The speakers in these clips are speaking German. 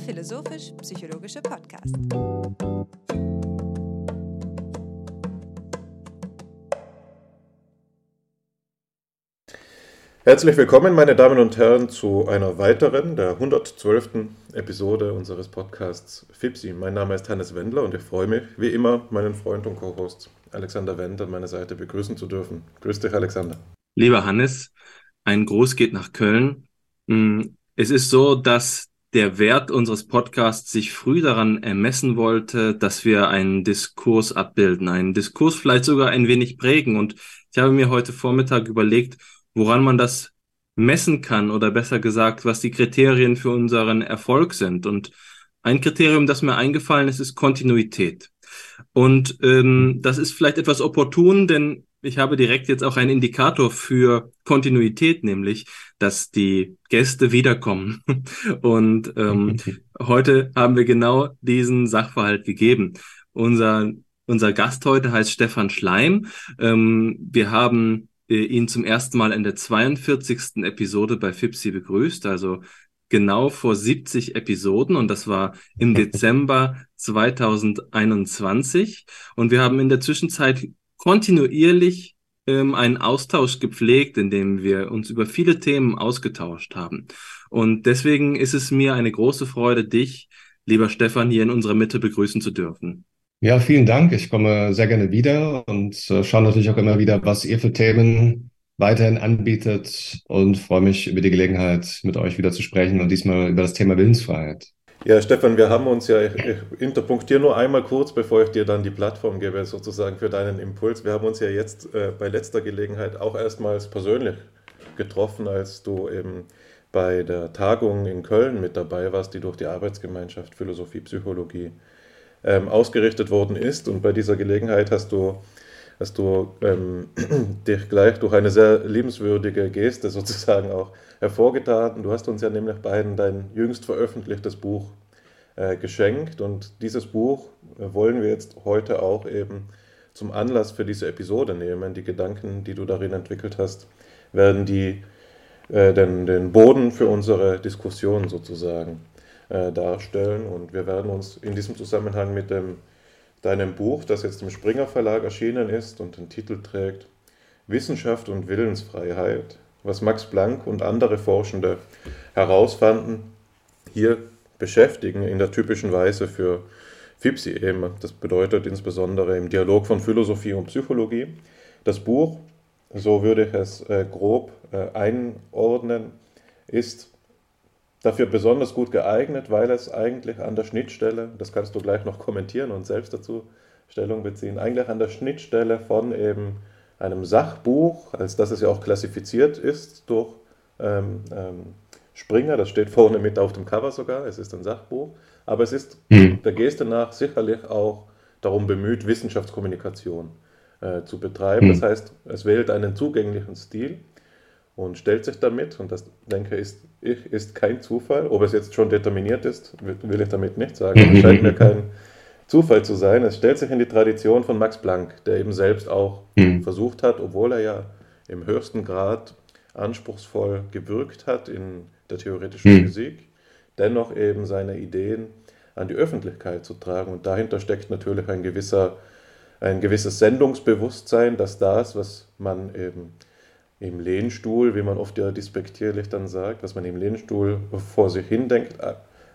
der philosophisch-psychologische Podcast. Herzlich willkommen, meine Damen und Herren, zu einer weiteren, der 112. Episode unseres Podcasts FIPSI. Mein Name ist Hannes Wendler und ich freue mich, wie immer, meinen Freund und Co-Host Alexander Wendt an meiner Seite begrüßen zu dürfen. Grüß dich, Alexander. Lieber Hannes, ein Gruß geht nach Köln. Mm, es ist so, dass der Wert unseres Podcasts sich früh daran ermessen wollte, dass wir einen Diskurs abbilden, einen Diskurs vielleicht sogar ein wenig prägen. Und ich habe mir heute Vormittag überlegt, woran man das messen kann oder besser gesagt, was die Kriterien für unseren Erfolg sind. Und ein Kriterium, das mir eingefallen ist, ist Kontinuität. Und ähm, das ist vielleicht etwas opportun, denn ich habe direkt jetzt auch einen Indikator für Kontinuität, nämlich, dass die Gäste wiederkommen. Und ähm, heute haben wir genau diesen Sachverhalt gegeben. Unser, unser Gast heute heißt Stefan Schleim. Ähm, wir haben äh, ihn zum ersten Mal in der 42. Episode bei FIPSI begrüßt, also genau vor 70 Episoden und das war im Dezember 2021. Und wir haben in der Zwischenzeit kontinuierlich ähm, einen Austausch gepflegt, in dem wir uns über viele Themen ausgetauscht haben. Und deswegen ist es mir eine große Freude, dich, lieber Stefan, hier in unserer Mitte begrüßen zu dürfen. Ja, vielen Dank. Ich komme sehr gerne wieder und äh, schaue natürlich auch immer wieder, was ihr für Themen weiterhin anbietet und freue mich über die Gelegenheit, mit euch wieder zu sprechen und diesmal über das Thema Willensfreiheit. Ja, Stefan, wir haben uns ja, ich, ich interpunktiere nur einmal kurz, bevor ich dir dann die Plattform gebe, sozusagen für deinen Impuls. Wir haben uns ja jetzt äh, bei letzter Gelegenheit auch erstmals persönlich getroffen, als du eben bei der Tagung in Köln mit dabei warst, die durch die Arbeitsgemeinschaft Philosophie, Psychologie ähm, ausgerichtet worden ist. Und bei dieser Gelegenheit hast du, hast du ähm, dich gleich durch eine sehr liebenswürdige Geste sozusagen auch hervorgetan. Du hast uns ja nämlich beiden dein jüngst veröffentlichtes Buch äh, geschenkt und dieses Buch äh, wollen wir jetzt heute auch eben zum Anlass für diese Episode nehmen. Die Gedanken, die du darin entwickelt hast, werden die, äh, den, den Boden für unsere Diskussion sozusagen äh, darstellen und wir werden uns in diesem Zusammenhang mit dem, deinem Buch, das jetzt im Springer Verlag erschienen ist und den Titel trägt Wissenschaft und Willensfreiheit, was Max Planck und andere Forschende herausfanden, hier beschäftigen in der typischen Weise für FIPSI eben. Das bedeutet insbesondere im Dialog von Philosophie und Psychologie. Das Buch, so würde ich es äh, grob äh, einordnen, ist dafür besonders gut geeignet, weil es eigentlich an der Schnittstelle, das kannst du gleich noch kommentieren und selbst dazu Stellung beziehen, eigentlich an der Schnittstelle von eben einem Sachbuch, als das es ja auch klassifiziert ist durch ähm, ähm, Springer, das steht vorne mit auf dem Cover sogar, es ist ein Sachbuch, aber es ist mhm. der Geste nach sicherlich auch darum bemüht, Wissenschaftskommunikation äh, zu betreiben. Mhm. Das heißt, es wählt einen zugänglichen Stil und stellt sich damit, und das denke ich, ist, ist kein Zufall, ob es jetzt schon determiniert ist, will ich damit nicht sagen, es scheint mir kein Zufall zu sein. Es stellt sich in die Tradition von Max Planck, der eben selbst auch mhm. versucht hat, obwohl er ja im höchsten Grad anspruchsvoll gewirkt hat in der theoretischen mhm. Physik, dennoch eben seine Ideen an die Öffentlichkeit zu tragen. Und dahinter steckt natürlich ein gewisser, ein gewisses Sendungsbewusstsein, dass das, was man eben im Lehnstuhl, wie man oft ja dispektierlich dann sagt, was man im Lehnstuhl vor sich hin denkt,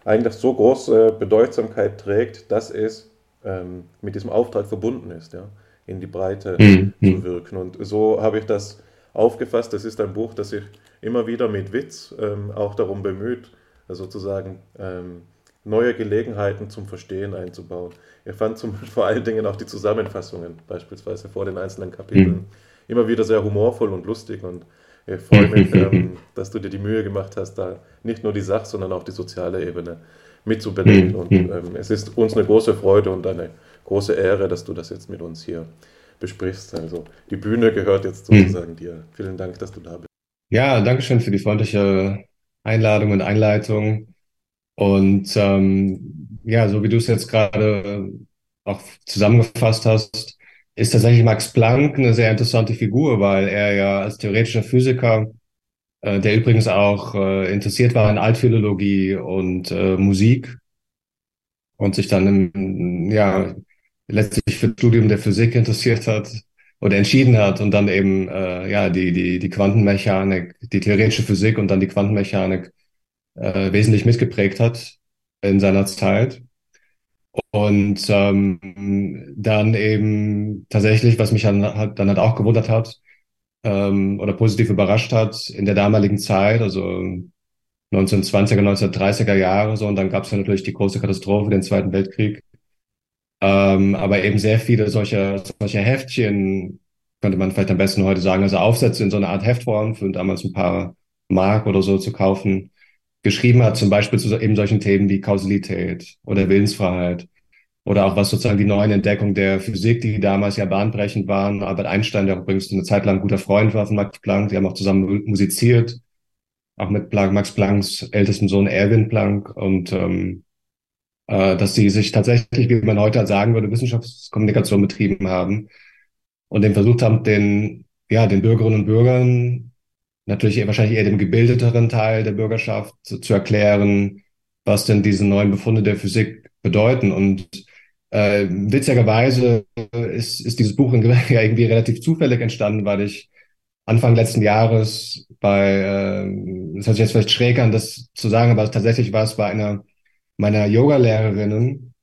eigentlich so große Bedeutsamkeit trägt, dass es ähm, mit diesem Auftrag verbunden ist, ja, in die Breite mhm. zu wirken. Und so habe ich das aufgefasst. Das ist ein Buch, das sich immer wieder mit Witz ähm, auch darum bemüht, sozusagen ähm, neue Gelegenheiten zum Verstehen einzubauen. Ich fand zum, vor allen Dingen auch die Zusammenfassungen, beispielsweise vor den einzelnen Kapiteln, mhm. Immer wieder sehr humorvoll und lustig und ich freue mich, ähm, dass du dir die Mühe gemacht hast, da nicht nur die Sach-, sondern auch die soziale Ebene mitzubedenken. Mhm. Und ähm, es ist uns eine große Freude und eine große Ehre, dass du das jetzt mit uns hier besprichst. Also die Bühne gehört jetzt mhm. sozusagen dir. Vielen Dank, dass du da bist. Ja, danke schön für die freundliche Einladung und Einleitung. Und ähm, ja, so wie du es jetzt gerade auch zusammengefasst hast, ist tatsächlich Max Planck eine sehr interessante Figur, weil er ja als theoretischer Physiker äh, der übrigens auch äh, interessiert war in Altphilologie und äh, Musik und sich dann im, ja letztlich für das Studium der Physik interessiert hat oder entschieden hat und dann eben äh, ja die die die Quantenmechanik, die theoretische Physik und dann die Quantenmechanik äh, wesentlich mitgeprägt hat in seiner Zeit. Und ähm, dann eben tatsächlich, was mich dann, dann halt auch gewundert hat ähm, oder positiv überrascht hat, in der damaligen Zeit, also 1920er, 1930er Jahre so, und dann gab es ja natürlich die große Katastrophe, den Zweiten Weltkrieg. Ähm, aber eben sehr viele solcher solcher Heftchen, könnte man vielleicht am besten heute sagen, also Aufsätze in so einer Art Heftform für damals ein paar Mark oder so zu kaufen, geschrieben hat, zum Beispiel zu eben solchen Themen wie Kausalität oder Willensfreiheit oder auch was sozusagen die neuen Entdeckungen der Physik, die damals ja bahnbrechend waren. Albert Einstein, der übrigens eine Zeit lang ein guter Freund war von Max Planck, die haben auch zusammen musiziert, auch mit Planck, Max Plancks ältestem Sohn Erwin Planck. Und ähm, äh, dass sie sich tatsächlich, wie man heute sagen würde, Wissenschaftskommunikation betrieben haben. Und den versucht haben, den ja den Bürgerinnen und Bürgern natürlich wahrscheinlich eher dem gebildeteren Teil der Bürgerschaft zu, zu erklären, was denn diese neuen Befunde der Physik bedeuten. Und äh, witzigerweise ist, ist dieses Buch ja irgendwie relativ zufällig entstanden, weil ich Anfang letzten Jahres bei, äh, das hört sich jetzt vielleicht schräg an, das zu sagen, aber tatsächlich war es bei einer meiner Yoga-Lehrerinnen,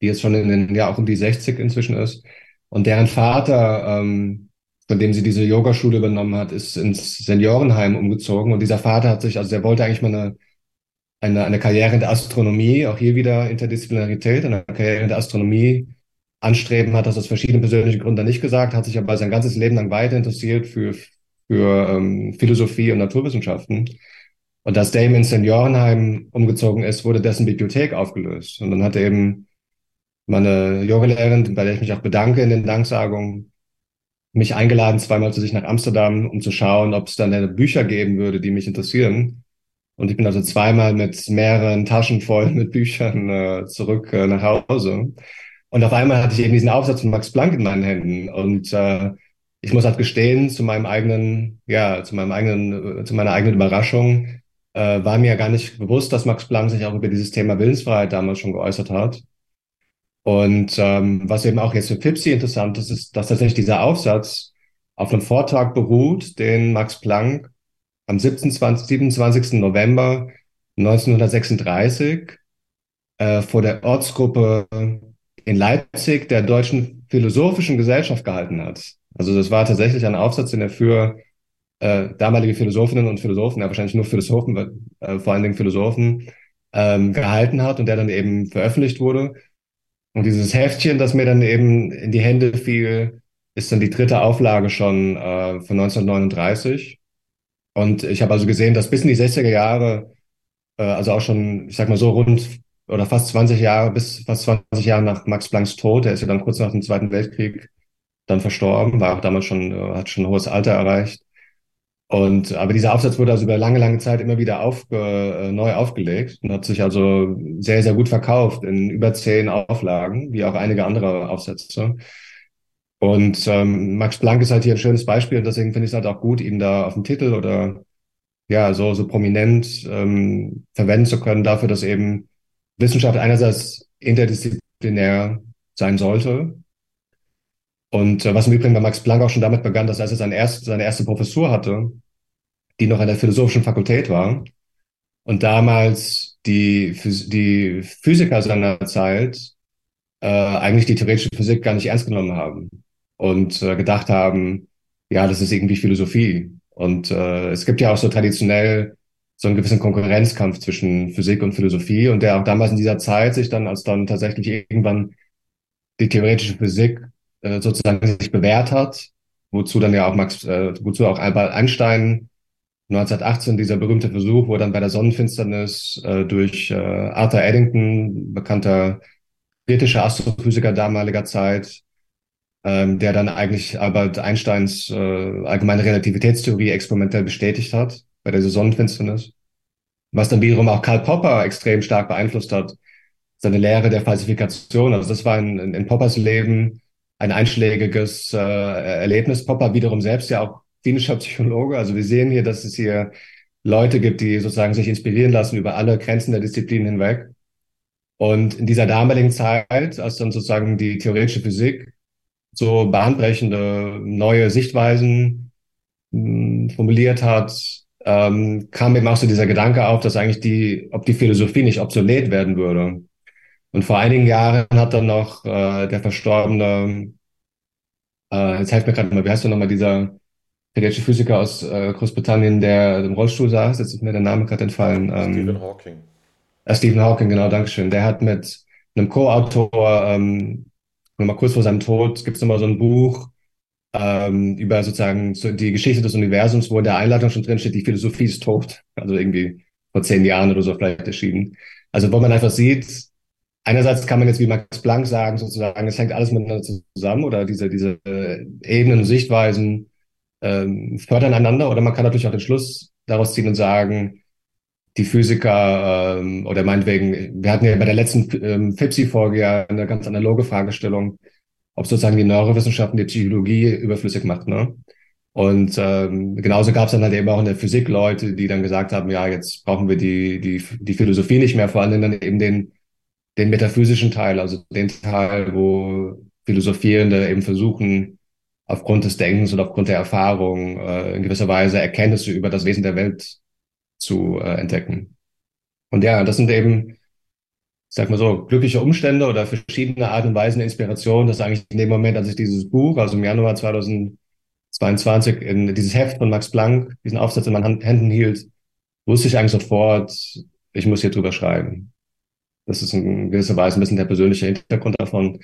die jetzt schon in den, ja auch um die 60 inzwischen ist, und deren Vater ähm, von dem sie diese Yogaschule übernommen hat, ist ins Seniorenheim umgezogen. Und dieser Vater hat sich, also der wollte eigentlich mal eine, eine, eine Karriere in der Astronomie, auch hier wieder Interdisziplinarität, eine Karriere in der Astronomie anstreben, hat das aus verschiedenen persönlichen Gründen nicht gesagt, hat sich aber sein ganzes Leben lang weiter interessiert für, für ähm, Philosophie und Naturwissenschaften. Und als Dame ins Seniorenheim umgezogen ist, wurde dessen Bibliothek aufgelöst. Und dann hat eben meine Yogalehrerin, bei der ich mich auch bedanke in den Danksagungen, mich eingeladen, zweimal zu sich nach Amsterdam, um zu schauen, ob es dann Bücher geben würde, die mich interessieren. Und ich bin also zweimal mit mehreren Taschen voll mit Büchern äh, zurück äh, nach Hause. Und auf einmal hatte ich eben diesen Aufsatz von Max Planck in meinen Händen. Und äh, ich muss halt gestehen, zu meinem eigenen, ja, zu meinem eigenen, äh, zu meiner eigenen Überraschung, äh, war mir gar nicht bewusst, dass Max Planck sich auch über dieses Thema Willensfreiheit damals schon geäußert hat. Und ähm, was eben auch jetzt für Pipsi interessant ist, ist, dass tatsächlich dieser Aufsatz auf einem Vortrag beruht, den Max Planck am 27, 27. November 1936 äh, vor der Ortsgruppe in Leipzig der Deutschen Philosophischen Gesellschaft gehalten hat. Also das war tatsächlich ein Aufsatz, den er für äh, damalige Philosophinnen und Philosophen, ja wahrscheinlich nur Philosophen, äh, vor allen Dingen Philosophen, ähm, gehalten hat und der dann eben veröffentlicht wurde. Und dieses Heftchen, das mir dann eben in die Hände fiel, ist dann die dritte Auflage schon äh, von 1939. Und ich habe also gesehen, dass bis in die 60er Jahre, äh, also auch schon, ich sag mal so rund oder fast 20 Jahre, bis fast 20 Jahre nach Max Plancks Tod, der ist ja dann kurz nach dem Zweiten Weltkrieg dann verstorben, war auch damals schon, äh, hat schon ein hohes Alter erreicht. Und aber dieser Aufsatz wurde also über lange, lange Zeit immer wieder auf, äh, neu aufgelegt und hat sich also sehr, sehr gut verkauft in über zehn Auflagen, wie auch einige andere Aufsätze. Und ähm, Max Planck ist halt hier ein schönes Beispiel und deswegen finde ich es halt auch gut, ihn da auf dem Titel oder ja, so, so prominent ähm, verwenden zu können dafür, dass eben Wissenschaft einerseits interdisziplinär sein sollte. Und äh, was im Übrigen bei Max Planck auch schon damit begann, dass er seine erste, seine erste Professur hatte, die noch an der philosophischen Fakultät war. Und damals die, die Physiker seiner Zeit äh, eigentlich die theoretische Physik gar nicht ernst genommen haben und äh, gedacht haben, ja, das ist irgendwie Philosophie. Und äh, es gibt ja auch so traditionell so einen gewissen Konkurrenzkampf zwischen Physik und Philosophie und der auch damals in dieser Zeit sich dann, als dann tatsächlich irgendwann die theoretische Physik äh, sozusagen sich bewährt hat, wozu dann ja auch Max, äh, wozu auch Albert Einstein 1918 dieser berühmte Versuch, wo dann bei der Sonnenfinsternis äh, durch äh, Arthur Eddington, bekannter britischer Astrophysiker damaliger Zeit, ähm, der dann eigentlich Albert Einsteins äh, allgemeine Relativitätstheorie experimentell bestätigt hat bei dieser Sonnenfinsternis, was dann wiederum auch Karl Popper extrem stark beeinflusst hat, seine Lehre der Falsifikation. Also das war in, in, in Poppers Leben ein einschlägiges äh, Erlebnis. Popper wiederum selbst ja auch klinischer Psychologe. Also wir sehen hier, dass es hier Leute gibt, die sozusagen sich inspirieren lassen über alle Grenzen der Disziplinen hinweg. Und in dieser damaligen Zeit, als dann sozusagen die theoretische Physik so bahnbrechende neue Sichtweisen mh, hm, formuliert hat, ähm, kam eben auch so dieser Gedanke auf, dass eigentlich die, ob die Philosophie nicht obsolet werden würde. Und vor einigen Jahren hat dann noch äh, der verstorbene, äh, jetzt helft mir gerade mal, wie heißt du nochmal dieser theoretische Physiker aus äh, Großbritannien, der im Rollstuhl saß, jetzt ist mir der Name gerade entfallen. Ähm, Stephen Hawking. Äh, Stephen Hawking, genau, Dankeschön. Der hat mit einem Co-Autor, ähm, mal kurz vor seinem Tod, gibt es nochmal so ein Buch ähm, über sozusagen so die Geschichte des Universums, wo in der Einleitung schon drin steht, die Philosophie ist tot. Also irgendwie vor zehn Jahren oder so vielleicht erschienen. Also wo man einfach sieht, einerseits kann man jetzt wie Max Planck sagen, sozusagen, es hängt alles miteinander zusammen oder diese, diese äh, Ebenen und Sichtweisen ähm, fördern einander oder man kann natürlich auch den Schluss daraus ziehen und sagen, die Physiker ähm, oder meinetwegen, wir hatten ja bei der letzten ähm, FIPSI-Folge ja eine ganz analoge Fragestellung, ob sozusagen die Neurowissenschaften die Psychologie überflüssig macht. Ne? Und ähm, genauso gab es dann halt eben auch in der Physik Leute, die dann gesagt haben, ja, jetzt brauchen wir die, die, die Philosophie nicht mehr, vor allem dann eben den, den metaphysischen Teil, also den Teil, wo Philosophierende eben versuchen, aufgrund des Denkens und aufgrund der Erfahrung äh, in gewisser Weise Erkenntnisse über das Wesen der Welt zu äh, entdecken. Und ja, das sind eben, sag mal so, glückliche Umstände oder verschiedene Arten und Weisen der Inspiration, dass eigentlich in dem Moment, als ich dieses Buch, also im Januar 2022, in dieses Heft von Max Planck, diesen Aufsatz in meinen Händen hielt, wusste ich eigentlich sofort, ich muss hier drüber schreiben. Das ist in gewisser Weise ein bisschen der persönliche Hintergrund davon.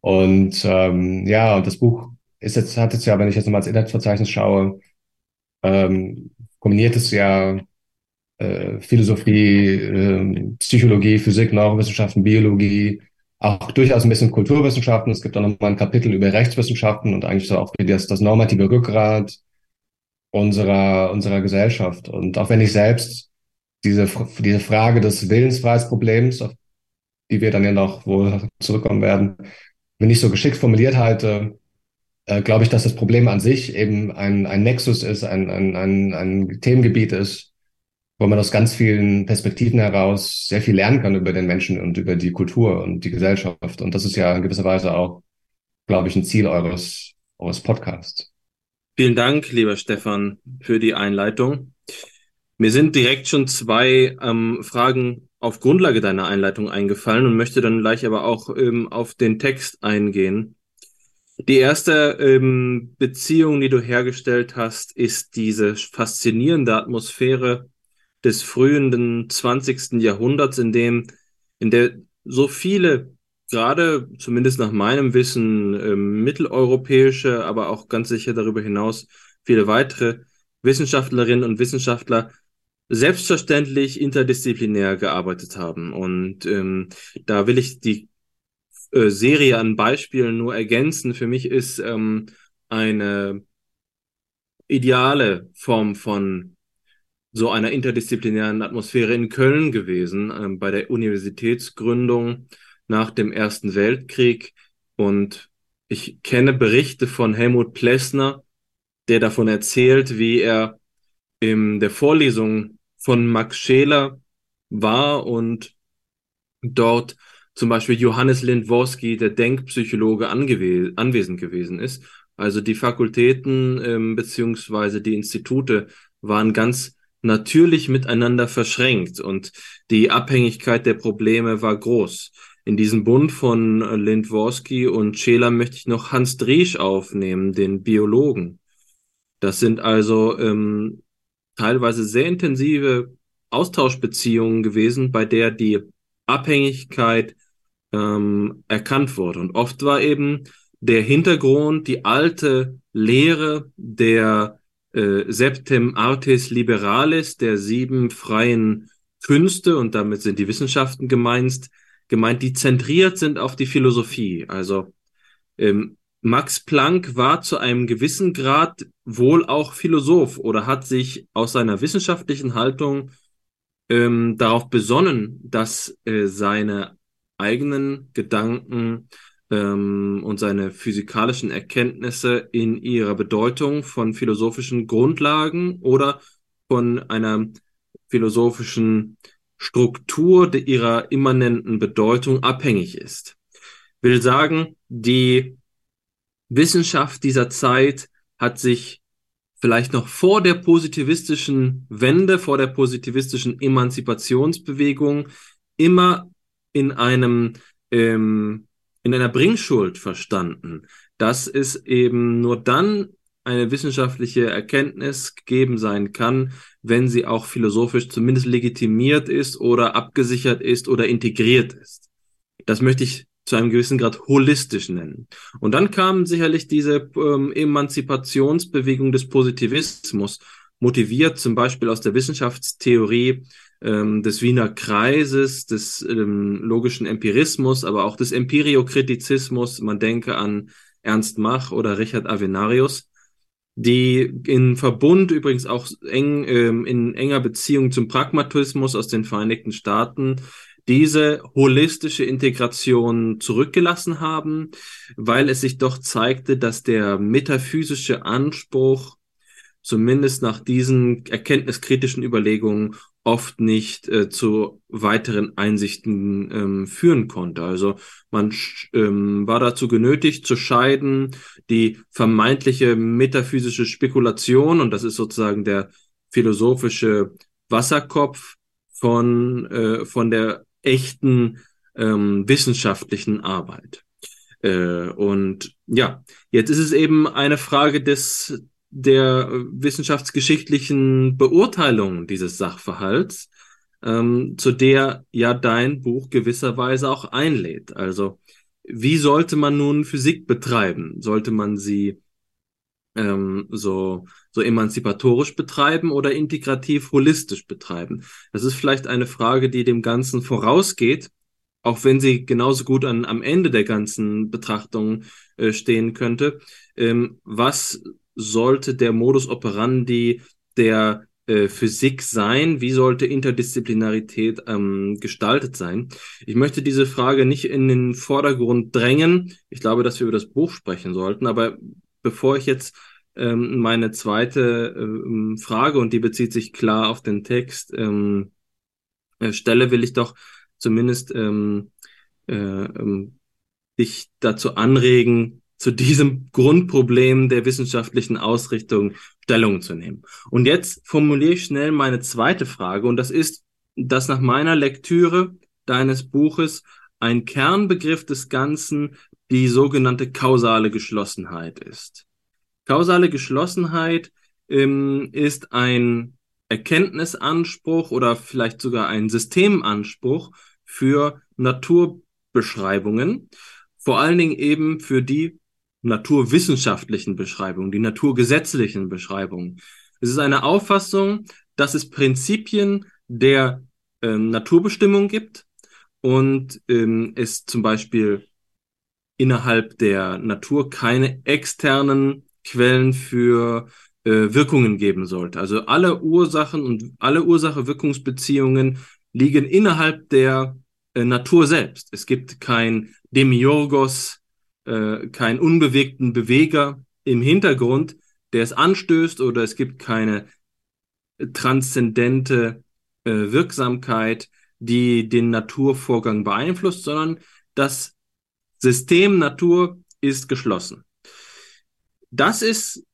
Und ähm, ja, und das Buch ist jetzt, hat jetzt ja, wenn ich jetzt nochmal ins Internetverzeichnis schaue, ähm, kombiniert es ja äh, Philosophie, äh, Psychologie, Physik, Neurowissenschaften, Biologie, auch durchaus ein bisschen Kulturwissenschaften. Es gibt auch nochmal ein Kapitel über Rechtswissenschaften und eigentlich so auch das, das normative Rückgrat unserer, unserer Gesellschaft. Und auch wenn ich selbst diese, diese Frage des Willensfreiheitsproblems, auf die wir dann ja noch wohl zurückkommen werden, wenn ich so geschickt formuliert halte, äh, glaube ich, dass das Problem an sich eben ein, ein Nexus ist, ein, ein, ein, ein Themengebiet ist, wo man aus ganz vielen Perspektiven heraus sehr viel lernen kann über den Menschen und über die Kultur und die Gesellschaft. Und das ist ja in gewisser Weise auch, glaube ich, ein Ziel eures, eures Podcasts. Vielen Dank, lieber Stefan, für die Einleitung. Mir sind direkt schon zwei ähm, Fragen auf Grundlage deiner Einleitung eingefallen und möchte dann gleich aber auch ähm, auf den Text eingehen. Die erste ähm, Beziehung, die du hergestellt hast, ist diese faszinierende Atmosphäre des frühen 20. Jahrhunderts, in dem, in der so viele, gerade zumindest nach meinem Wissen, ähm, mitteleuropäische, aber auch ganz sicher darüber hinaus viele weitere Wissenschaftlerinnen und Wissenschaftler selbstverständlich interdisziplinär gearbeitet haben. Und ähm, da will ich die äh, Serie an Beispielen nur ergänzen. Für mich ist ähm, eine ideale Form von so einer interdisziplinären Atmosphäre in Köln gewesen, äh, bei der Universitätsgründung nach dem Ersten Weltkrieg. Und ich kenne Berichte von Helmut Plessner, der davon erzählt, wie er in der Vorlesung von Max Scheler war und dort zum Beispiel Johannes Lindworski, der Denkpsychologe, anwesend gewesen ist. Also die Fakultäten ähm, beziehungsweise die Institute waren ganz natürlich miteinander verschränkt und die Abhängigkeit der Probleme war groß. In diesem Bund von Lindworski und Scheler möchte ich noch Hans Driesch aufnehmen, den Biologen. Das sind also ähm, teilweise sehr intensive Austauschbeziehungen gewesen, bei der die Abhängigkeit ähm, erkannt wurde. Und oft war eben der Hintergrund die alte Lehre der äh, Septem Artes Liberalis, der sieben freien Künste, und damit sind die Wissenschaften gemeint, gemeint, die zentriert sind auf die Philosophie. Also ähm, Max Planck war zu einem gewissen Grad wohl auch Philosoph oder hat sich aus seiner wissenschaftlichen Haltung ähm, darauf besonnen, dass äh, seine eigenen Gedanken ähm, und seine physikalischen Erkenntnisse in ihrer Bedeutung von philosophischen Grundlagen oder von einer philosophischen Struktur ihrer immanenten Bedeutung abhängig ist. Will sagen, die Wissenschaft dieser Zeit hat sich vielleicht noch vor der positivistischen Wende, vor der positivistischen Emanzipationsbewegung immer in einem ähm, in einer Bringschuld verstanden, dass es eben nur dann eine wissenschaftliche Erkenntnis geben sein kann, wenn sie auch philosophisch zumindest legitimiert ist oder abgesichert ist oder integriert ist. Das möchte ich zu einem gewissen Grad holistisch nennen. Und dann kam sicherlich diese ähm, Emanzipationsbewegung des Positivismus, motiviert zum Beispiel aus der Wissenschaftstheorie ähm, des Wiener Kreises, des ähm, logischen Empirismus, aber auch des Empiriokritizismus. Man denke an Ernst Mach oder Richard Avenarius, die in Verbund übrigens auch eng ähm, in enger Beziehung zum Pragmatismus aus den Vereinigten Staaten diese holistische Integration zurückgelassen haben, weil es sich doch zeigte, dass der metaphysische Anspruch zumindest nach diesen erkenntniskritischen Überlegungen oft nicht äh, zu weiteren Einsichten ähm, führen konnte. Also man ähm, war dazu genötigt zu scheiden, die vermeintliche metaphysische Spekulation, und das ist sozusagen der philosophische Wasserkopf von, äh, von der echten ähm, wissenschaftlichen Arbeit. Äh, und ja, jetzt ist es eben eine Frage des der wissenschaftsgeschichtlichen Beurteilung dieses Sachverhalts, ähm, zu der ja dein Buch gewisserweise auch einlädt. Also wie sollte man nun Physik betreiben? Sollte man sie ähm, so, so emanzipatorisch betreiben oder integrativ holistisch betreiben? Das ist vielleicht eine Frage, die dem Ganzen vorausgeht, auch wenn sie genauso gut an, am Ende der ganzen Betrachtung äh, stehen könnte. Ähm, was sollte der Modus operandi der äh, Physik sein? Wie sollte Interdisziplinarität ähm, gestaltet sein? Ich möchte diese Frage nicht in den Vordergrund drängen. Ich glaube, dass wir über das Buch sprechen sollten, aber bevor ich jetzt ähm, meine zweite ähm, Frage, und die bezieht sich klar auf den Text, ähm, äh, stelle, will ich doch zumindest ähm, äh, ähm, dich dazu anregen, zu diesem Grundproblem der wissenschaftlichen Ausrichtung Stellung zu nehmen. Und jetzt formuliere ich schnell meine zweite Frage, und das ist, dass nach meiner Lektüre deines Buches ein Kernbegriff des Ganzen die sogenannte kausale Geschlossenheit ist. Kausale Geschlossenheit ähm, ist ein Erkenntnisanspruch oder vielleicht sogar ein Systemanspruch für Naturbeschreibungen, vor allen Dingen eben für die naturwissenschaftlichen Beschreibungen, die naturgesetzlichen Beschreibungen. Es ist eine Auffassung, dass es Prinzipien der ähm, Naturbestimmung gibt und ähm, es zum Beispiel innerhalb der Natur keine externen Quellen für äh, Wirkungen geben sollte. Also alle Ursachen und alle Ursache-Wirkungsbeziehungen liegen innerhalb der äh, Natur selbst. Es gibt kein Demiurgos, äh, keinen unbewegten Beweger im Hintergrund, der es anstößt, oder es gibt keine transzendente äh, Wirksamkeit, die den Naturvorgang beeinflusst, sondern das System Natur ist geschlossen. Das ist,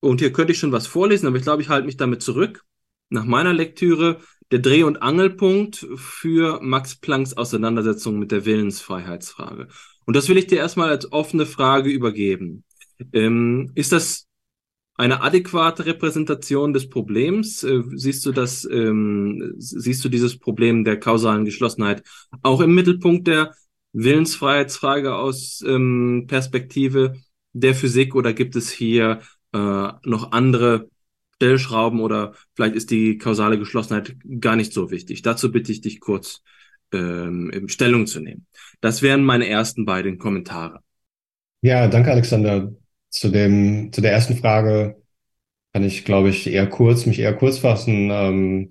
und hier könnte ich schon was vorlesen, aber ich glaube, ich halte mich damit zurück. Nach meiner Lektüre der Dreh- und Angelpunkt für Max Plancks Auseinandersetzung mit der Willensfreiheitsfrage. Und das will ich dir erstmal als offene Frage übergeben. Ähm, ist das eine adäquate Repräsentation des Problems? Äh, siehst du das, ähm, siehst du dieses Problem der kausalen Geschlossenheit auch im Mittelpunkt der Willensfreiheitsfrage aus ähm, Perspektive der Physik oder gibt es hier äh, noch andere Stellschrauben oder vielleicht ist die kausale Geschlossenheit gar nicht so wichtig? Dazu bitte ich dich kurz ähm, Stellung zu nehmen. Das wären meine ersten beiden Kommentare. Ja, danke Alexander. Zu dem, zu der ersten Frage kann ich, glaube ich, eher kurz, mich eher kurz fassen. Ähm,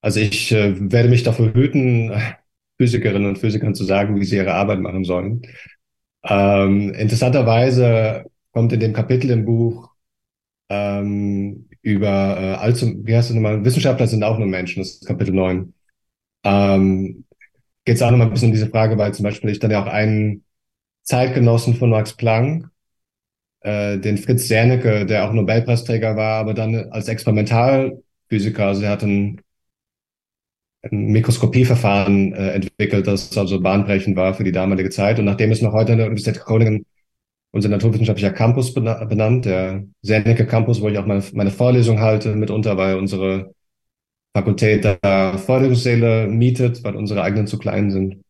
also ich äh, werde mich davor hüten, Physikerinnen und Physikern zu sagen, wie sie ihre Arbeit machen sollen. Ähm, interessanterweise kommt in dem Kapitel im Buch ähm, über äh, allzu, wie heißt das nochmal, Wissenschaftler sind auch nur Menschen, das ist Kapitel 9. Ähm, Geht es auch nochmal ein bisschen um diese Frage, weil zum Beispiel ich dann ja auch einen Zeitgenossen von Max Planck, äh, den Fritz Zernike, der auch Nobelpreisträger war, aber dann als Experimentalphysiker, also er hat ein, ein Mikroskopieverfahren äh, entwickelt, das also bahnbrechend war für die damalige Zeit. Und nachdem ist noch heute an der Universität Groningen unser naturwissenschaftlicher Campus benannt, der Zernike Campus, wo ich auch meine, meine Vorlesung halte, mitunter, weil unsere Fakultät da Vorlesungssäle mietet, weil unsere eigenen zu klein sind.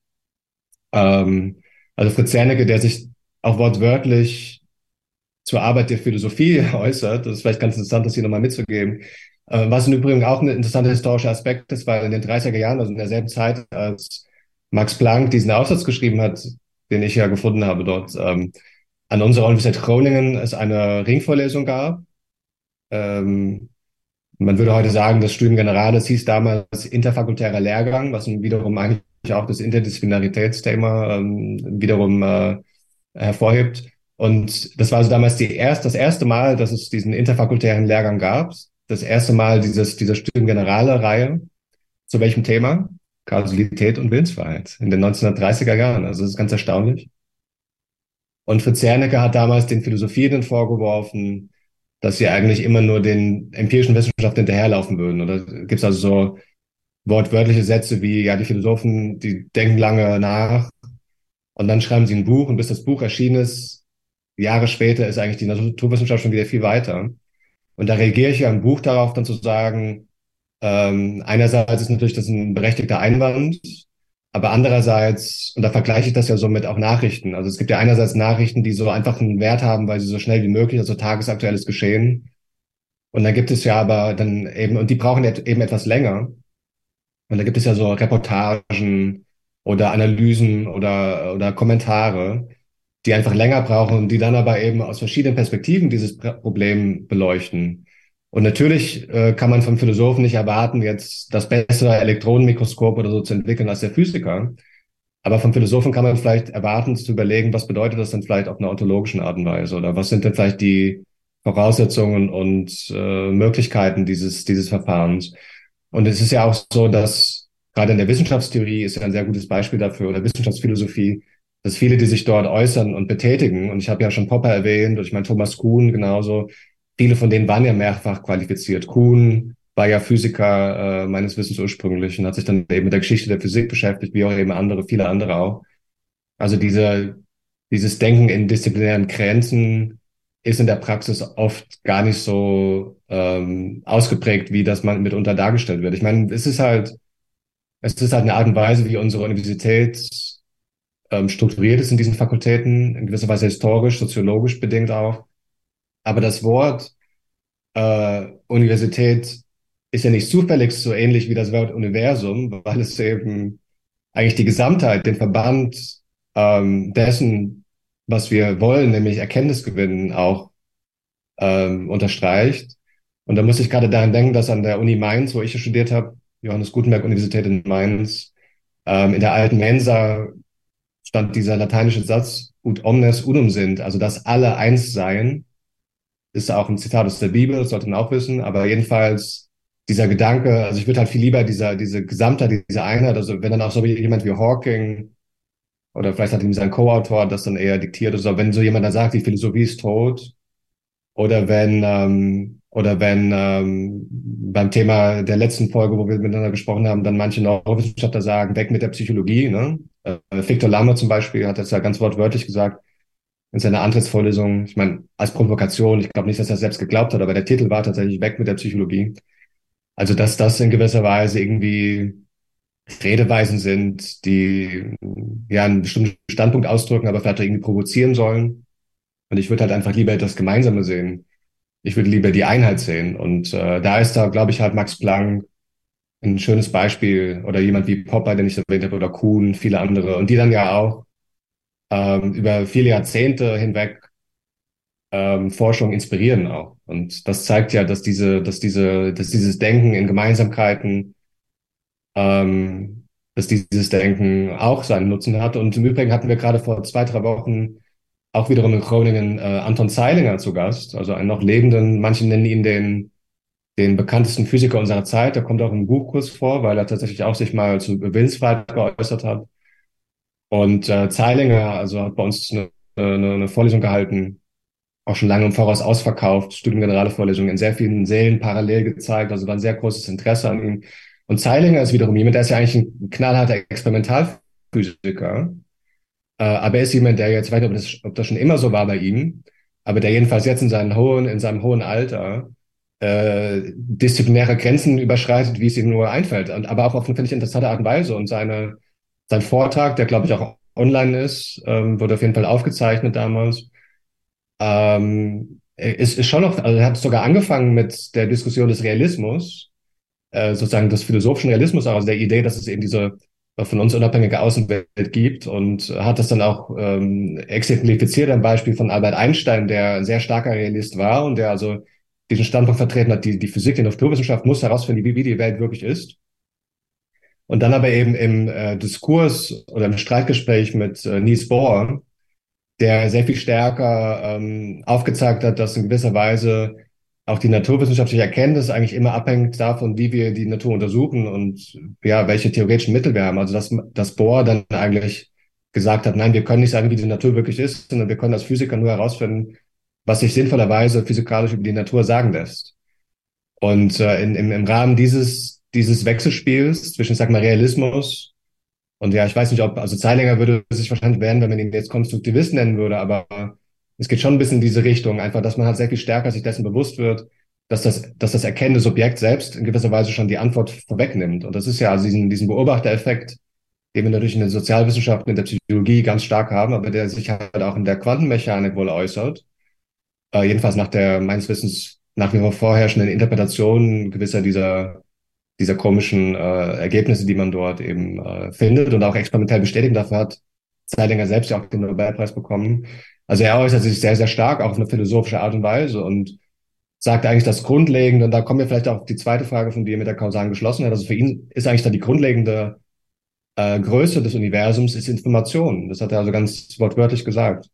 Ähm, also Fritz Zernike, der sich auch wortwörtlich zur Arbeit der Philosophie äußert, das ist vielleicht ganz interessant, das hier nochmal mitzugeben. Äh, was im Übrigen auch ein interessanter historischer Aspekt ist, weil in den 30er Jahren, also in derselben Zeit, als Max Planck diesen Aufsatz geschrieben hat, den ich ja gefunden habe dort, ähm, an unserer Universität Groningen es eine Ringvorlesung gab. Ähm, man würde heute sagen, das Studium Generales hieß damals interfakultärer Lehrgang, was wiederum eigentlich auch das Interdisziplinaritätsthema ähm, wiederum äh, hervorhebt. Und das war also damals die erst, das erste Mal, dass es diesen interfakultären Lehrgang gab. Das erste Mal dieses, dieser Studium Generale Reihe. Zu welchem Thema? Kausalität und Willensfreiheit in den 1930er Jahren. Also das ist ganz erstaunlich. Und Fritz Zernecke hat damals den Philosophien vorgeworfen, dass sie eigentlich immer nur den empirischen Wissenschaften hinterherlaufen würden. Oder gibt es also so wortwörtliche Sätze wie, ja, die Philosophen, die denken lange nach und dann schreiben sie ein Buch und bis das Buch erschienen ist, Jahre später ist eigentlich die Naturwissenschaft schon wieder viel weiter. Und da reagiere ich ja im Buch darauf, dann zu sagen, ähm, einerseits ist natürlich das ein berechtigter Einwand, aber andererseits, und da vergleiche ich das ja so mit auch Nachrichten. Also es gibt ja einerseits Nachrichten, die so einfach einen Wert haben, weil sie so schnell wie möglich, also tagesaktuelles Geschehen. Und dann gibt es ja aber dann eben, und die brauchen eben etwas länger. Und da gibt es ja so Reportagen oder Analysen oder, oder Kommentare, die einfach länger brauchen die dann aber eben aus verschiedenen Perspektiven dieses Problem beleuchten. Und natürlich äh, kann man vom Philosophen nicht erwarten, jetzt das bessere Elektronenmikroskop oder so zu entwickeln als der Physiker. Aber vom Philosophen kann man vielleicht erwarten, zu überlegen, was bedeutet das denn vielleicht auf einer ontologischen Art und Weise? Oder was sind denn vielleicht die Voraussetzungen und äh, Möglichkeiten dieses, dieses Verfahrens? Und es ist ja auch so, dass gerade in der Wissenschaftstheorie ist ja ein sehr gutes Beispiel dafür, oder Wissenschaftsphilosophie, dass viele, die sich dort äußern und betätigen, und ich habe ja schon Popper erwähnt, und ich meine Thomas Kuhn genauso, viele von denen waren ja mehrfach qualifiziert. Kuhn war ja Physiker äh, meines Wissens ursprünglich und hat sich dann eben mit der Geschichte der Physik beschäftigt, wie auch eben andere, viele andere auch. Also diese, dieses Denken in disziplinären Grenzen ist in der Praxis oft gar nicht so ähm, ausgeprägt, wie das man mitunter dargestellt wird. Ich meine, es ist halt, es ist halt eine Art und Weise, wie unsere Universität ähm, strukturiert ist in diesen Fakultäten, in gewisser Weise historisch, soziologisch bedingt auch. Aber das Wort äh, Universität ist ja nicht zufällig so ähnlich wie das Wort Universum, weil es eben eigentlich die Gesamtheit, den Verband ähm, dessen, was wir wollen, nämlich Erkenntnis gewinnen, auch ähm, unterstreicht. Und da muss ich gerade daran denken, dass an der Uni Mainz, wo ich studiert habe, Johannes Gutenberg Universität in Mainz, ähm, in der alten Mensa stand dieser lateinische Satz ut omnes unum sind, also dass alle eins seien ist auch ein Zitat aus der Bibel, das sollte man auch wissen, aber jedenfalls dieser Gedanke, also ich würde halt viel lieber dieser, diese Gesamtheit, diese Einheit, also wenn dann auch so jemand wie Hawking oder vielleicht hat ihm sein Co-Autor das dann eher diktiert oder so, wenn so jemand da sagt, die Philosophie ist tot oder wenn, ähm, oder wenn ähm, beim Thema der letzten Folge, wo wir miteinander gesprochen haben, dann manche Neurowissenschaftler sagen, weg mit der Psychologie. Ne? Äh, Victor Lamme zum Beispiel hat das ja ganz wortwörtlich gesagt, in seiner Antrittsvorlesung, ich meine, als Provokation, ich glaube nicht, dass er selbst geglaubt hat, aber der Titel war tatsächlich weg mit der Psychologie. Also, dass das in gewisser Weise irgendwie Redeweisen sind, die ja einen bestimmten Standpunkt ausdrücken, aber vielleicht irgendwie provozieren sollen. Und ich würde halt einfach lieber das Gemeinsame sehen. Ich würde lieber die Einheit sehen. Und äh, da ist da, glaube ich, halt Max Planck ein schönes Beispiel oder jemand wie Popper, den ich erwähnt habe, oder Kuhn, viele andere. Und die dann ja auch ähm, über viele Jahrzehnte hinweg ähm, Forschung inspirieren auch. Und das zeigt ja, dass diese, dass diese, dass dieses Denken in Gemeinsamkeiten, ähm, dass dieses Denken auch seinen Nutzen hat. Und im Übrigen hatten wir gerade vor zwei, drei Wochen auch wiederum in Groningen äh, Anton Zeilinger zu Gast, also einen noch lebenden, manche nennen ihn den, den bekanntesten Physiker unserer Zeit. Der kommt auch im Buchkurs vor, weil er tatsächlich auch sich mal zu Willensfreiheit geäußert hat. Und äh, Zeilinger, also hat bei uns eine, eine, eine Vorlesung gehalten, auch schon lange im Voraus ausverkauft, Studiengenerale Vorlesungen in sehr vielen Sälen parallel gezeigt, also war ein sehr großes Interesse an ihm. Und Zeilinger ist wiederum jemand, der ist ja eigentlich ein knallharter Experimentalphysiker, äh, aber er ist jemand, der jetzt, ich weiß nicht, ob das, ob das schon immer so war bei ihm, aber der jedenfalls jetzt in seinem hohen, in seinem hohen Alter äh, disziplinäre Grenzen überschreitet, wie es ihm nur einfällt. Und, aber auch auf eine, ich, interessante Art und Weise. Und seine, sein Vortrag, der glaube ich auch online ist, ähm, wurde auf jeden Fall aufgezeichnet damals, ähm, ist, ist schon noch, also er hat sogar angefangen mit der Diskussion des Realismus, äh, sozusagen des philosophischen Realismus, also der Idee, dass es eben diese von uns unabhängige Außenwelt gibt und hat das dann auch ähm, exemplifiziert am Beispiel von Albert Einstein, der ein sehr starker Realist war und der also diesen Standpunkt vertreten hat, die, die Physik, die Naturwissenschaft muss herausfinden, wie, wie die Welt wirklich ist. Und dann aber eben im äh, Diskurs oder im Streitgespräch mit äh, Niels Bohr, der sehr viel stärker ähm, aufgezeigt hat, dass in gewisser Weise auch die naturwissenschaftliche Erkenntnis eigentlich immer abhängt davon, wie wir die Natur untersuchen und ja, welche theoretischen Mittel wir haben. Also dass, dass Bohr dann eigentlich gesagt hat, nein, wir können nicht sagen, wie die Natur wirklich ist, sondern wir können als Physiker nur herausfinden, was sich sinnvollerweise physikalisch über die Natur sagen lässt. Und äh, in, im, im Rahmen dieses, dieses Wechselspiels zwischen, sag mal, Realismus und ja, ich weiß nicht, ob, also Zeilinger würde sich wahrscheinlich werden, wenn man ihn jetzt Konstruktivist nennen würde, aber es geht schon ein bisschen in diese Richtung, einfach, dass man halt sehr viel stärker sich dessen bewusst wird, dass das, dass das erkennende Subjekt selbst in gewisser Weise schon die Antwort vorwegnimmt. Und das ist ja also diesen, diesen Beobachtereffekt, den wir natürlich in den Sozialwissenschaften, in der Psychologie ganz stark haben, aber der sich halt auch in der Quantenmechanik wohl äußert. Äh, jedenfalls nach der, meines Wissens, nach wie vor vorherrschenden Interpretation gewisser dieser, dieser komischen äh, Ergebnisse, die man dort eben äh, findet und auch experimentell bestätigt. Dafür hat Zeilinger selbst ja auch den Nobelpreis bekommen. Also er äußert sich sehr, sehr stark, auch auf eine philosophische Art und Weise und sagt eigentlich das Grundlegende, und da kommen wir vielleicht auch die zweite Frage von dir mit der kausalen Geschlossenheit. Also für ihn ist eigentlich dann die grundlegende äh, Größe des Universums ist Information. Das hat er also ganz wortwörtlich gesagt.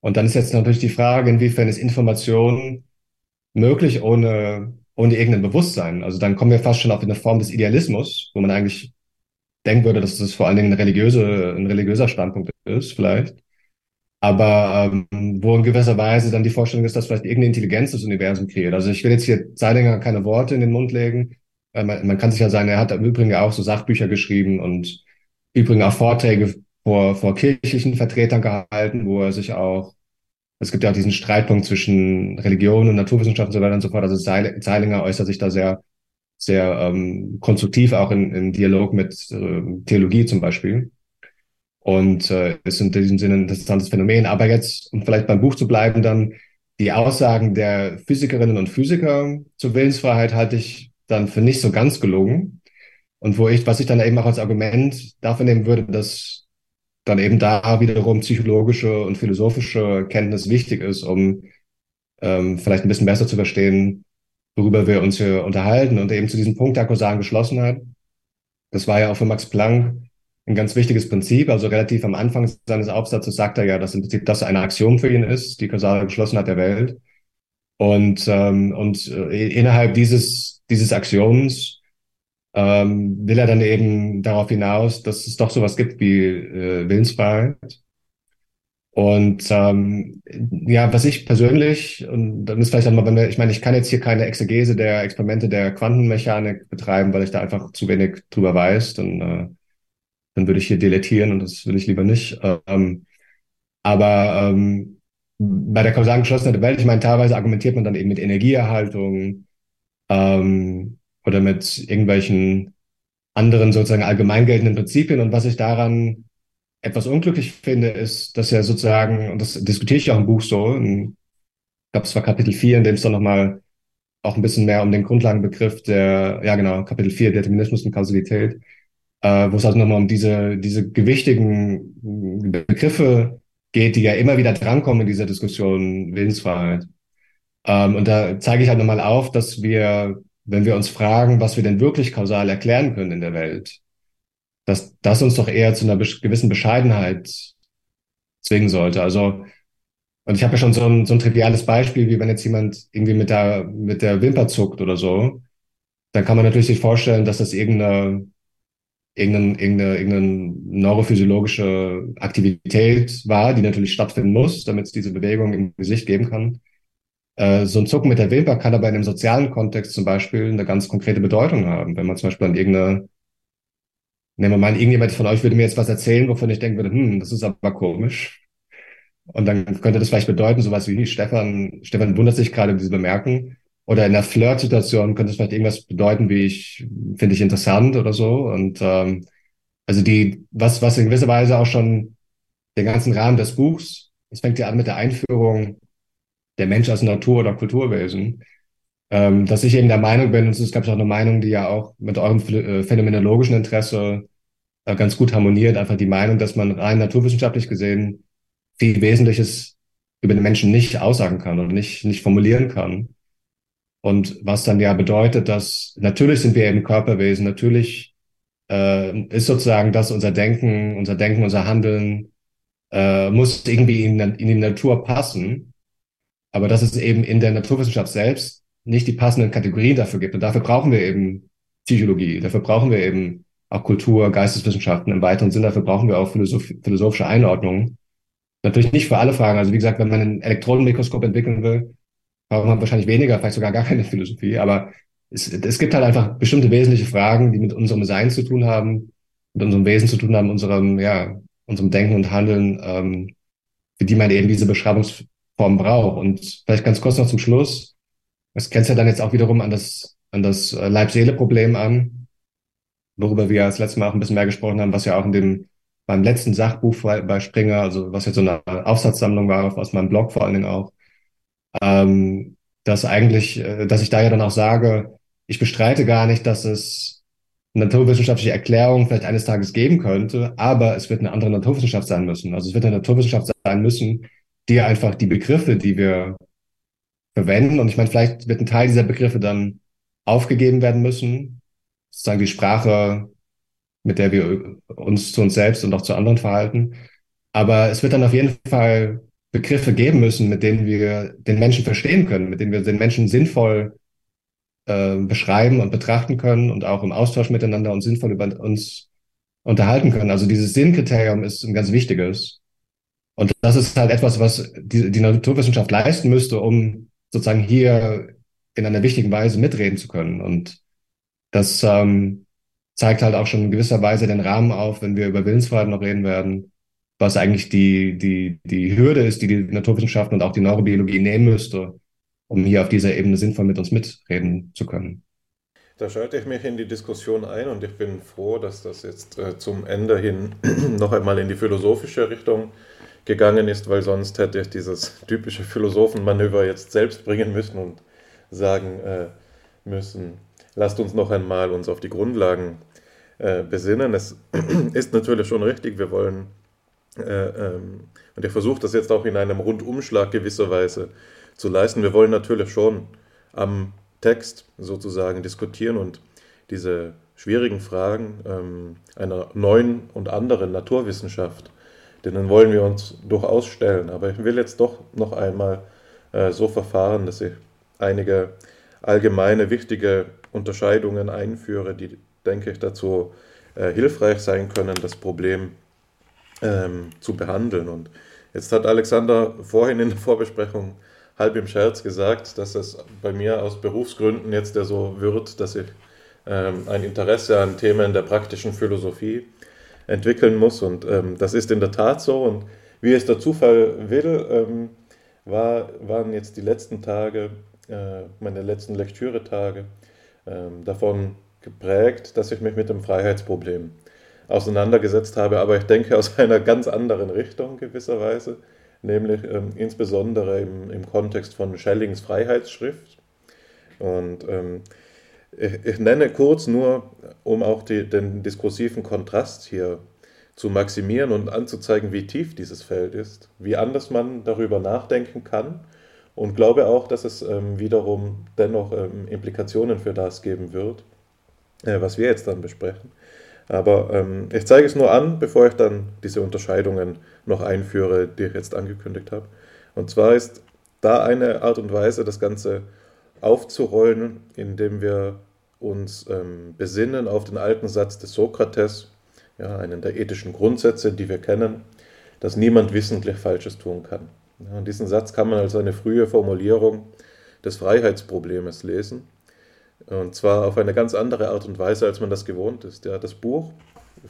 Und dann ist jetzt natürlich die Frage, inwiefern ist Information möglich ohne, ohne irgendein Bewusstsein? Also dann kommen wir fast schon auf eine Form des Idealismus, wo man eigentlich denken würde, dass das vor allen Dingen ein, religiöse, ein religiöser Standpunkt ist, vielleicht aber ähm, wo in gewisser Weise dann die Vorstellung ist, dass vielleicht irgendeine Intelligenz das Universum kreiert. Also ich will jetzt hier Zeidinger keine Worte in den Mund legen. Äh, man, man, kann sich ja sagen, er hat im Übrigen auch so Sachbücher geschrieben und übrigens auch Vorträge vor, vor kirchlichen Vertretern gehalten, wo er sich auch, es gibt ja auch diesen Streitpunkt zwischen Religion und Naturwissenschaft und so weiter und so fort. Also Zeilinger äußert sich da sehr, sehr ähm, konstruktiv, auch in, in Dialog mit äh, Theologie zum Beispiel. Und äh, ist in diesem Sinne ein interessantes Phänomen. Aber jetzt, um vielleicht beim Buch zu bleiben, dann die Aussagen der Physikerinnen und Physiker zur Willensfreiheit halte ich dann für nicht so ganz gelungen. Und wo ich, was ich dann eben auch als Argument dafür nehmen würde, dass dann eben da wiederum psychologische und philosophische Kenntnis wichtig ist, um ähm, vielleicht ein bisschen besser zu verstehen, worüber wir uns hier unterhalten. Und eben zu diesem Punkt der kausalen Geschlossenheit. Das war ja auch für Max Planck ein ganz wichtiges Prinzip. Also relativ am Anfang seines Aufsatzes sagt er ja, dass im Prinzip das eine Aktion für ihn ist, die kausale Geschlossenheit der Welt. Und, ähm, und äh, innerhalb dieses, dieses Axioms ähm, will er dann eben darauf hinaus, dass es doch sowas gibt wie äh, Willensfreiheit. Und ähm, ja, was ich persönlich, und dann ist vielleicht einmal, wenn wir, ich meine, ich kann jetzt hier keine Exegese der Experimente der Quantenmechanik betreiben, weil ich da einfach zu wenig drüber weiß. Dann äh, dann würde ich hier deletieren und das will ich lieber nicht. Ähm, aber ähm, bei der kausalen geschlossenen Welt, ich meine, teilweise argumentiert man dann eben mit Energieerhaltung ähm, oder mit irgendwelchen anderen sozusagen allgemein geltenden Prinzipien. Und was ich daran etwas unglücklich finde, ist, dass ja sozusagen, und das diskutiere ich auch im Buch so, in, ich glaube, es war Kapitel 4, in dem es dann nochmal auch ein bisschen mehr um den Grundlagenbegriff der, ja genau, Kapitel 4, Determinismus und Kausalität, äh, wo es also nochmal um diese, diese gewichtigen Begriffe geht, die ja immer wieder drankommen in dieser Diskussion Willensfreiheit. Ähm, und da zeige ich halt nochmal auf, dass wir, wenn wir uns fragen, was wir denn wirklich kausal erklären können in der Welt, dass das uns doch eher zu einer gewissen Bescheidenheit zwingen sollte. Also, und ich habe ja schon so ein, so ein triviales Beispiel, wie wenn jetzt jemand irgendwie mit der, mit der Wimper zuckt oder so, dann kann man natürlich sich vorstellen, dass das irgendeine, irgendeine, irgendeine, irgendeine neurophysiologische Aktivität war, die natürlich stattfinden muss, damit es diese Bewegung im Gesicht geben kann. Äh, so ein Zucken mit der Wimper kann aber in einem sozialen Kontext zum Beispiel eine ganz konkrete Bedeutung haben. Wenn man zum Beispiel an irgendeine, nehmen wir mal, irgendjemand von euch würde mir jetzt was erzählen, wovon ich denken würde, hm, das ist aber komisch. Und dann könnte das vielleicht bedeuten, sowas wie, Stefan, Stefan wundert sich gerade über diese Bemerken. Oder in einer Flirt-Situation könnte es vielleicht irgendwas bedeuten, wie ich, finde ich interessant oder so. Und ähm, also die, was, was in gewisser Weise auch schon den ganzen Rahmen des Buchs, es fängt ja an mit der Einführung der Mensch als Natur- oder Kulturwesen, ähm, dass ich eben der Meinung bin, und es ich, auch eine Meinung, die ja auch mit eurem äh, phänomenologischen Interesse äh, ganz gut harmoniert, einfach die Meinung, dass man rein naturwissenschaftlich gesehen viel Wesentliches über den Menschen nicht aussagen kann oder nicht, nicht formulieren kann. Und was dann ja bedeutet, dass natürlich sind wir eben Körperwesen, natürlich äh, ist sozusagen das unser Denken, unser Denken, unser Handeln äh, muss irgendwie in, in die Natur passen aber dass es eben in der Naturwissenschaft selbst nicht die passenden Kategorien dafür gibt. Und dafür brauchen wir eben Psychologie, dafür brauchen wir eben auch Kultur, Geisteswissenschaften im weiteren Sinn, dafür brauchen wir auch Philosoph philosophische Einordnungen. Natürlich nicht für alle Fragen. Also wie gesagt, wenn man ein Elektronenmikroskop entwickeln will, braucht man wahrscheinlich weniger, vielleicht sogar gar keine Philosophie. Aber es, es gibt halt einfach bestimmte wesentliche Fragen, die mit unserem Sein zu tun haben, mit unserem Wesen zu tun haben, unserem, ja, unserem Denken und Handeln, ähm, für die man eben diese Beschreibungs Form braucht. Und vielleicht ganz kurz noch zum Schluss. Es grenzt ja dann jetzt auch wiederum an das, an das äh, Leib-Seele-Problem an, worüber wir das letzte Mal auch ein bisschen mehr gesprochen haben, was ja auch in dem, beim letzten Sachbuch bei Springer, also was jetzt so eine Aufsatzsammlung war, aus meinem Blog vor allen Dingen auch, ähm, dass eigentlich, äh, dass ich da ja dann auch sage, ich bestreite gar nicht, dass es naturwissenschaftliche Erklärung vielleicht eines Tages geben könnte, aber es wird eine andere Naturwissenschaft sein müssen. Also es wird eine Naturwissenschaft sein müssen, die einfach die Begriffe, die wir verwenden, und ich meine, vielleicht wird ein Teil dieser Begriffe dann aufgegeben werden müssen, sozusagen die Sprache, mit der wir uns zu uns selbst und auch zu anderen verhalten. Aber es wird dann auf jeden Fall Begriffe geben müssen, mit denen wir den Menschen verstehen können, mit denen wir den Menschen sinnvoll äh, beschreiben und betrachten können und auch im Austausch miteinander und sinnvoll über uns unterhalten können. Also dieses Sinnkriterium ist ein ganz wichtiges. Und das ist halt etwas, was die, die Naturwissenschaft leisten müsste, um sozusagen hier in einer wichtigen Weise mitreden zu können. Und das ähm, zeigt halt auch schon in gewisser Weise den Rahmen auf, wenn wir über Willensfreiheit noch reden werden, was eigentlich die, die, die Hürde ist, die die Naturwissenschaften und auch die Neurobiologie nehmen müsste, um hier auf dieser Ebene sinnvoll mit uns mitreden zu können. Da schalte ich mich in die Diskussion ein und ich bin froh, dass das jetzt äh, zum Ende hin noch einmal in die philosophische Richtung gegangen ist, weil sonst hätte ich dieses typische Philosophenmanöver jetzt selbst bringen müssen und sagen äh, müssen, lasst uns noch einmal uns auf die Grundlagen äh, besinnen. Es ist natürlich schon richtig, wir wollen, äh, ähm, und ich versuche das jetzt auch in einem Rundumschlag gewisserweise zu leisten, wir wollen natürlich schon am Text sozusagen diskutieren und diese schwierigen Fragen ähm, einer neuen und anderen Naturwissenschaft denen wollen wir uns durchaus stellen. Aber ich will jetzt doch noch einmal äh, so verfahren, dass ich einige allgemeine wichtige Unterscheidungen einführe, die, denke ich, dazu äh, hilfreich sein können, das Problem ähm, zu behandeln. Und jetzt hat Alexander vorhin in der Vorbesprechung halb im Scherz gesagt, dass es bei mir aus Berufsgründen jetzt ja so wird, dass ich ähm, ein Interesse an Themen der praktischen Philosophie entwickeln muss. Und ähm, das ist in der Tat so. Und wie es der Zufall will, ähm, war, waren jetzt die letzten Tage, äh, meine letzten Lektüretage, äh, davon geprägt, dass ich mich mit dem Freiheitsproblem auseinandergesetzt habe, aber ich denke aus einer ganz anderen Richtung gewisserweise, nämlich ähm, insbesondere im, im Kontext von Schellings Freiheitsschrift. Und ähm, ich, ich nenne kurz nur, um auch die, den diskursiven Kontrast hier zu maximieren und anzuzeigen, wie tief dieses Feld ist, wie anders man darüber nachdenken kann und glaube auch, dass es ähm, wiederum dennoch ähm, Implikationen für das geben wird, äh, was wir jetzt dann besprechen. Aber ähm, ich zeige es nur an, bevor ich dann diese Unterscheidungen noch einführe, die ich jetzt angekündigt habe. Und zwar ist da eine Art und Weise, das Ganze aufzurollen, indem wir uns ähm, besinnen auf den alten Satz des Sokrates, ja, einen der ethischen Grundsätze, die wir kennen, dass niemand wissentlich Falsches tun kann. Ja, diesen Satz kann man als eine frühe Formulierung des Freiheitsproblemes lesen. Und zwar auf eine ganz andere Art und Weise, als man das gewohnt ist. Ja, das Buch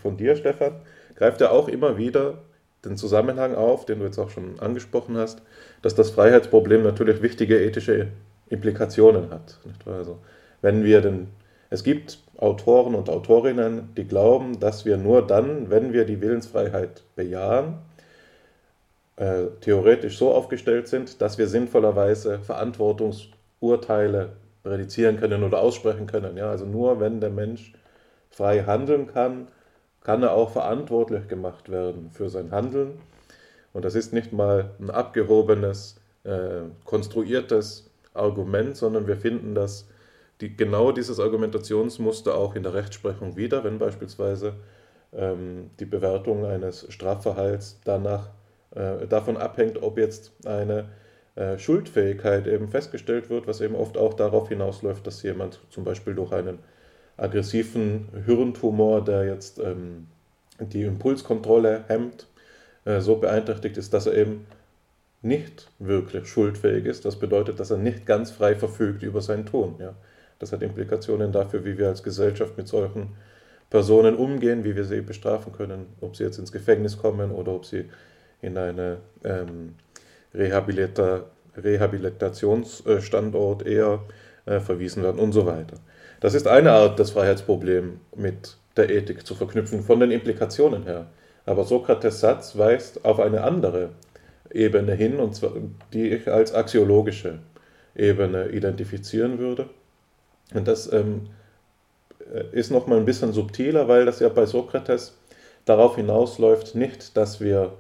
von dir, Stefan, greift ja auch immer wieder den Zusammenhang auf, den du jetzt auch schon angesprochen hast, dass das Freiheitsproblem natürlich wichtige ethische Implikationen hat. Also, wenn wir den, es gibt Autoren und Autorinnen, die glauben, dass wir nur dann, wenn wir die Willensfreiheit bejahen, äh, theoretisch so aufgestellt sind, dass wir sinnvollerweise Verantwortungsurteile prädizieren können oder aussprechen können. Ja, also nur wenn der Mensch frei handeln kann, kann er auch verantwortlich gemacht werden für sein Handeln. Und das ist nicht mal ein abgehobenes, äh, konstruiertes Argument, sondern wir finden das die, genau dieses Argumentationsmuster auch in der Rechtsprechung wieder, wenn beispielsweise ähm, die Bewertung eines Strafverhalts danach äh, davon abhängt, ob jetzt eine äh, Schuldfähigkeit eben festgestellt wird, was eben oft auch darauf hinausläuft, dass jemand zum Beispiel durch einen aggressiven Hirntumor, der jetzt ähm, die Impulskontrolle hemmt, äh, so beeinträchtigt ist, dass er eben nicht wirklich schuldfähig ist. Das bedeutet, dass er nicht ganz frei verfügt über sein Tun. Ja. Das hat Implikationen dafür, wie wir als Gesellschaft mit solchen Personen umgehen, wie wir sie bestrafen können, ob sie jetzt ins Gefängnis kommen oder ob sie in einen ähm, Rehabilita Rehabilitationsstandort eher äh, verwiesen werden und so weiter. Das ist eine Art, das Freiheitsproblem mit der Ethik zu verknüpfen, von den Implikationen her. Aber Sokrates Satz weist auf eine andere Ebene hin, und zwar die ich als axiologische Ebene identifizieren würde. Und das ähm, ist nochmal ein bisschen subtiler, weil das ja bei Sokrates darauf hinausläuft, nicht, dass wir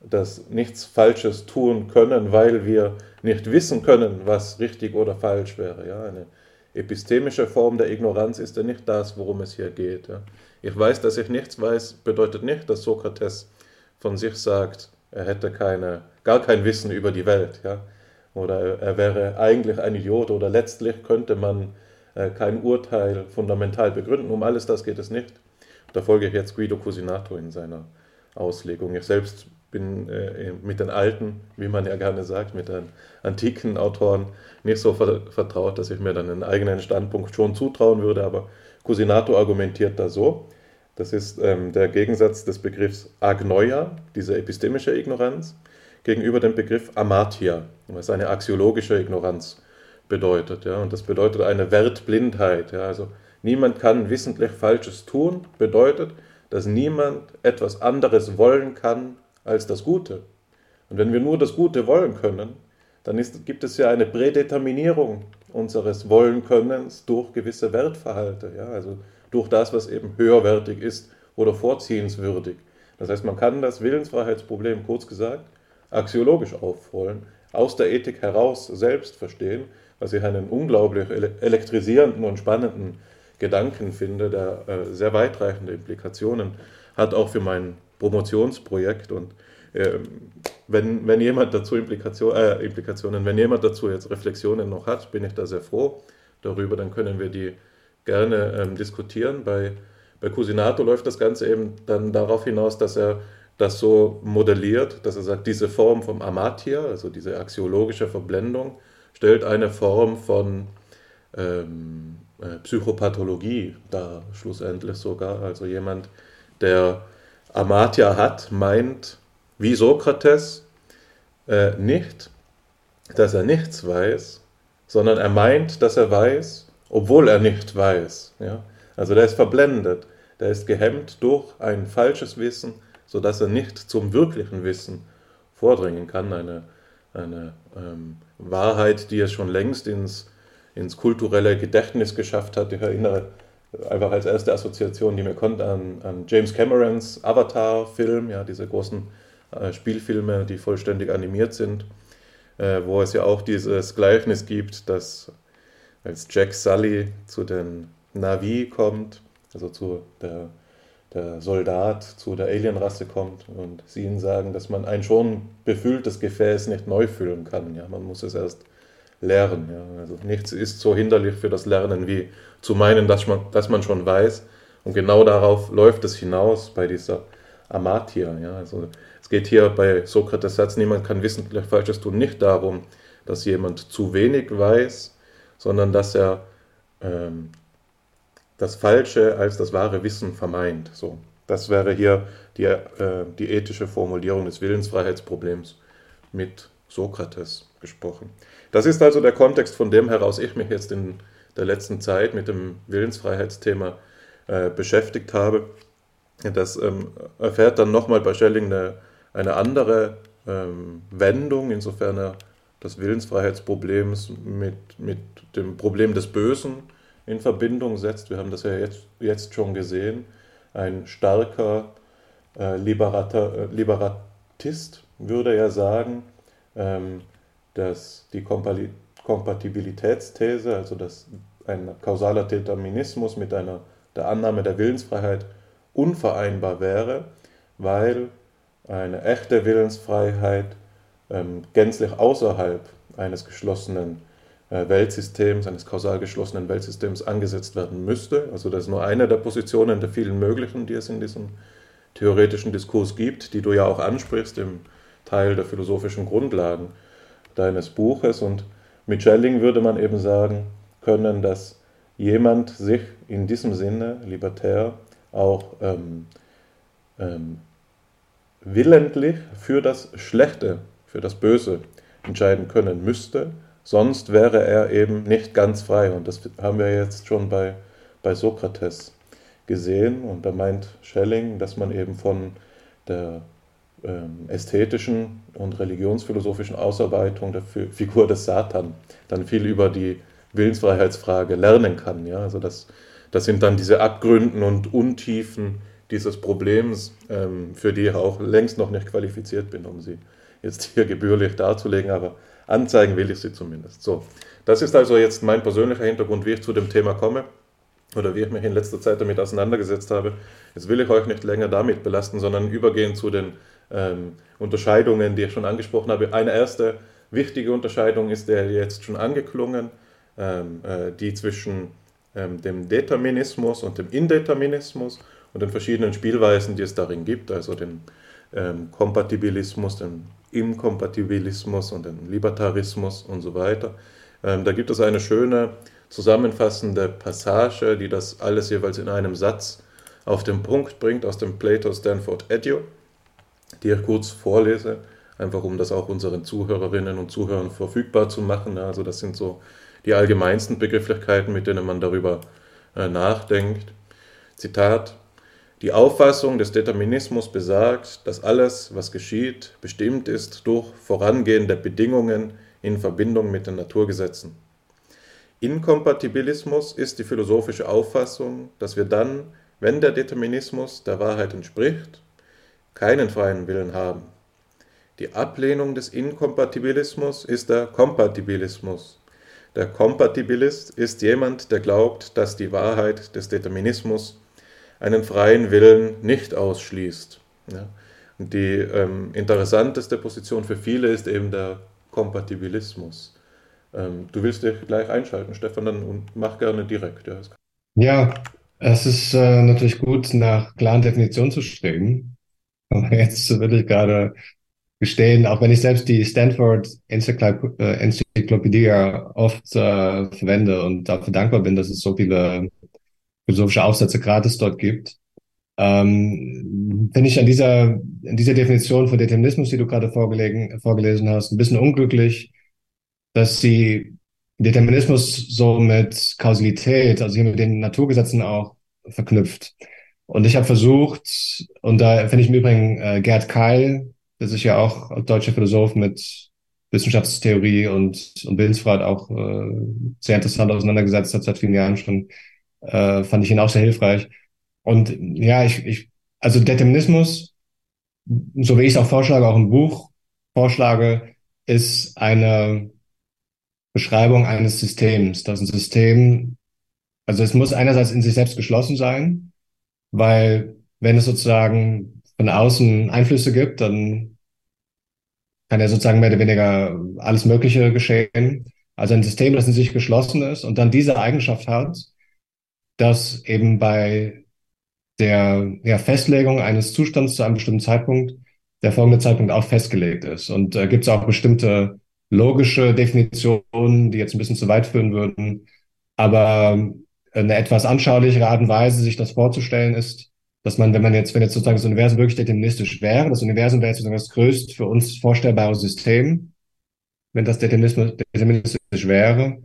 das nichts Falsches tun können, weil wir nicht wissen können, was richtig oder falsch wäre. Ja, eine epistemische Form der Ignoranz ist ja nicht das, worum es hier geht. Ja. Ich weiß, dass ich nichts weiß, bedeutet nicht, dass Sokrates von sich sagt, er hätte keine, gar kein Wissen über die Welt. Ja. Oder er wäre eigentlich ein Idiot oder letztlich könnte man äh, kein Urteil fundamental begründen. Um alles das geht es nicht. Da folge ich jetzt Guido Cusinato in seiner Auslegung. Ich selbst bin äh, mit den alten, wie man ja gerne sagt, mit den antiken Autoren nicht so vertraut, dass ich mir dann einen eigenen Standpunkt schon zutrauen würde, aber Cusinato argumentiert da so. Das ist ähm, der Gegensatz des Begriffs Agnoia, diese epistemische Ignoranz, gegenüber dem Begriff Amatia, was eine axiologische Ignoranz bedeutet. Ja? Und das bedeutet eine Wertblindheit. Ja? Also niemand kann wissentlich Falsches tun, bedeutet, dass niemand etwas anderes wollen kann als das Gute. Und wenn wir nur das Gute wollen können, dann ist, gibt es ja eine Prädeterminierung unseres Wollenkönnens durch gewisse Wertverhalte, ja, also durch das, was eben höherwertig ist oder vorziehenswürdig. Das heißt, man kann das Willensfreiheitsproblem, kurz gesagt, axiologisch aufrollen, aus der Ethik heraus selbst verstehen, was ich einen unglaublich elektrisierenden und spannenden Gedanken finde, der äh, sehr weitreichende Implikationen hat, auch für mein Promotionsprojekt. Und äh, wenn, wenn jemand dazu Implikation, äh, Implikationen, wenn jemand dazu jetzt Reflexionen noch hat, bin ich da sehr froh darüber, dann können wir die gerne ähm, diskutieren. Bei, bei Cusinato läuft das Ganze eben dann darauf hinaus, dass er das so modelliert, dass er sagt, diese Form vom Amatia, also diese axiologische Verblendung, stellt eine Form von ähm, äh, Psychopathologie dar, schlussendlich sogar. Also jemand, der Amatya hat, meint, wie Sokrates, äh, nicht, dass er nichts weiß, sondern er meint, dass er weiß, obwohl er nicht weiß. Ja? Also der ist verblendet, der ist gehemmt durch ein falsches Wissen, sodass er nicht zum wirklichen Wissen vordringen kann. Eine, eine ähm, Wahrheit, die es schon längst ins, ins kulturelle Gedächtnis geschafft hat. Ich erinnere einfach als erste Assoziation, die mir kommt, an, an James Camerons Avatar-Film, ja, diese großen äh, Spielfilme, die vollständig animiert sind, äh, wo es ja auch dieses Gleichnis gibt, dass als Jack Sully zu den Navi kommt, also zu der der Soldat zu der Alienrasse kommt und sie ihnen sagen, dass man ein schon befülltes Gefäß nicht neu füllen kann. Ja, man muss es erst lernen. Ja. Also nichts ist so hinderlich für das Lernen wie zu meinen, dass man, dass man schon weiß. Und genau darauf läuft es hinaus bei dieser Amatia. Ja. Also es geht hier bei Sokrates Satz, niemand kann wissentlich Falsches tun, nicht darum, dass jemand zu wenig weiß, sondern dass er ähm, das Falsche als das wahre Wissen vermeint. So, das wäre hier die, äh, die ethische Formulierung des Willensfreiheitsproblems mit Sokrates gesprochen. Das ist also der Kontext, von dem heraus ich mich jetzt in der letzten Zeit mit dem Willensfreiheitsthema äh, beschäftigt habe. Das ähm, erfährt dann nochmal bei Schelling eine, eine andere ähm, Wendung, insofern er das Willensfreiheitsproblems mit, mit dem Problem des Bösen in Verbindung setzt. Wir haben das ja jetzt, jetzt schon gesehen. Ein starker äh, Liberata, äh, Liberatist würde ja sagen, ähm, dass die Kompatibilitätsthese, also dass ein kausaler Determinismus mit einer der Annahme der Willensfreiheit unvereinbar wäre, weil eine echte Willensfreiheit ähm, gänzlich außerhalb eines geschlossenen äh, Weltsystems, eines kausal geschlossenen Weltsystems angesetzt werden müsste. Also das ist nur eine der Positionen der vielen möglichen, die es in diesem theoretischen Diskurs gibt, die du ja auch ansprichst im Teil der philosophischen Grundlagen deines Buches. Und mit Schelling würde man eben sagen können, dass jemand sich in diesem Sinne, libertär, auch ähm, ähm, willentlich für das Schlechte, für das Böse entscheiden können müsste, sonst wäre er eben nicht ganz frei. Und das haben wir jetzt schon bei, bei Sokrates gesehen. Und da meint Schelling, dass man eben von der ähm, ästhetischen und religionsphilosophischen Ausarbeitung der Figur des Satan dann viel über die Willensfreiheitsfrage lernen kann. Ja? Also das, das sind dann diese Abgründen und Untiefen dieses Problems, ähm, für die ich auch längst noch nicht qualifiziert bin, um sie jetzt hier gebührlich darzulegen, aber anzeigen will ich sie zumindest. So, das ist also jetzt mein persönlicher Hintergrund, wie ich zu dem Thema komme oder wie ich mich in letzter Zeit damit auseinandergesetzt habe. Jetzt will ich euch nicht länger damit belasten, sondern übergehen zu den ähm, Unterscheidungen, die ich schon angesprochen habe. Eine erste wichtige Unterscheidung ist der jetzt schon angeklungen, ähm, äh, die zwischen ähm, dem Determinismus und dem Indeterminismus und den verschiedenen Spielweisen, die es darin gibt, also den ähm, Kompatibilismus, den Inkompatibilismus und den Libertarismus und so weiter. Ähm, da gibt es eine schöne zusammenfassende Passage, die das alles jeweils in einem Satz auf den Punkt bringt aus dem Plato Stanford Edio die ich kurz vorlese, einfach um das auch unseren Zuhörerinnen und Zuhörern verfügbar zu machen. Also das sind so die allgemeinsten Begrifflichkeiten, mit denen man darüber äh, nachdenkt. Zitat, die Auffassung des Determinismus besagt, dass alles, was geschieht, bestimmt ist durch vorangehende Bedingungen in Verbindung mit den Naturgesetzen. Inkompatibilismus ist die philosophische Auffassung, dass wir dann, wenn der Determinismus der Wahrheit entspricht, keinen freien Willen haben. Die Ablehnung des Inkompatibilismus ist der Kompatibilismus. Der Kompatibilist ist jemand, der glaubt, dass die Wahrheit des Determinismus einen freien Willen nicht ausschließt. Ja. Die ähm, interessanteste Position für viele ist eben der Kompatibilismus. Ähm, du willst dich gleich einschalten, Stefan, dann mach gerne direkt. Ja, ja es ist äh, natürlich gut, nach klaren Definitionen zu streben. Aber jetzt will ich gerade gestehen, auch wenn ich selbst die Stanford Enzyklopädie äh, oft äh, verwende und dafür dankbar bin, dass es so viele philosophische Aufsätze gratis dort gibt, ähm, finde ich an dieser, an dieser Definition von Determinismus, die du gerade vorgelesen hast, ein bisschen unglücklich, dass sie Determinismus so mit Kausalität, also hier mit den Naturgesetzen auch verknüpft. Und ich habe versucht, und da finde ich im Übrigen äh, Gerd Keil, der sich ja auch deutscher Philosoph mit Wissenschaftstheorie und, und Willensfreiheit auch äh, sehr interessant auseinandergesetzt hat, seit vielen Jahren schon, äh, fand ich ihn auch sehr hilfreich. Und ja, ich, ich also Determinismus, so wie ich es auch vorschlage, auch im Buch vorschlage, ist eine Beschreibung eines Systems. Das ist ein System, also es muss einerseits in sich selbst geschlossen sein, weil wenn es sozusagen von außen Einflüsse gibt, dann kann ja sozusagen mehr oder weniger alles Mögliche geschehen. Also ein System, das in sich geschlossen ist und dann diese Eigenschaft hat, dass eben bei der ja, Festlegung eines Zustands zu einem bestimmten Zeitpunkt der folgende Zeitpunkt auch festgelegt ist. Und äh, gibt es auch bestimmte logische Definitionen, die jetzt ein bisschen zu weit führen würden. Aber eine etwas anschaulichere Art und Weise, sich das vorzustellen, ist, dass man, wenn man jetzt, wenn jetzt sozusagen das Universum wirklich deterministisch wäre, das Universum wäre sozusagen das größte für uns vorstellbare System, wenn das deterministisch wäre.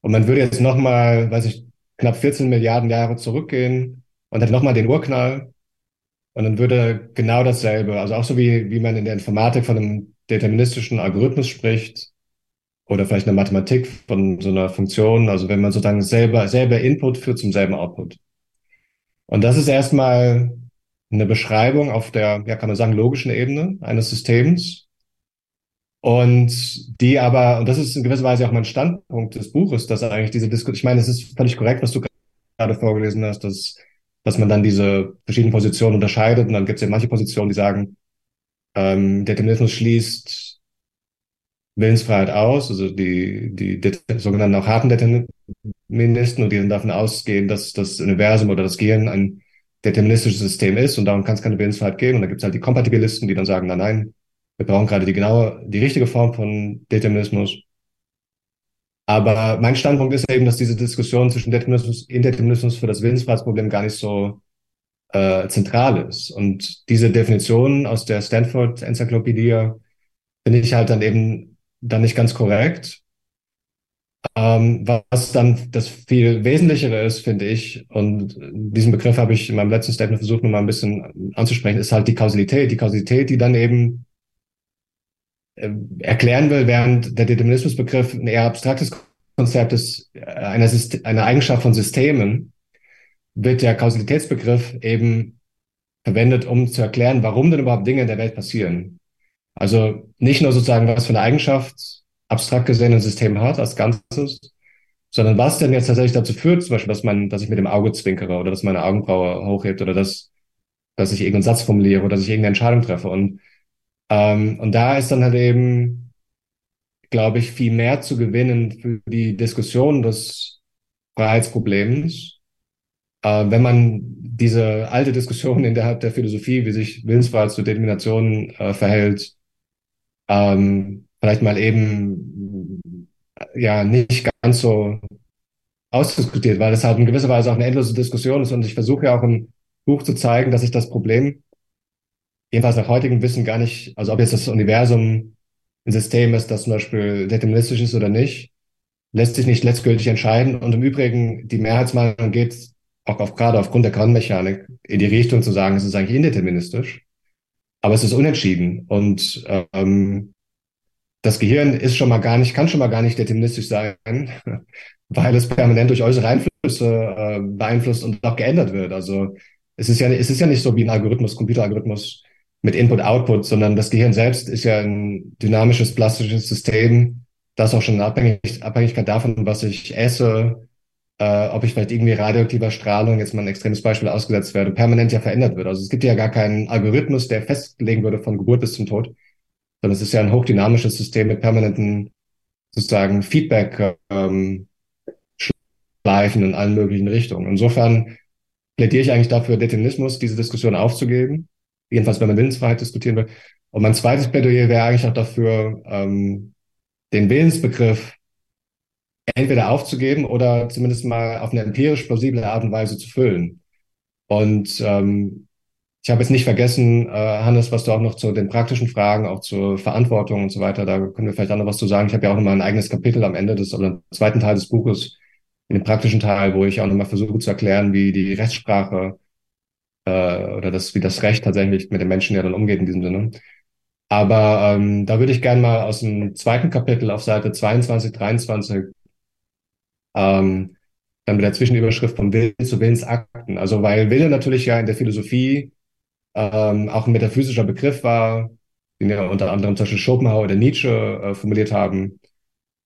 Und man würde jetzt nochmal, weiß ich, knapp 14 Milliarden Jahre zurückgehen und hätte nochmal den Urknall. Und dann würde genau dasselbe, also auch so wie, wie man in der Informatik von einem deterministischen Algorithmus spricht, oder vielleicht in der Mathematik von so einer Funktion, also wenn man sozusagen selber, selber Input führt zum selben Output. Und das ist erstmal eine Beschreibung auf der, ja, kann man sagen, logischen Ebene eines Systems. Und die aber, und das ist in gewisser Weise auch mein Standpunkt des Buches, dass eigentlich diese Diskussion, ich meine, es ist völlig korrekt, was du gerade vorgelesen hast, dass, dass man dann diese verschiedenen Positionen unterscheidet. Und dann gibt es ja manche Positionen, die sagen, ähm, Determinismus schließt Willensfreiheit aus, also die, die, die sogenannten auch harten Deterministen, und die dann davon ausgehen, dass das Universum oder das Gehirn ein deterministisches System ist und darum kann es keine Willensfreiheit geben. Und dann gibt es halt die Kompatibilisten, die dann sagen, nein, nein, wir brauchen gerade die genaue, die richtige Form von Determinismus. Aber mein Standpunkt ist eben, dass diese Diskussion zwischen Determinismus, Indeterminismus für das Willensfreiheitsproblem gar nicht so äh, zentral ist. Und diese Definition aus der Stanford-Enzyklopädie finde ich halt dann eben dann nicht ganz korrekt. Ähm, was dann das viel Wesentlichere ist, finde ich, und diesen Begriff habe ich in meinem letzten Statement versucht, noch mal ein bisschen anzusprechen, ist halt die Kausalität. Die Kausalität, die dann eben erklären will, während der Determinismusbegriff ein eher abstraktes Konzept ist, äh, eine, eine Eigenschaft von Systemen, wird der Kausalitätsbegriff eben verwendet, um zu erklären, warum denn überhaupt Dinge in der Welt passieren. Also nicht nur sozusagen, was für eine Eigenschaft abstrakt gesehen ein System hat als Ganzes, sondern was denn jetzt tatsächlich dazu führt, zum Beispiel, dass man, dass ich mit dem Auge zwinkere oder dass meine Augenbraue hochhebt oder dass, dass ich irgendeinen Satz formuliere oder dass ich irgendeine Entscheidung treffe. Und, ähm, und da ist dann halt eben, glaube ich, viel mehr zu gewinnen für die Diskussion des Freiheitsproblems, äh, wenn man diese alte Diskussion innerhalb der Philosophie, wie sich Willensfreiheit zur Determination äh, verhält, ähm, vielleicht mal eben ja nicht ganz so ausdiskutiert, weil das halt in gewisser Weise auch eine endlose Diskussion ist. Und ich versuche ja auch im Buch zu zeigen, dass ich das Problem jedenfalls nach heutigem Wissen gar nicht, also ob jetzt das Universum ein System ist, das zum Beispiel deterministisch ist oder nicht, lässt sich nicht letztgültig entscheiden. Und im Übrigen, die Mehrheitsmeinung geht auch auf, gerade aufgrund der Quantenmechanik in die Richtung zu sagen, es ist eigentlich indeterministisch. Aber es ist unentschieden. Und ähm, das Gehirn ist schon mal gar nicht, kann schon mal gar nicht deterministisch sein, weil es permanent durch äußere Einflüsse äh, beeinflusst und auch geändert wird. Also es ist ja, es ist ja nicht so wie ein Algorithmus, Computeralgorithmus mit Input-Output, sondern das Gehirn selbst ist ja ein dynamisches, plastisches System, das auch schon Abhängig, Abhängigkeit davon, was ich esse, äh, ob ich vielleicht irgendwie radioaktiver Strahlung, jetzt mal ein extremes Beispiel, ausgesetzt werde, permanent ja verändert wird. Also es gibt ja gar keinen Algorithmus, der festlegen würde von Geburt bis zum Tod, sondern es ist ja ein hochdynamisches System mit permanenten sozusagen Feedback ähm, Schleifen in allen möglichen Richtungen. Insofern plädiere ich eigentlich dafür, Determinismus, diese Diskussion aufzugeben, jedenfalls wenn man Willensfreiheit diskutieren will. Und mein zweites Plädoyer wäre eigentlich auch dafür, ähm, den Willensbegriff entweder aufzugeben oder zumindest mal auf eine empirisch plausible Art und Weise zu füllen. Und ähm, ich habe jetzt nicht vergessen, äh, Hannes, was du auch noch zu den praktischen Fragen, auch zur Verantwortung und so weiter, da können wir vielleicht auch noch was zu sagen. Ich habe ja auch nochmal ein eigenes Kapitel am Ende des, oder im zweiten Teil des Buches, in dem praktischen Teil, wo ich auch nochmal versuche zu erklären, wie die Rechtssprache äh, oder das, wie das Recht tatsächlich mit den Menschen ja dann umgeht in diesem Sinne. Aber ähm, da würde ich gerne mal aus dem zweiten Kapitel auf Seite 22, 23 ähm, dann mit der Zwischenüberschrift vom Willen zu Willensakten. Also weil Wille natürlich ja in der Philosophie ähm, auch ein metaphysischer Begriff war, den ja unter anderem zum Beispiel Schopenhauer oder Nietzsche äh, formuliert haben,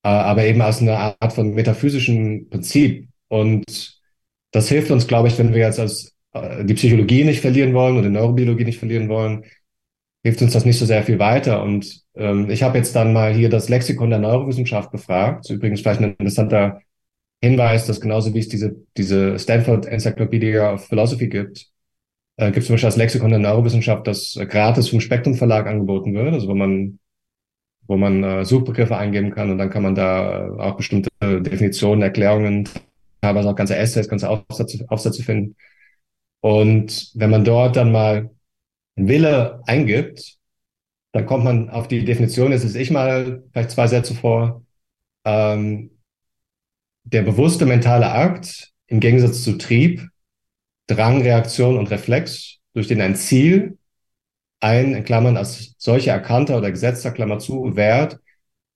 äh, aber eben als eine Art von metaphysischen Prinzip. Und das hilft uns, glaube ich, wenn wir jetzt als die Psychologie nicht verlieren wollen oder die Neurobiologie nicht verlieren wollen, hilft uns das nicht so sehr viel weiter. Und ähm, ich habe jetzt dann mal hier das Lexikon der Neurowissenschaft ist übrigens vielleicht ein interessanter Hinweis, dass genauso wie es diese, diese Stanford Encyclopedia of Philosophy gibt, äh, gibt es zum Beispiel das Lexikon der Neurowissenschaft, das äh, gratis vom Spektrum Verlag angeboten wird, also wo man wo man äh, Suchbegriffe eingeben kann und dann kann man da äh, auch bestimmte Definitionen, Erklärungen, teilweise auch ganze Essays, ganze Aufsätze, Aufsätze finden. Und wenn man dort dann mal Wille eingibt, dann kommt man auf die Definition, jetzt ist ich mal vielleicht zwei Sätze vor. Ähm, der bewusste mentale Akt im Gegensatz zu Trieb, Drang, Reaktion und Reflex, durch den ein Ziel, ein, in Klammern, als solche erkannter oder gesetzter, Klammer zu, Wert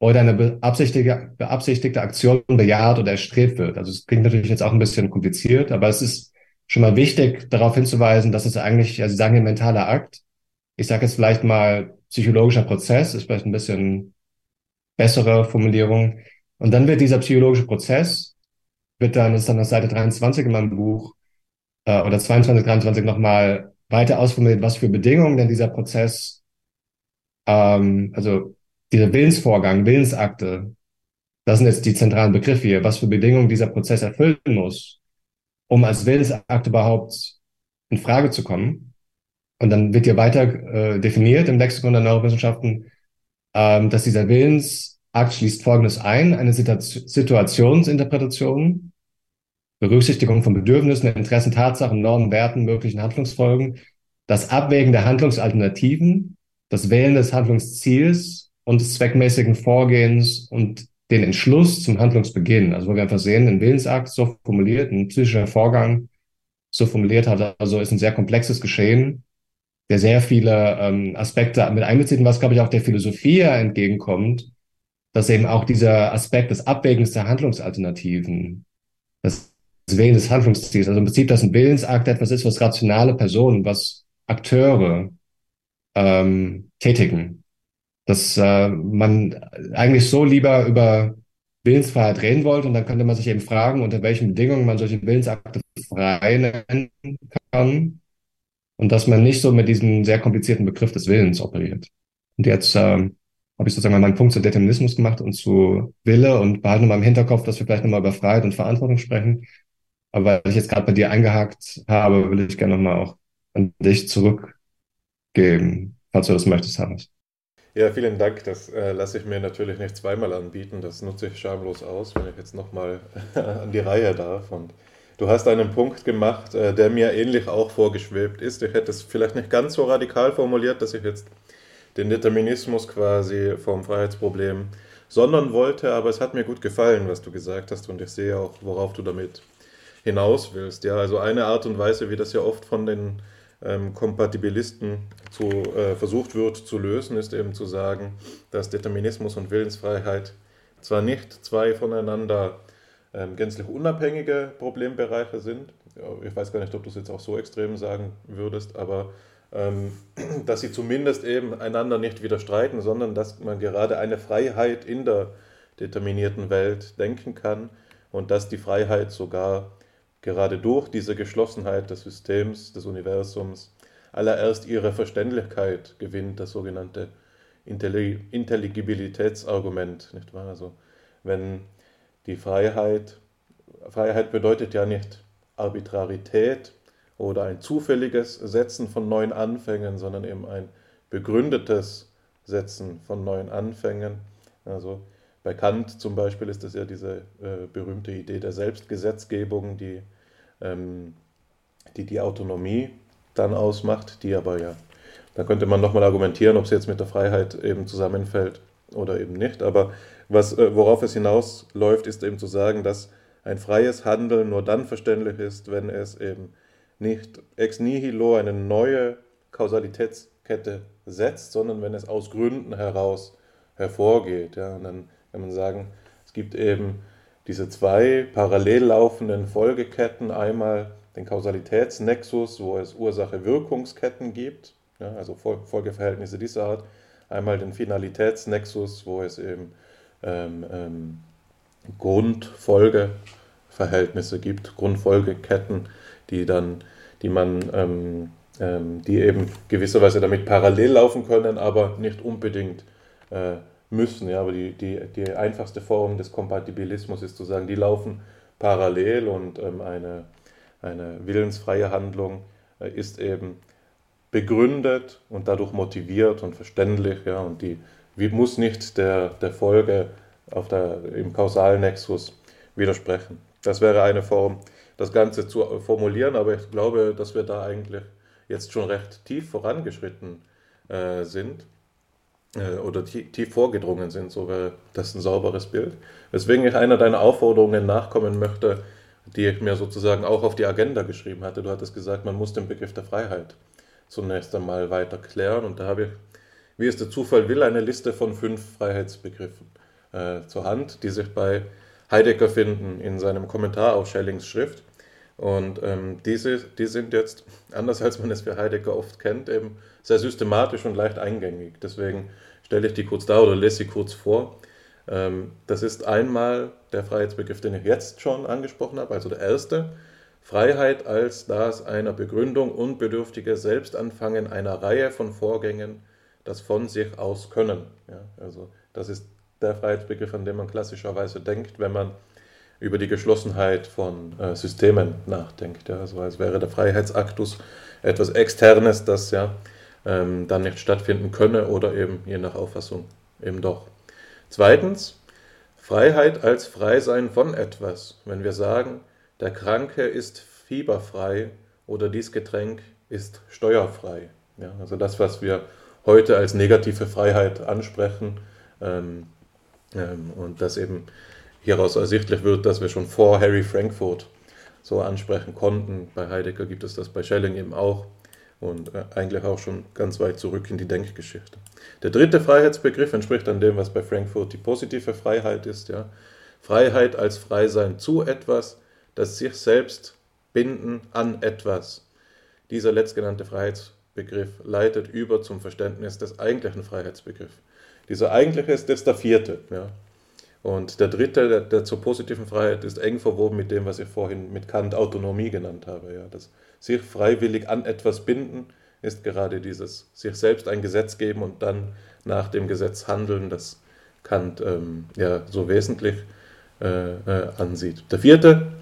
oder eine beabsichtigte, beabsichtigte Aktion bejaht oder erstrebt wird. Also es klingt natürlich jetzt auch ein bisschen kompliziert, aber es ist schon mal wichtig, darauf hinzuweisen, dass es eigentlich, also Sie sagen, ein mentaler Akt. Ich sage jetzt vielleicht mal psychologischer Prozess, ist vielleicht ein bisschen bessere Formulierung. Und dann wird dieser psychologische Prozess, wird dann, ist dann auf Seite 23 in meinem Buch, äh, oder 22, 23 nochmal weiter ausformuliert, was für Bedingungen denn dieser Prozess, ähm, also dieser Willensvorgang, Willensakte, das sind jetzt die zentralen Begriffe hier, was für Bedingungen dieser Prozess erfüllen muss, um als Willensakt überhaupt in Frage zu kommen. Und dann wird hier weiter äh, definiert im Lexikon der Neurowissenschaften, ähm, dass dieser Willensakt schließt Folgendes ein, eine Situationsinterpretation, Berücksichtigung von Bedürfnissen, Interessen, Tatsachen, Normen, Werten, möglichen Handlungsfolgen, das Abwägen der Handlungsalternativen, das Wählen des Handlungsziels und des zweckmäßigen Vorgehens und den Entschluss zum Handlungsbeginn. Also wo wir einfach sehen, ein Willensakt so formuliert, ein psychischer Vorgang so formuliert hat, also ist ein sehr komplexes Geschehen, der sehr viele ähm, Aspekte mit einbezieht was, glaube ich, auch der Philosophie entgegenkommt, dass eben auch dieser Aspekt des Abwägens der Handlungsalternativen, das Wählen des Handlungsziels, also im Prinzip, dass ein Willensakt etwas ist, was rationale Personen, was Akteure ähm, tätigen dass äh, man eigentlich so lieber über Willensfreiheit reden wollte und dann könnte man sich eben fragen, unter welchen Bedingungen man solche Willensakte frei nennen kann und dass man nicht so mit diesem sehr komplizierten Begriff des Willens operiert. Und jetzt äh, habe ich sozusagen mal meinen Punkt zu Determinismus gemacht und zu Wille und behalte nochmal im Hinterkopf, dass wir vielleicht nochmal über Freiheit und Verantwortung sprechen. Aber weil ich jetzt gerade bei dir eingehakt habe, will ich gerne nochmal auch an dich zurückgeben, falls du das möchtest, Hannes. Ja, vielen Dank. Das äh, lasse ich mir natürlich nicht zweimal anbieten. Das nutze ich schamlos aus, wenn ich jetzt nochmal an die Reihe darf. Und du hast einen Punkt gemacht, äh, der mir ähnlich auch vorgeschwebt ist. Ich hätte es vielleicht nicht ganz so radikal formuliert, dass ich jetzt den Determinismus quasi vom Freiheitsproblem sondern wollte, aber es hat mir gut gefallen, was du gesagt hast und ich sehe auch, worauf du damit hinaus willst. Ja, also eine Art und Weise, wie das ja oft von den ähm, Kompatibilisten zu, äh, versucht wird zu lösen, ist eben zu sagen, dass Determinismus und Willensfreiheit zwar nicht zwei voneinander ähm, gänzlich unabhängige Problembereiche sind, ich weiß gar nicht, ob du es jetzt auch so extrem sagen würdest, aber ähm, dass sie zumindest eben einander nicht widerstreiten, sondern dass man gerade eine Freiheit in der determinierten Welt denken kann und dass die Freiheit sogar gerade durch diese Geschlossenheit des Systems, des Universums, allererst ihre Verständlichkeit gewinnt, das sogenannte Intelligibilitätsargument, nicht wahr? Also, wenn die Freiheit, Freiheit bedeutet ja nicht Arbitrarität oder ein zufälliges Setzen von neuen Anfängen, sondern eben ein begründetes Setzen von neuen Anfängen. Also bei Kant zum Beispiel ist das ja diese äh, berühmte Idee der Selbstgesetzgebung, die, ähm, die die Autonomie dann ausmacht, die aber ja, da könnte man nochmal argumentieren, ob sie jetzt mit der Freiheit eben zusammenfällt oder eben nicht. Aber was, äh, worauf es hinausläuft, ist eben zu sagen, dass ein freies Handeln nur dann verständlich ist, wenn es eben nicht ex nihilo eine neue Kausalitätskette setzt, sondern wenn es aus Gründen heraus hervorgeht. Ja, und dann kann man sagen, es gibt eben diese zwei parallel laufenden Folgeketten, einmal den Kausalitätsnexus, wo es Ursache-Wirkungsketten gibt, ja, also Folgeverhältnisse dieser Art, einmal den Finalitätsnexus, wo es eben ähm, ähm, Grundfolgeverhältnisse gibt, Grundfolgeketten, die dann die man, ähm, ähm, die eben gewisserweise damit parallel laufen können, aber nicht unbedingt äh, müssen. Ja, aber die, die, die einfachste Form des Kompatibilismus ist zu sagen, die laufen parallel und ähm, eine, eine willensfreie Handlung äh, ist eben begründet und dadurch motiviert und verständlich. Ja, und die wie, muss nicht der, der Folge auf der, im Kausalnexus widersprechen. Das wäre eine Form, das Ganze zu formulieren, aber ich glaube, dass wir da eigentlich jetzt schon recht tief vorangeschritten äh, sind äh, oder tief, tief vorgedrungen sind, so wäre das ein sauberes Bild. Weswegen ich einer deiner Aufforderungen nachkommen möchte, die ich mir sozusagen auch auf die Agenda geschrieben hatte. Du hattest gesagt, man muss den Begriff der Freiheit zunächst einmal weiter klären und da habe ich, wie es der Zufall will, eine Liste von fünf Freiheitsbegriffen äh, zur Hand, die sich bei Heidegger finden in seinem Kommentar auf Schellings Schrift. Und ähm, diese, die sind jetzt, anders als man es für Heidegger oft kennt, eben sehr systematisch und leicht eingängig. Deswegen stelle ich die kurz dar oder lese sie kurz vor. Ähm, das ist einmal der Freiheitsbegriff, den ich jetzt schon angesprochen habe, also der erste. Freiheit als das einer Begründung unbedürftige Selbstanfangen einer Reihe von Vorgängen, das von sich aus können. Ja, also das ist der Freiheitsbegriff, an den man klassischerweise denkt, wenn man über die Geschlossenheit von äh, Systemen nachdenkt. Ja. Also als wäre der Freiheitsaktus etwas Externes, das ja ähm, dann nicht stattfinden könne oder eben je nach Auffassung eben doch. Zweitens, Freiheit als Freisein von etwas. Wenn wir sagen, der Kranke ist fieberfrei oder dies Getränk ist steuerfrei. Ja, also das, was wir heute als negative Freiheit ansprechen, ähm, ähm, und das eben hieraus ersichtlich wird, dass wir schon vor Harry Frankfurt so ansprechen konnten. Bei Heidegger gibt es das bei Schelling eben auch und äh, eigentlich auch schon ganz weit zurück in die Denkgeschichte. Der dritte Freiheitsbegriff entspricht dann dem, was bei Frankfurt die positive Freiheit ist. Ja. Freiheit als Freisein zu etwas, das sich selbst binden an etwas. Dieser letztgenannte Freiheitsbegriff leitet über zum Verständnis des eigentlichen Freiheitsbegriffs. Dieser eigentliche ist jetzt der vierte. Ja. Und der dritte, der, der, zur positiven Freiheit, ist eng verwoben mit dem, was ich vorhin mit Kant Autonomie genannt habe. Ja. Das sich freiwillig an etwas binden ist gerade dieses sich selbst ein Gesetz geben und dann nach dem Gesetz handeln, das Kant ähm, ja so wesentlich äh, äh, ansieht. Der vierte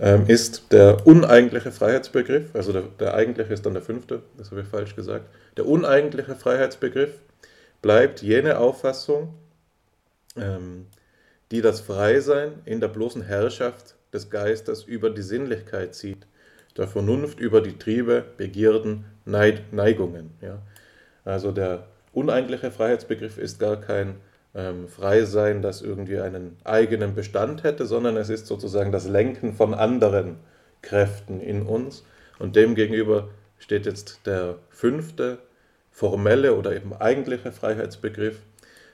ähm, ist der uneigentliche Freiheitsbegriff, also der, der eigentliche ist dann der fünfte, das habe ich falsch gesagt. Der uneigentliche Freiheitsbegriff bleibt jene Auffassung, ähm, die das Freisein in der bloßen Herrschaft des Geistes über die Sinnlichkeit sieht, der Vernunft über die Triebe, Begierden, Neid, Neigungen. Ja. Also der uneigentliche Freiheitsbegriff ist gar kein ähm, Freisein, das irgendwie einen eigenen Bestand hätte, sondern es ist sozusagen das Lenken von anderen Kräften in uns. Und demgegenüber steht jetzt der fünfte formelle oder eben eigentliche Freiheitsbegriff.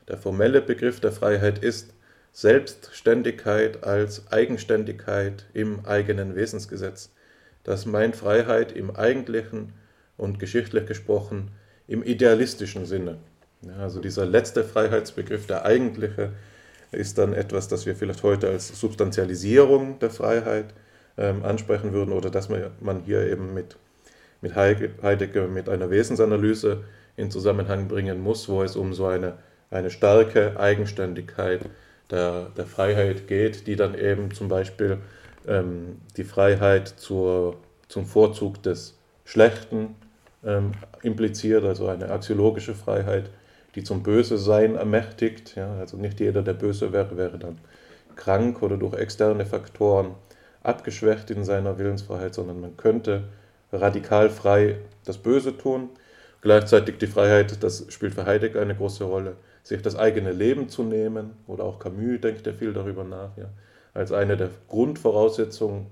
Der formelle Begriff der Freiheit ist Selbstständigkeit als Eigenständigkeit im eigenen Wesensgesetz. Das meint Freiheit im eigentlichen und geschichtlich gesprochen im idealistischen Sinne. Ja, also dieser letzte Freiheitsbegriff, der eigentliche, ist dann etwas, das wir vielleicht heute als Substantialisierung der Freiheit ähm, ansprechen würden oder dass man hier eben mit mit Heidegger mit einer Wesensanalyse in Zusammenhang bringen muss, wo es um so eine, eine starke Eigenständigkeit der, der Freiheit geht, die dann eben zum Beispiel ähm, die Freiheit zur, zum Vorzug des Schlechten ähm, impliziert, also eine axiologische Freiheit, die zum Böse-Sein ermächtigt. Ja, also nicht jeder, der böse wäre, wäre dann krank oder durch externe Faktoren abgeschwächt in seiner Willensfreiheit, sondern man könnte radikal frei das Böse tun. Gleichzeitig die Freiheit, das spielt für Heidegger eine große Rolle, sich das eigene Leben zu nehmen. Oder auch Camus denkt ja viel darüber nach, ja, als eine der Grundvoraussetzungen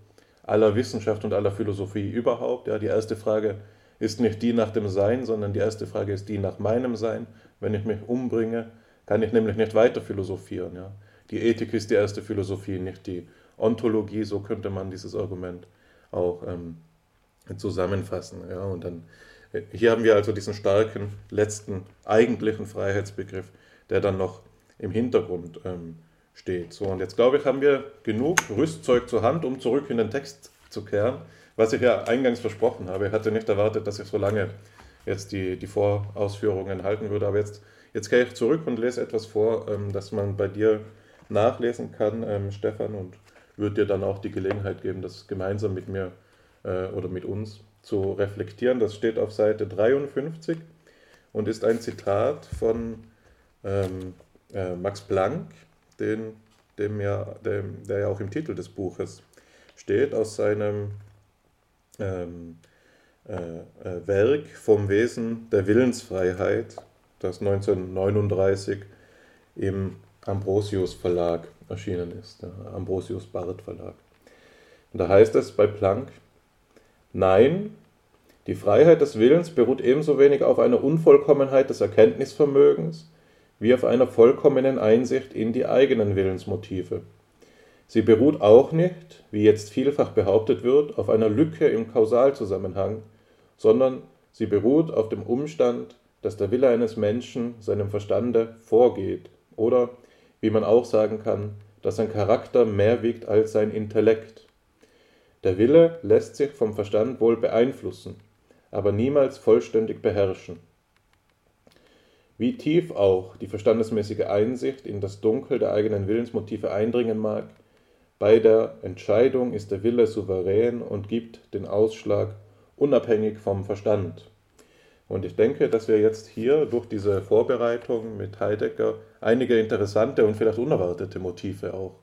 aller Wissenschaft und aller Philosophie überhaupt. Ja, die erste Frage ist nicht die nach dem Sein, sondern die erste Frage ist die nach meinem Sein. Wenn ich mich umbringe, kann ich nämlich nicht weiter philosophieren. Ja. Die Ethik ist die erste Philosophie, nicht die Ontologie, so könnte man dieses Argument auch ähm, zusammenfassen. Ja, und dann, äh, hier haben wir also diesen starken letzten eigentlichen Freiheitsbegriff, der dann noch im Hintergrund ähm, steht. So, und jetzt glaube ich, haben wir genug Rüstzeug zur Hand, um zurück in den Text zu kehren. was ich ja eingangs versprochen habe. Ich hatte nicht erwartet, dass ich so lange jetzt die, die Vorausführungen halten würde, aber jetzt, jetzt gehe ich zurück und lese etwas vor, ähm, das man bei dir nachlesen kann, ähm, Stefan, und würde dir dann auch die Gelegenheit geben, das gemeinsam mit mir äh, oder mit uns zu reflektieren. Das steht auf Seite 53 und ist ein Zitat von ähm, äh, Max Planck, den, dem ja, dem, der ja auch im Titel des Buches steht, aus seinem ähm, äh, äh Werk vom Wesen der Willensfreiheit, das 1939 im Ambrosius Verlag erschienen ist, der Ambrosius Barth Verlag. Und da heißt es bei Planck, nein, die Freiheit des Willens beruht ebenso wenig auf einer Unvollkommenheit des Erkenntnisvermögens wie auf einer vollkommenen Einsicht in die eigenen Willensmotive. Sie beruht auch nicht, wie jetzt vielfach behauptet wird, auf einer Lücke im Kausalzusammenhang, sondern sie beruht auf dem Umstand, dass der Wille eines Menschen seinem Verstande vorgeht oder, wie man auch sagen kann, dass sein Charakter mehr wiegt als sein Intellekt. Der Wille lässt sich vom Verstand wohl beeinflussen, aber niemals vollständig beherrschen. Wie tief auch die verstandesmäßige Einsicht in das Dunkel der eigenen Willensmotive eindringen mag, bei der Entscheidung ist der Wille souverän und gibt den Ausschlag unabhängig vom Verstand. Und ich denke, dass wir jetzt hier durch diese Vorbereitung mit Heidegger einige interessante und vielleicht unerwartete Motive auch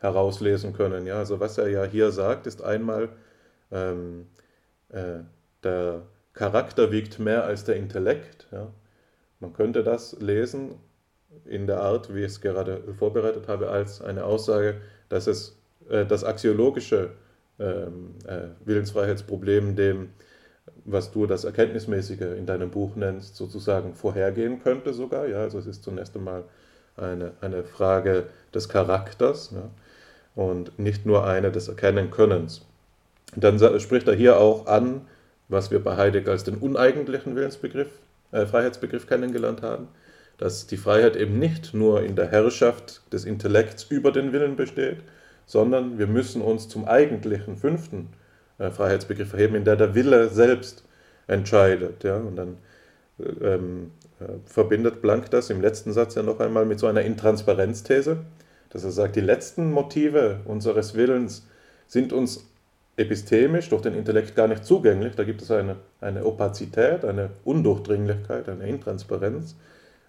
herauslesen können. Ja, also was er ja hier sagt, ist einmal, ähm, äh, der Charakter wiegt mehr als der Intellekt. Ja. Man könnte das lesen in der Art, wie ich es gerade vorbereitet habe, als eine Aussage, dass es äh, das axiologische ähm, äh, Willensfreiheitsproblem dem, was du das Erkenntnismäßige in deinem Buch nennst, sozusagen vorhergehen könnte sogar. Ja, also es ist zunächst einmal eine, eine Frage des Charakters ja, und nicht nur eine des Erkennenkönnens. Dann spricht er hier auch an, was wir bei Heidegger als den uneigentlichen Willensbegriff äh, Freiheitsbegriff kennengelernt haben, dass die Freiheit eben nicht nur in der Herrschaft des Intellekts über den Willen besteht, sondern wir müssen uns zum eigentlichen fünften äh, Freiheitsbegriff erheben, in der der Wille selbst entscheidet. Ja? Und dann äh, ähm, äh, verbindet Blank das im letzten Satz ja noch einmal mit so einer Intransparenzthese, dass er sagt, die letzten Motive unseres Willens sind uns epistemisch durch den Intellekt gar nicht zugänglich. Da gibt es eine, eine Opazität, eine Undurchdringlichkeit, eine Intransparenz.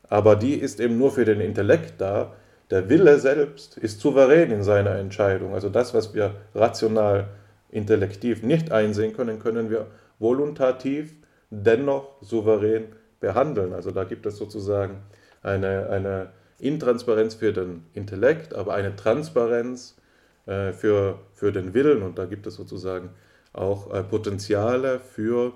Aber die ist eben nur für den Intellekt da. Der Wille selbst ist souverän in seiner Entscheidung. Also das, was wir rational, intellektiv nicht einsehen können, können wir voluntativ dennoch souverän behandeln. Also da gibt es sozusagen eine, eine Intransparenz für den Intellekt, aber eine Transparenz für, für den Willen und da gibt es sozusagen auch äh, Potenziale für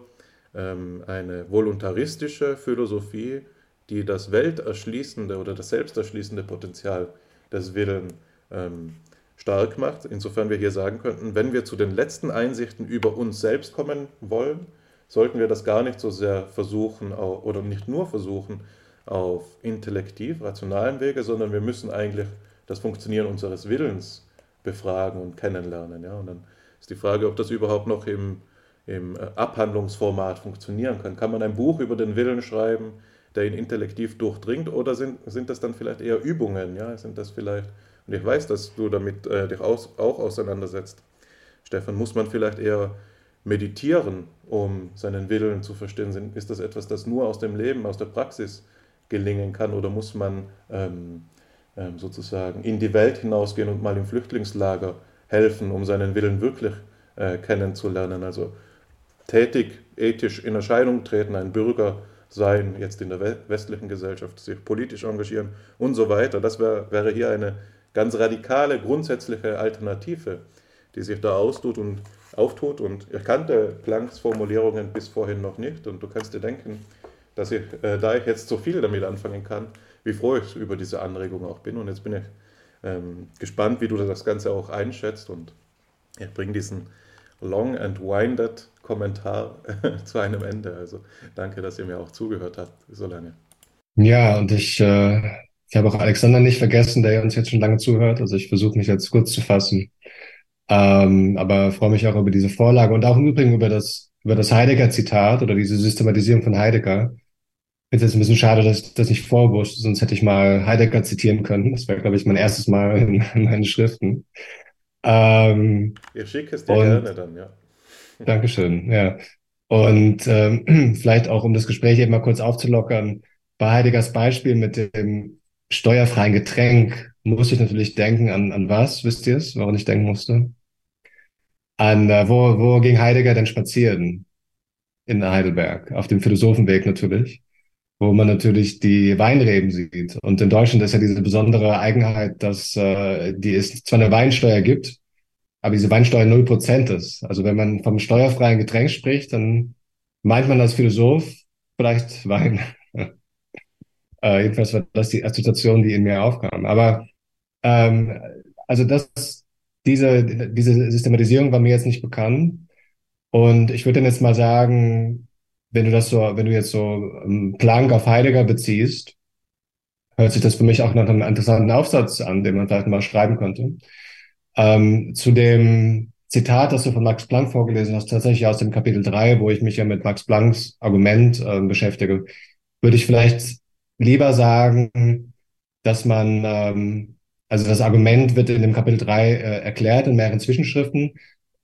ähm, eine voluntaristische Philosophie, die das welterschließende oder das selbsterschließende Potenzial des Willens ähm, stark macht. Insofern wir hier sagen könnten, wenn wir zu den letzten Einsichten über uns selbst kommen wollen, sollten wir das gar nicht so sehr versuchen oder nicht nur versuchen auf intellektiv, rationalen Wege, sondern wir müssen eigentlich das Funktionieren unseres Willens befragen und kennenlernen. Ja? Und dann ist die Frage, ob das überhaupt noch im, im äh, Abhandlungsformat funktionieren kann. Kann man ein Buch über den Willen schreiben, der ihn intellektiv durchdringt, oder sind, sind das dann vielleicht eher Übungen? Ja? Sind das vielleicht, und ich weiß, dass du damit äh, dich aus, auch auseinandersetzt, Stefan, muss man vielleicht eher meditieren, um seinen Willen zu verstehen? Ist das etwas, das nur aus dem Leben, aus der Praxis gelingen kann, oder muss man ähm, sozusagen in die Welt hinausgehen und mal im Flüchtlingslager helfen, um seinen Willen wirklich äh, kennenzulernen. Also tätig, ethisch in Erscheinung treten, ein Bürger sein, jetzt in der westlichen Gesellschaft, sich politisch engagieren und so weiter. Das wär, wäre hier eine ganz radikale, grundsätzliche Alternative, die sich da austut und auftut. Und ich kannte Plancks Formulierungen bis vorhin noch nicht. Und du kannst dir denken, dass ich, äh, da ich jetzt so viel damit anfangen kann, wie froh ich über diese Anregung auch bin. Und jetzt bin ich ähm, gespannt, wie du das Ganze auch einschätzt. Und ich bringe diesen long and winded Kommentar zu einem Ende. Also danke, dass ihr mir auch zugehört habt so lange. Ja, und ich, äh, ich habe auch Alexander nicht vergessen, der uns jetzt schon lange zuhört. Also ich versuche mich jetzt kurz zu fassen. Ähm, aber freue mich auch über diese Vorlage und auch im Übrigen über das, über das Heidegger-Zitat oder diese Systematisierung von Heidegger. Finde es ein bisschen schade, dass ich das nicht vorwusste, sonst hätte ich mal Heidegger zitieren können. Das wäre, glaube ich, mein erstes Mal in, in meinen Schriften. Ähm, ich schicke es dir gerne dann, ja. Dankeschön, ja. Und ähm, vielleicht auch, um das Gespräch eben mal kurz aufzulockern, bei Heideggers Beispiel mit dem steuerfreien Getränk muss ich natürlich denken an, an was, wisst ihr es, woran ich denken musste? An, äh, wo, wo ging Heidegger denn spazieren? In Heidelberg, auf dem Philosophenweg natürlich, wo man natürlich die Weinreben sieht. Und in Deutschland ist ja diese besondere Eigenheit, dass äh, die es zwar eine Weinsteuer gibt, aber diese Weinsteuer null Prozent ist. Also wenn man vom steuerfreien Getränk spricht, dann meint man als Philosoph vielleicht Wein. äh, jedenfalls war das die Assoziation, die in mir aufkam. Aber ähm, also das, diese, diese Systematisierung war mir jetzt nicht bekannt. Und ich würde dann jetzt mal sagen, wenn du das so, wenn du jetzt so ähm, Planck auf Heidegger beziehst, hört sich das für mich auch nach einem interessanten Aufsatz an, den man vielleicht mal schreiben könnte. Ähm, zu dem Zitat, das du von Max Planck vorgelesen hast, tatsächlich aus dem Kapitel 3, wo ich mich ja mit Max Plancks Argument äh, beschäftige, würde ich vielleicht lieber sagen, dass man ähm, also das Argument wird in dem Kapitel 3 äh, erklärt in mehreren Zwischenschriften,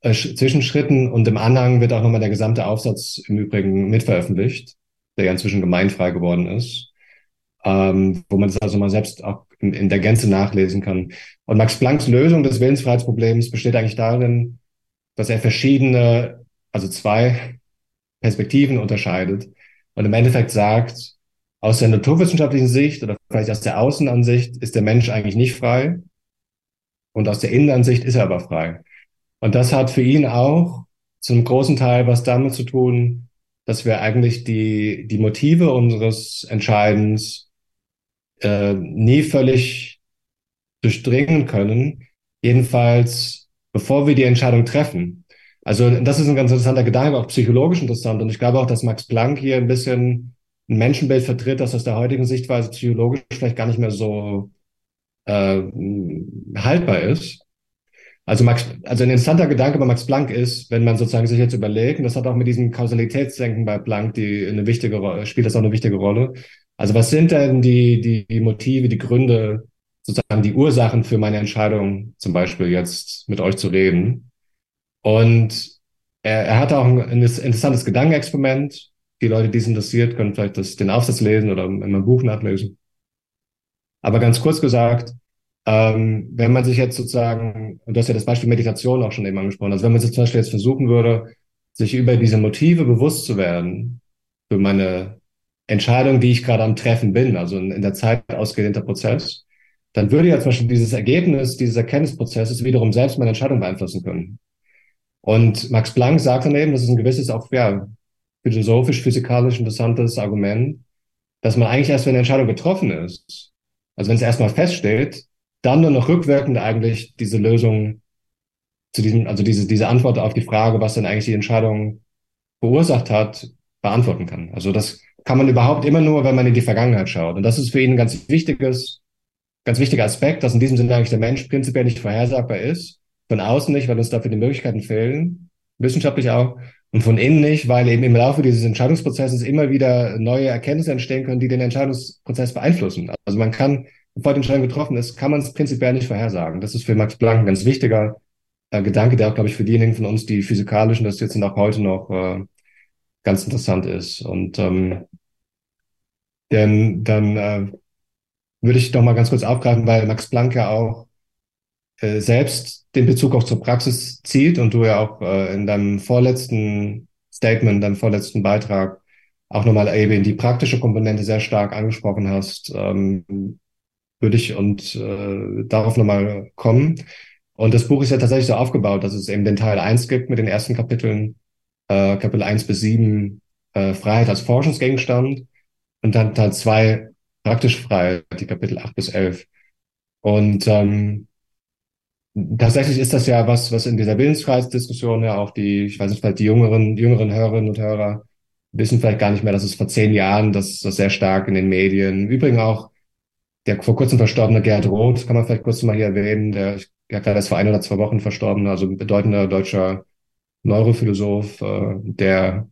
äh, Zwischenschritten und im Anhang wird auch nochmal der gesamte Aufsatz im Übrigen mitveröffentlicht, der ja inzwischen gemeinfrei geworden ist, ähm, wo man das also mal selbst auch in, in der Gänze nachlesen kann. Und Max Plancks Lösung des Willensfreiheitsproblems besteht eigentlich darin, dass er verschiedene, also zwei Perspektiven unterscheidet und im Endeffekt sagt, aus der naturwissenschaftlichen Sicht oder vielleicht aus der Außenansicht ist der Mensch eigentlich nicht frei. Und aus der Innenansicht ist er aber frei. Und das hat für ihn auch zum großen Teil was damit zu tun, dass wir eigentlich die, die Motive unseres Entscheidens äh, nie völlig durchdringen können. Jedenfalls, bevor wir die Entscheidung treffen. Also das ist ein ganz interessanter Gedanke, auch psychologisch interessant. Und ich glaube auch, dass Max Planck hier ein bisschen ein Menschenbild vertritt, das aus der heutigen Sichtweise psychologisch vielleicht gar nicht mehr so äh, haltbar ist. Also Max, also ein interessanter Gedanke bei Max Planck ist, wenn man sozusagen sich jetzt überlegt, und das hat auch mit diesem Kausalitätsdenken bei Planck die eine wichtige Rolle, spielt das auch eine wichtige Rolle. Also was sind denn die, die, Motive, die Gründe, sozusagen die Ursachen für meine Entscheidung, zum Beispiel jetzt mit euch zu reden? Und er, er hatte auch ein, ein interessantes Gedankenexperiment, die Leute, die es interessiert, können vielleicht das, den Aufsatz lesen oder in meinem Buch nachlesen. Aber ganz kurz gesagt, ähm, wenn man sich jetzt sozusagen, und du hast ja das Beispiel Meditation auch schon eben angesprochen, also wenn man sich zum Beispiel jetzt versuchen würde, sich über diese Motive bewusst zu werden, für meine Entscheidung, die ich gerade am Treffen bin, also in, in der Zeit ausgedehnter Prozess, dann würde ja zum Beispiel dieses Ergebnis dieses Erkenntnisprozesses wiederum selbst meine Entscheidung beeinflussen können. Und Max Planck sagt dann eben, das ist ein gewisses auch, ja, philosophisch, physikalisch interessantes Argument, dass man eigentlich erst, wenn eine Entscheidung getroffen ist, also wenn es erstmal feststeht, dann nur noch rückwirkend eigentlich diese Lösung zu diesem, also diese, diese Antwort auf die Frage, was denn eigentlich die Entscheidung verursacht hat, beantworten kann. Also das kann man überhaupt immer nur, wenn man in die Vergangenheit schaut. Und das ist für ihn ein ganz wichtiges, ganz wichtiger Aspekt, dass in diesem Sinne eigentlich der Mensch prinzipiell nicht vorhersagbar ist, von außen nicht, weil uns dafür die Möglichkeiten fehlen, wissenschaftlich auch, und von innen nicht, weil eben im Laufe dieses Entscheidungsprozesses immer wieder neue Erkenntnisse entstehen können, die den Entscheidungsprozess beeinflussen. Also man kann, Entscheidung getroffen ist, kann man es prinzipiell nicht vorhersagen. Das ist für Max Planck ein ganz wichtiger äh, Gedanke, der auch, glaube ich, für diejenigen von uns, die physikalischen, das jetzt auch heute noch äh, ganz interessant ist. Und ähm, denn, dann äh, würde ich doch mal ganz kurz aufgreifen, weil Max Planck ja auch äh, selbst den Bezug auch zur Praxis zieht und du ja auch äh, in deinem vorletzten Statement, deinem vorletzten Beitrag auch nochmal eben die praktische Komponente sehr stark angesprochen hast, ähm, würde ich und äh, darauf nochmal kommen. Und das Buch ist ja tatsächlich so aufgebaut, dass es eben den Teil eins gibt mit den ersten Kapiteln, äh, Kapitel eins bis sieben äh, Freiheit als Forschungsgegenstand und dann Teil zwei praktische Freiheit, die Kapitel acht bis elf Und ähm, Tatsächlich ist das ja was, was in dieser Willensfreiheitsdiskussion ja auch die, ich weiß nicht, vielleicht die jüngeren, jüngeren Hörerinnen und Hörer wissen vielleicht gar nicht mehr, dass es vor zehn Jahren, dass das sehr stark in den Medien, im Übrigen auch der vor kurzem verstorbene Gerd Roth, kann man vielleicht kurz mal hier erwähnen, der, ja, gerade erst vor ein oder zwei Wochen verstorben, also ein bedeutender deutscher Neurophilosoph, äh, der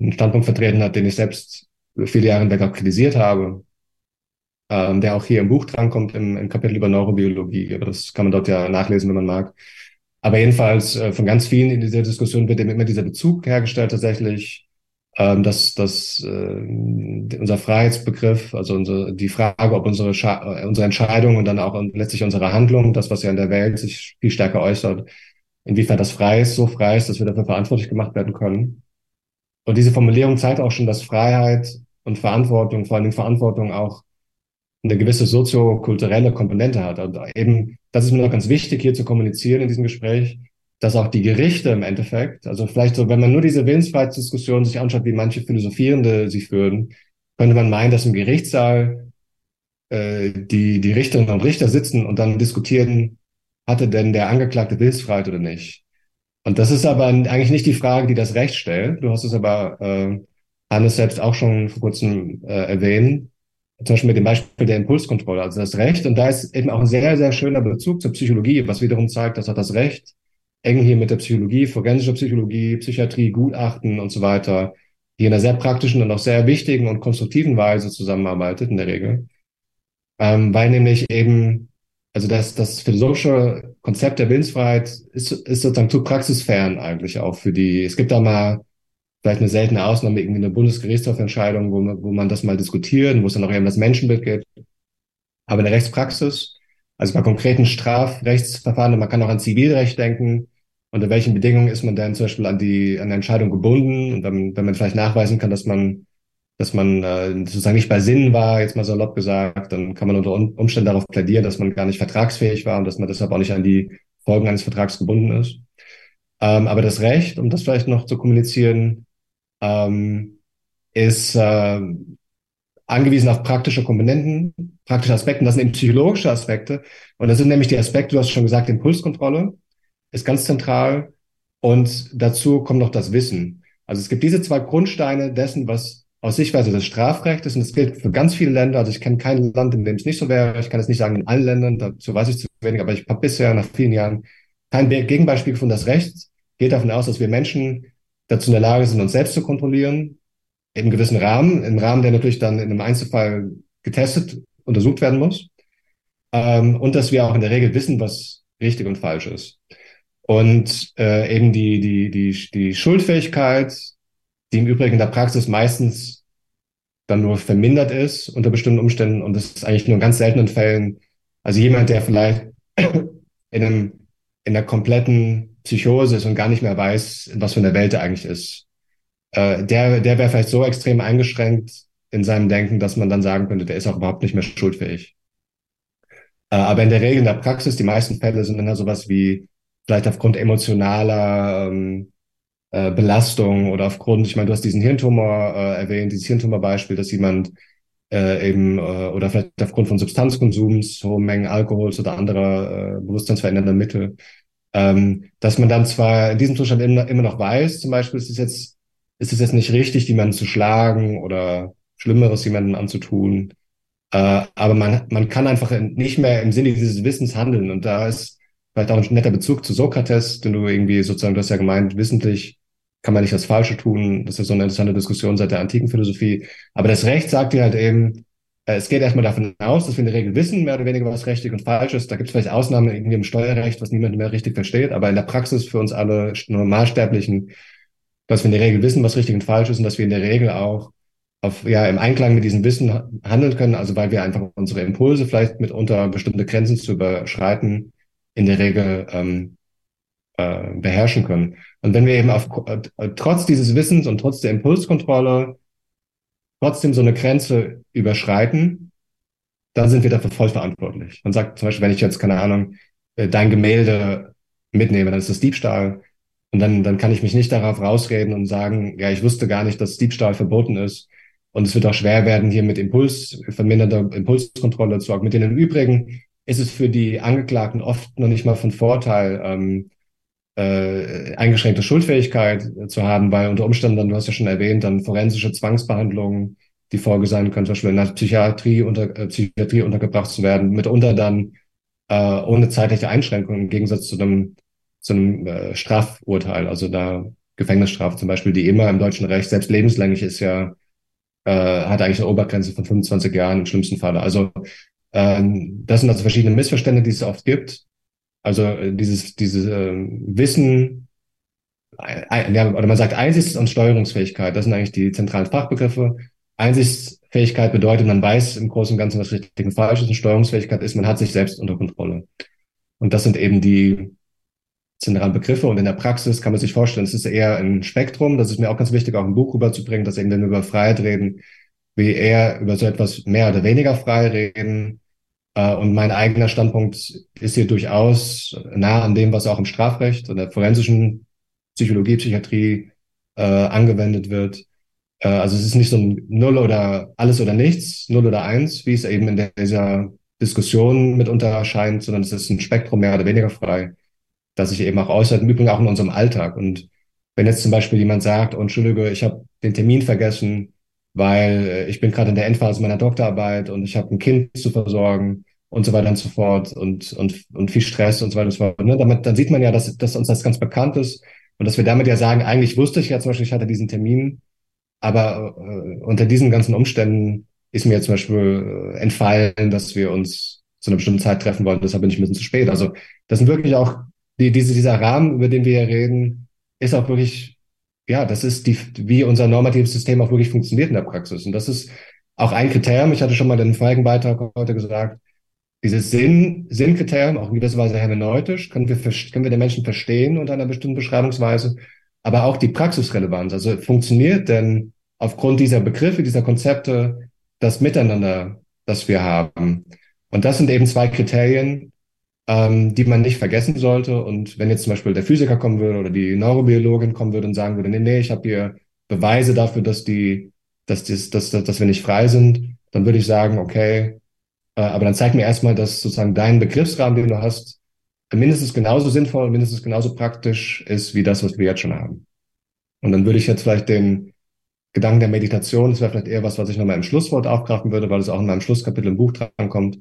einen Standpunkt vertreten hat, den ich selbst viele Jahre hinweg auch kritisiert habe, ähm, der auch hier im Buch drankommt, im, im Kapitel über Neurobiologie. Aber das kann man dort ja nachlesen, wenn man mag. Aber jedenfalls äh, von ganz vielen in dieser Diskussion wird eben immer dieser Bezug hergestellt tatsächlich, ähm, dass, dass äh, unser Freiheitsbegriff, also unsere, die Frage, ob unsere, äh, unsere Entscheidung und dann auch letztlich unsere Handlung, das, was ja in der Welt sich viel stärker äußert, inwiefern das frei ist, so frei ist, dass wir dafür verantwortlich gemacht werden können. Und diese Formulierung zeigt auch schon, dass Freiheit und Verantwortung, vor allen Dingen Verantwortung auch eine gewisse soziokulturelle Komponente hat. Und eben, das ist mir noch ganz wichtig, hier zu kommunizieren in diesem Gespräch, dass auch die Gerichte im Endeffekt, also vielleicht so, wenn man nur diese Willensfreiheitsdiskussion sich anschaut, wie manche Philosophierende sie führen, könnte man meinen, dass im Gerichtssaal äh, die, die Richterinnen und Richter sitzen und dann diskutieren, hatte denn der Angeklagte Willensfreiheit oder nicht. Und das ist aber eigentlich nicht die Frage, die das Recht stellt. Du hast es aber, äh, Hannes selbst auch schon vor kurzem äh, erwähnt, zum Beispiel mit dem Beispiel der Impulskontrolle, also das Recht. Und da ist eben auch ein sehr, sehr schöner Bezug zur Psychologie, was wiederum zeigt, dass auch das Recht eng hier mit der Psychologie, forensischer Psychologie, Psychiatrie, Gutachten und so weiter, hier in einer sehr praktischen und auch sehr wichtigen und konstruktiven Weise zusammenarbeitet in der Regel. Ähm, weil nämlich eben, also das, das philosophische Konzept der Willensfreiheit ist, ist sozusagen zu praxisfern eigentlich auch für die, es gibt da mal vielleicht eine seltene Ausnahme, irgendwie eine Bundesgerichtshofentscheidung, wo man, wo man das mal diskutiert, wo es dann auch eben das Menschenbild gibt. Aber in der Rechtspraxis, also bei konkreten Strafrechtsverfahren, man kann auch an Zivilrecht denken, unter welchen Bedingungen ist man denn zum Beispiel an die, an eine Entscheidung gebunden? Und dann, wenn man vielleicht nachweisen kann, dass man, dass man äh, sozusagen nicht bei Sinnen war, jetzt mal salopp gesagt, dann kann man unter Umständen darauf plädieren, dass man gar nicht vertragsfähig war und dass man deshalb auch nicht an die Folgen eines Vertrags gebunden ist. Ähm, aber das Recht, um das vielleicht noch zu kommunizieren, ähm, ist äh, angewiesen auf praktische Komponenten, praktische Aspekte. Das sind eben psychologische Aspekte. Und das sind nämlich die Aspekte, du hast schon gesagt, Impulskontrolle ist ganz zentral. Und dazu kommt noch das Wissen. Also es gibt diese zwei Grundsteine dessen, was aus Sichtweise des Strafrechts, und das gilt für ganz viele Länder, also ich kenne kein Land, in dem es nicht so wäre, ich kann es nicht sagen in allen Ländern, dazu weiß ich zu wenig, aber ich habe bisher nach vielen Jahren kein Gegenbeispiel gefunden. Das Recht geht davon aus, dass wir Menschen dazu in der Lage sind, uns selbst zu kontrollieren, im gewissen Rahmen, im Rahmen, der natürlich dann in einem Einzelfall getestet, untersucht werden muss. Ähm, und dass wir auch in der Regel wissen, was richtig und falsch ist. Und äh, eben die, die, die, die Schuldfähigkeit, die im Übrigen in der Praxis meistens dann nur vermindert ist unter bestimmten Umständen. Und das ist eigentlich nur in ganz seltenen Fällen. Also jemand, der vielleicht in einem, in einer kompletten Psychose ist und gar nicht mehr weiß, was für eine Welt er eigentlich ist, äh, der, der wäre vielleicht so extrem eingeschränkt in seinem Denken, dass man dann sagen könnte, der ist auch überhaupt nicht mehr schuldfähig. Äh, aber in der Regel in der Praxis, die meisten Fälle sind dann sowas wie vielleicht aufgrund emotionaler ähm, äh, Belastung oder aufgrund, ich meine, du hast diesen Hirntumor äh, erwähnt, dieses Hirntumorbeispiel, dass jemand äh, eben äh, oder vielleicht aufgrund von Substanzkonsums, hohen Mengen Alkohols oder anderer äh, bewusstseinsverändernder Mittel ähm, dass man dann zwar in diesem Zustand immer, immer noch weiß, zum Beispiel ist es jetzt, ist es jetzt nicht richtig, jemanden zu schlagen oder Schlimmeres jemanden anzutun, äh, aber man, man kann einfach nicht mehr im Sinne dieses Wissens handeln und da ist vielleicht auch ein netter Bezug zu Sokrates, den du irgendwie sozusagen, du hast ja gemeint, wissentlich kann man nicht das Falsche tun. Das ist so eine interessante Diskussion seit der antiken Philosophie. Aber das Recht sagt dir halt eben, äh, es geht erstmal davon aus, dass wir in der Regel wissen, mehr oder weniger, was richtig und falsch ist. Da gibt es vielleicht Ausnahmen irgendwie im Steuerrecht, was niemand mehr richtig versteht, aber in der Praxis für uns alle Normalsterblichen, dass wir in der Regel wissen, was richtig und falsch ist und dass wir in der Regel auch auf, ja, im Einklang mit diesem Wissen handeln können, also weil wir einfach unsere Impulse vielleicht mitunter bestimmte Grenzen zu überschreiten, in der Regel ähm, äh, beherrschen können. Und wenn wir eben auf, äh, trotz dieses Wissens und trotz der Impulskontrolle trotzdem so eine Grenze überschreiten, dann sind wir dafür voll verantwortlich. Man sagt zum Beispiel, wenn ich jetzt, keine Ahnung, äh, dein Gemälde mitnehme, dann ist das Diebstahl. Und dann, dann kann ich mich nicht darauf rausreden und sagen, ja, ich wusste gar nicht, dass Diebstahl verboten ist. Und es wird auch schwer werden, hier mit Impuls, verminderter Impulskontrolle zu argumentieren. Im Übrigen ist es für die Angeklagten oft noch nicht mal von Vorteil, ähm, äh, eingeschränkte Schuldfähigkeit zu haben, weil unter Umständen, dann, du hast ja schon erwähnt, dann forensische Zwangsbehandlungen die Folge sein können, zum Beispiel in der Psychiatrie, unter, äh, Psychiatrie untergebracht zu werden, mitunter dann äh, ohne zeitliche Einschränkungen im Gegensatz zu einem, zu einem äh, Strafurteil, also da Gefängnisstrafe zum Beispiel, die immer im deutschen Recht selbst lebenslänglich ist ja, äh, hat eigentlich eine Obergrenze von 25 Jahren im schlimmsten Falle. Also ähm, das sind also verschiedene Missverständnisse, die es oft gibt. Also äh, dieses, dieses äh, Wissen, äh, ja, oder man sagt Einsichts- und Steuerungsfähigkeit, das sind eigentlich die zentralen Fachbegriffe. Einsichtsfähigkeit bedeutet, man weiß im Großen und Ganzen, was richtig und falsch ist. Und Steuerungsfähigkeit ist, man hat sich selbst unter Kontrolle. Und das sind eben die zentralen Begriffe. Und in der Praxis kann man sich vorstellen, es ist eher ein Spektrum. Das ist mir auch ganz wichtig, auch im Buch rüberzubringen, dass eben, wenn wir über Freiheit reden, wir eher über so etwas mehr oder weniger frei reden. Äh, und mein eigener Standpunkt ist hier durchaus nah an dem, was auch im Strafrecht oder forensischen Psychologie, Psychiatrie äh, angewendet wird. Äh, also es ist nicht so ein Null oder alles oder nichts, Null oder eins, wie es eben in dieser Diskussion mitunter erscheint, sondern es ist ein Spektrum mehr oder weniger frei, das sich eben auch äußert, im Übrigen auch in unserem Alltag. Und wenn jetzt zum Beispiel jemand sagt, oh, Entschuldige, ich habe den Termin vergessen, weil äh, ich bin gerade in der Endphase meiner Doktorarbeit und ich habe ein Kind zu versorgen und so weiter und so fort und, und, und viel Stress und so weiter und so fort. Ne? Damit, dann sieht man ja, dass, dass uns das ganz bekannt ist und dass wir damit ja sagen, eigentlich wusste ich ja zum Beispiel, ich hatte diesen Termin aber äh, unter diesen ganzen Umständen ist mir zum Beispiel äh, entfallen, dass wir uns zu einer bestimmten Zeit treffen wollten, deshalb bin ich ein bisschen zu spät. Also das sind wirklich auch, die, diese, dieser Rahmen, über den wir hier reden, ist auch wirklich, ja, das ist die, wie unser normatives System auch wirklich funktioniert in der Praxis. Und das ist auch ein Kriterium. Ich hatte schon mal den vorigen Beitrag heute gesagt, dieses Sinn, Sinnkriterium, auch in gewisser Weise hermeneutisch, können wir, können wir den Menschen verstehen unter einer bestimmten Beschreibungsweise aber auch die Praxisrelevanz. Also funktioniert denn aufgrund dieser Begriffe, dieser Konzepte das Miteinander, das wir haben? Und das sind eben zwei Kriterien, ähm, die man nicht vergessen sollte. Und wenn jetzt zum Beispiel der Physiker kommen würde oder die Neurobiologin kommen würde und sagen würde, nee, nee, ich habe hier Beweise dafür, dass die, dass, dies, dass, dass, dass wir nicht frei sind, dann würde ich sagen, okay, äh, aber dann zeig mir erstmal, dass sozusagen dein Begriffsrahmen, den du hast, mindestens genauso sinnvoll, mindestens genauso praktisch ist wie das, was wir jetzt schon haben. Und dann würde ich jetzt vielleicht den Gedanken der Meditation, das wäre vielleicht eher was, was ich nochmal im Schlusswort aufgreifen würde, weil es auch in meinem Schlusskapitel im Buch drankommt,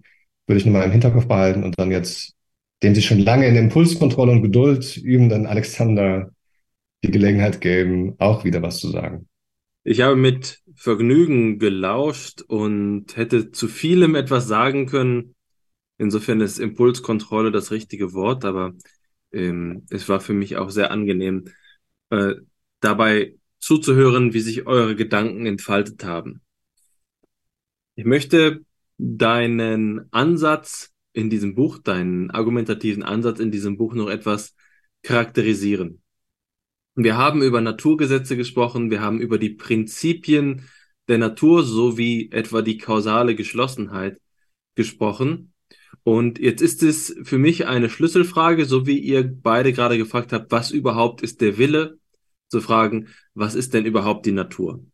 würde ich nochmal im Hinterkopf behalten und dann jetzt dem sich schon lange in Impulskontrolle und Geduld übenden Alexander die Gelegenheit geben, auch wieder was zu sagen. Ich habe mit Vergnügen gelauscht und hätte zu vielem etwas sagen können, Insofern ist Impulskontrolle das richtige Wort, aber ähm, es war für mich auch sehr angenehm, äh, dabei zuzuhören, wie sich eure Gedanken entfaltet haben. Ich möchte deinen Ansatz in diesem Buch, deinen argumentativen Ansatz in diesem Buch noch etwas charakterisieren. Wir haben über Naturgesetze gesprochen, wir haben über die Prinzipien der Natur sowie etwa die kausale Geschlossenheit gesprochen. Und jetzt ist es für mich eine Schlüsselfrage, so wie ihr beide gerade gefragt habt, was überhaupt ist der Wille, zu fragen, was ist denn überhaupt die Natur?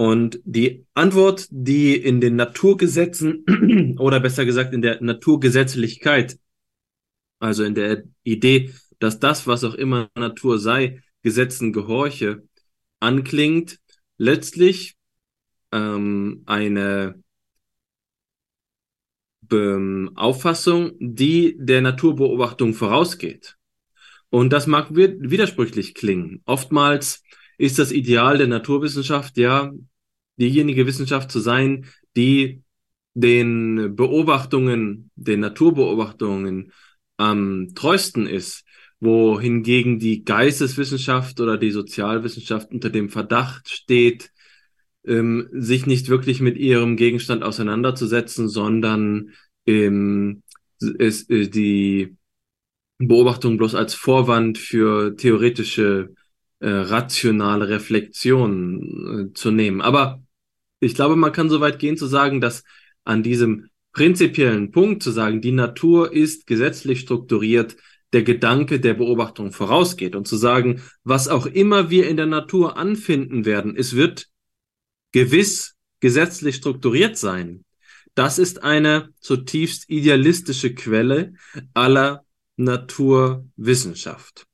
Und die Antwort, die in den Naturgesetzen oder besser gesagt in der Naturgesetzlichkeit, also in der Idee, dass das, was auch immer Natur sei, Gesetzen gehorche, anklingt, letztlich ähm, eine ähm, Auffassung, die der Naturbeobachtung vorausgeht. Und das mag widersprüchlich klingen. Oftmals ist das Ideal der Naturwissenschaft ja, diejenige Wissenschaft zu sein, die den Beobachtungen, den Naturbeobachtungen am treuesten ist, wohingegen die Geisteswissenschaft oder die Sozialwissenschaft unter dem Verdacht steht, ähm, sich nicht wirklich mit ihrem Gegenstand auseinanderzusetzen, sondern ähm, es, äh, die Beobachtung bloß als Vorwand für theoretische, äh, rationale Reflexion äh, zu nehmen. Aber ich glaube, man kann so weit gehen zu sagen, dass an diesem prinzipiellen Punkt zu sagen, die Natur ist gesetzlich strukturiert, der Gedanke der Beobachtung vorausgeht und zu sagen, was auch immer wir in der Natur anfinden werden, es wird gewiss gesetzlich strukturiert sein, das ist eine zutiefst idealistische Quelle aller Naturwissenschaft.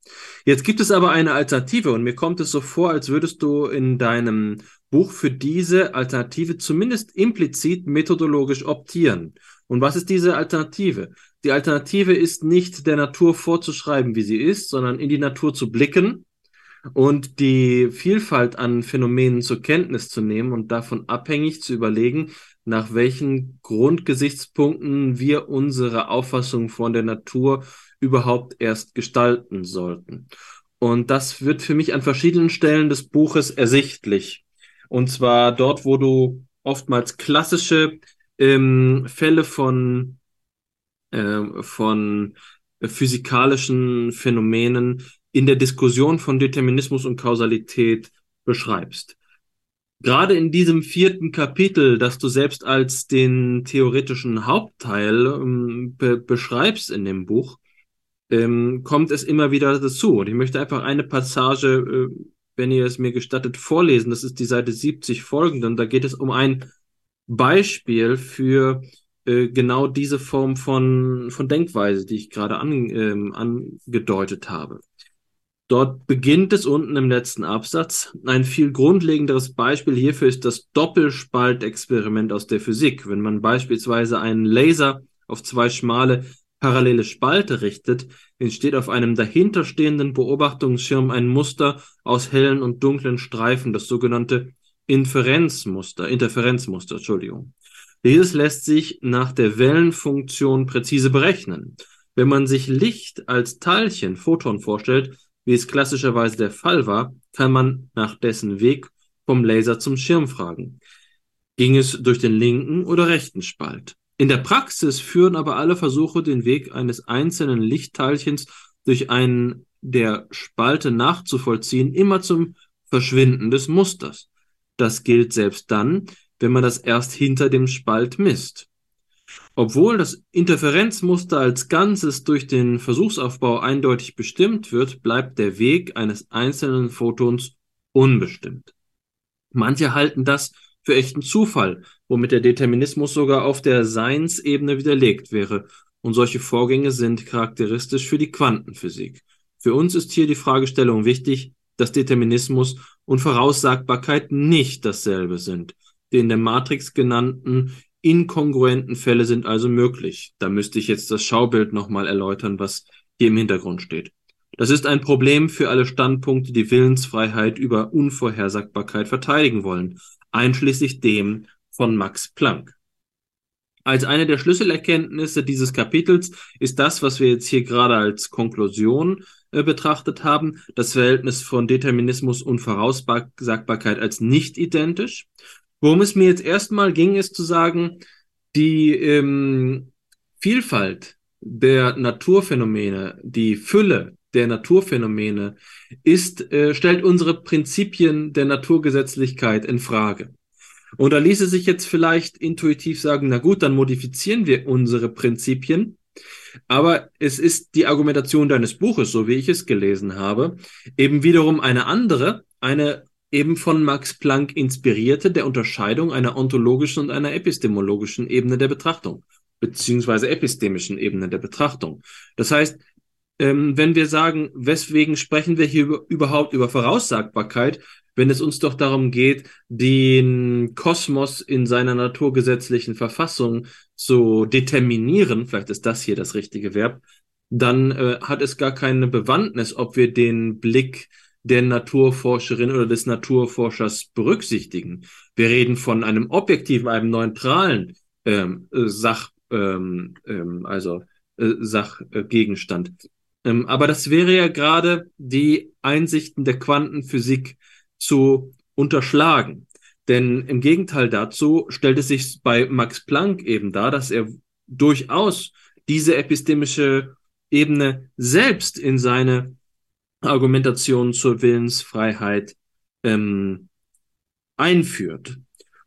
Jetzt gibt es aber eine Alternative und mir kommt es so vor, als würdest du in deinem Buch für diese Alternative zumindest implizit methodologisch optieren. Und was ist diese Alternative? Die Alternative ist nicht der Natur vorzuschreiben, wie sie ist, sondern in die Natur zu blicken und die Vielfalt an Phänomenen zur Kenntnis zu nehmen und davon abhängig zu überlegen, nach welchen Grundgesichtspunkten wir unsere Auffassung von der Natur überhaupt erst gestalten sollten. Und das wird für mich an verschiedenen Stellen des Buches ersichtlich. Und zwar dort, wo du oftmals klassische ähm, Fälle von, äh, von physikalischen Phänomenen in der Diskussion von Determinismus und Kausalität beschreibst. Gerade in diesem vierten Kapitel, das du selbst als den theoretischen Hauptteil ähm, be beschreibst in dem Buch, ähm, kommt es immer wieder dazu. Und ich möchte einfach eine Passage, äh, wenn ihr es mir gestattet, vorlesen. Das ist die Seite 70 folgende. Und da geht es um ein Beispiel für äh, genau diese Form von, von Denkweise, die ich gerade an, ähm, angedeutet habe. Dort beginnt es unten im letzten Absatz. Ein viel grundlegenderes Beispiel hierfür ist das Doppelspaltexperiment aus der Physik. Wenn man beispielsweise einen Laser auf zwei schmale parallele Spalte richtet, entsteht auf einem dahinterstehenden Beobachtungsschirm ein Muster aus hellen und dunklen Streifen, das sogenannte Inferenzmuster, Interferenzmuster, Entschuldigung. Dieses lässt sich nach der Wellenfunktion präzise berechnen. Wenn man sich Licht als Teilchen, Photon vorstellt, wie es klassischerweise der Fall war, kann man nach dessen Weg vom Laser zum Schirm fragen. Ging es durch den linken oder rechten Spalt? In der Praxis führen aber alle Versuche, den Weg eines einzelnen Lichtteilchens durch einen der Spalte nachzuvollziehen, immer zum Verschwinden des Musters. Das gilt selbst dann, wenn man das erst hinter dem Spalt misst. Obwohl das Interferenzmuster als Ganzes durch den Versuchsaufbau eindeutig bestimmt wird, bleibt der Weg eines einzelnen Photons unbestimmt. Manche halten das für echten Zufall, womit der Determinismus sogar auf der Seinsebene widerlegt wäre. Und solche Vorgänge sind charakteristisch für die Quantenphysik. Für uns ist hier die Fragestellung wichtig, dass Determinismus und Voraussagbarkeit nicht dasselbe sind. Die in der Matrix genannten inkongruenten Fälle sind also möglich. Da müsste ich jetzt das Schaubild nochmal erläutern, was hier im Hintergrund steht. Das ist ein Problem für alle Standpunkte, die Willensfreiheit über Unvorhersagbarkeit verteidigen wollen, einschließlich dem von Max Planck. Als eine der Schlüsselerkenntnisse dieses Kapitels ist das, was wir jetzt hier gerade als Konklusion äh, betrachtet haben, das Verhältnis von Determinismus und Voraussagbarkeit als nicht identisch. Worum es mir jetzt erstmal ging, ist zu sagen, die ähm, Vielfalt der Naturphänomene, die Fülle der Naturphänomene ist, äh, stellt unsere Prinzipien der Naturgesetzlichkeit in Frage. Und da ließe sich jetzt vielleicht intuitiv sagen, na gut, dann modifizieren wir unsere Prinzipien. Aber es ist die Argumentation deines Buches, so wie ich es gelesen habe, eben wiederum eine andere, eine eben von Max Planck inspirierte der Unterscheidung einer ontologischen und einer epistemologischen Ebene der Betrachtung, beziehungsweise epistemischen Ebene der Betrachtung. Das heißt, ähm, wenn wir sagen, weswegen sprechen wir hier über, überhaupt über Voraussagbarkeit, wenn es uns doch darum geht, den Kosmos in seiner naturgesetzlichen Verfassung zu determinieren, vielleicht ist das hier das richtige Verb, dann äh, hat es gar keine Bewandtnis, ob wir den Blick der Naturforscherin oder des Naturforschers berücksichtigen. Wir reden von einem objektiven, einem neutralen ähm, Sach, ähm, ähm, also äh, Sachgegenstand. Ähm, aber das wäre ja gerade die Einsichten der Quantenphysik zu unterschlagen. Denn im Gegenteil dazu stellt es sich bei Max Planck eben dar, dass er durchaus diese epistemische Ebene selbst in seine Argumentation zur Willensfreiheit ähm, einführt.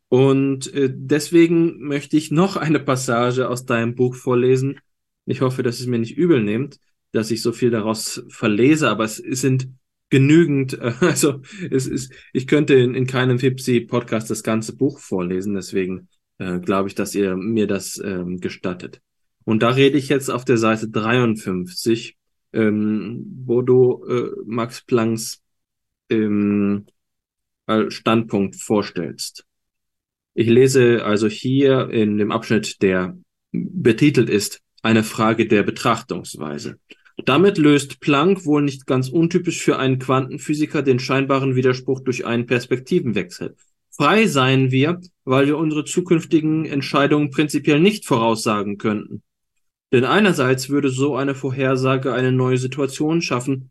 Und äh, deswegen möchte ich noch eine Passage aus deinem Buch vorlesen. Ich hoffe, dass es mir nicht übel nehmt, dass ich so viel daraus verlese, aber es, sind genügend, äh, also es ist, ich könnte in, in keinem Fipsi-Podcast das ganze Buch vorlesen, deswegen äh, glaube ich, dass ihr mir das ähm, gestattet. Und da rede ich jetzt auf der Seite 53, ähm, wo du äh, Max Plancks ähm, als Standpunkt vorstellst. Ich lese also hier in dem Abschnitt, der betitelt ist, eine Frage der Betrachtungsweise. Damit löst Planck wohl nicht ganz untypisch für einen Quantenphysiker den scheinbaren Widerspruch durch einen Perspektivenwechsel. Frei seien wir, weil wir unsere zukünftigen Entscheidungen prinzipiell nicht voraussagen könnten. Denn einerseits würde so eine Vorhersage eine neue Situation schaffen,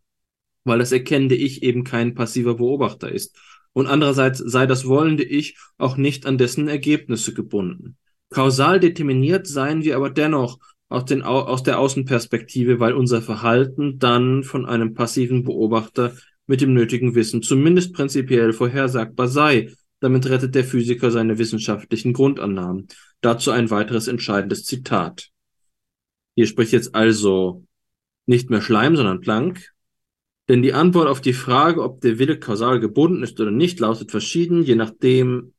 weil das erkennende Ich eben kein passiver Beobachter ist. Und andererseits sei das wollende Ich auch nicht an dessen Ergebnisse gebunden. Kausal determiniert seien wir aber dennoch aus, den, aus der Außenperspektive, weil unser Verhalten dann von einem passiven Beobachter mit dem nötigen Wissen zumindest prinzipiell vorhersagbar sei. Damit rettet der Physiker seine wissenschaftlichen Grundannahmen. Dazu ein weiteres entscheidendes Zitat. Hier spricht jetzt also nicht mehr Schleim, sondern Planck. Denn die Antwort auf die Frage, ob der Wille kausal gebunden ist oder nicht, lautet verschieden, je nachdem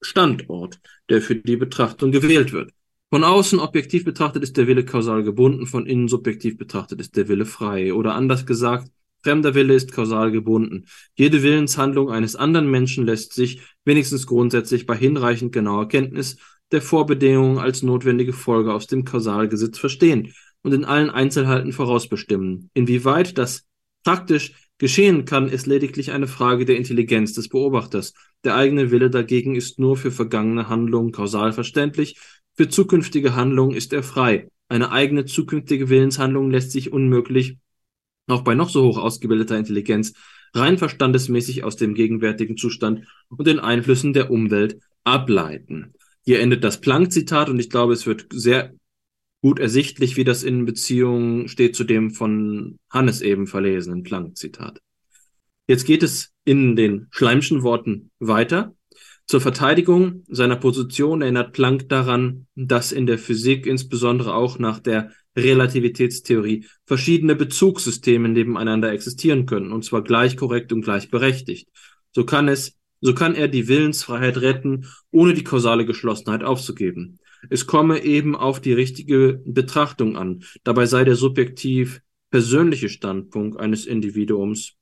Standort, der für die Betrachtung gewählt wird. Von außen objektiv betrachtet ist der Wille kausal gebunden, von innen subjektiv betrachtet ist der Wille frei. Oder anders gesagt, fremder Wille ist kausal gebunden. Jede Willenshandlung eines anderen Menschen lässt sich, wenigstens grundsätzlich bei hinreichend genauer Kenntnis der Vorbedingungen als notwendige Folge aus dem Kausalgesetz verstehen und in allen Einzelheiten vorausbestimmen. Inwieweit das praktisch geschehen kann, ist lediglich eine Frage der Intelligenz des Beobachters. Der eigene Wille dagegen ist nur für vergangene Handlungen kausal verständlich für zukünftige Handlungen ist er frei. Eine eigene zukünftige Willenshandlung lässt sich unmöglich, auch bei noch so hoch ausgebildeter Intelligenz, rein verstandesmäßig aus dem gegenwärtigen Zustand und den Einflüssen der Umwelt ableiten. Hier endet das Planck-Zitat und ich glaube, es wird sehr gut ersichtlich, wie das in Beziehung steht zu dem von Hannes eben verlesenen Planck-Zitat. Jetzt geht es in den Schleimschen Worten weiter. Zur Verteidigung seiner Position erinnert Planck daran, dass in der Physik insbesondere auch nach der Relativitätstheorie verschiedene Bezugssysteme nebeneinander existieren können, und zwar gleich korrekt und gleich berechtigt. So kann es, so kann er die Willensfreiheit retten, ohne die kausale Geschlossenheit aufzugeben. Es komme eben auf die richtige Betrachtung an. Dabei sei der subjektiv persönliche Standpunkt eines Individuums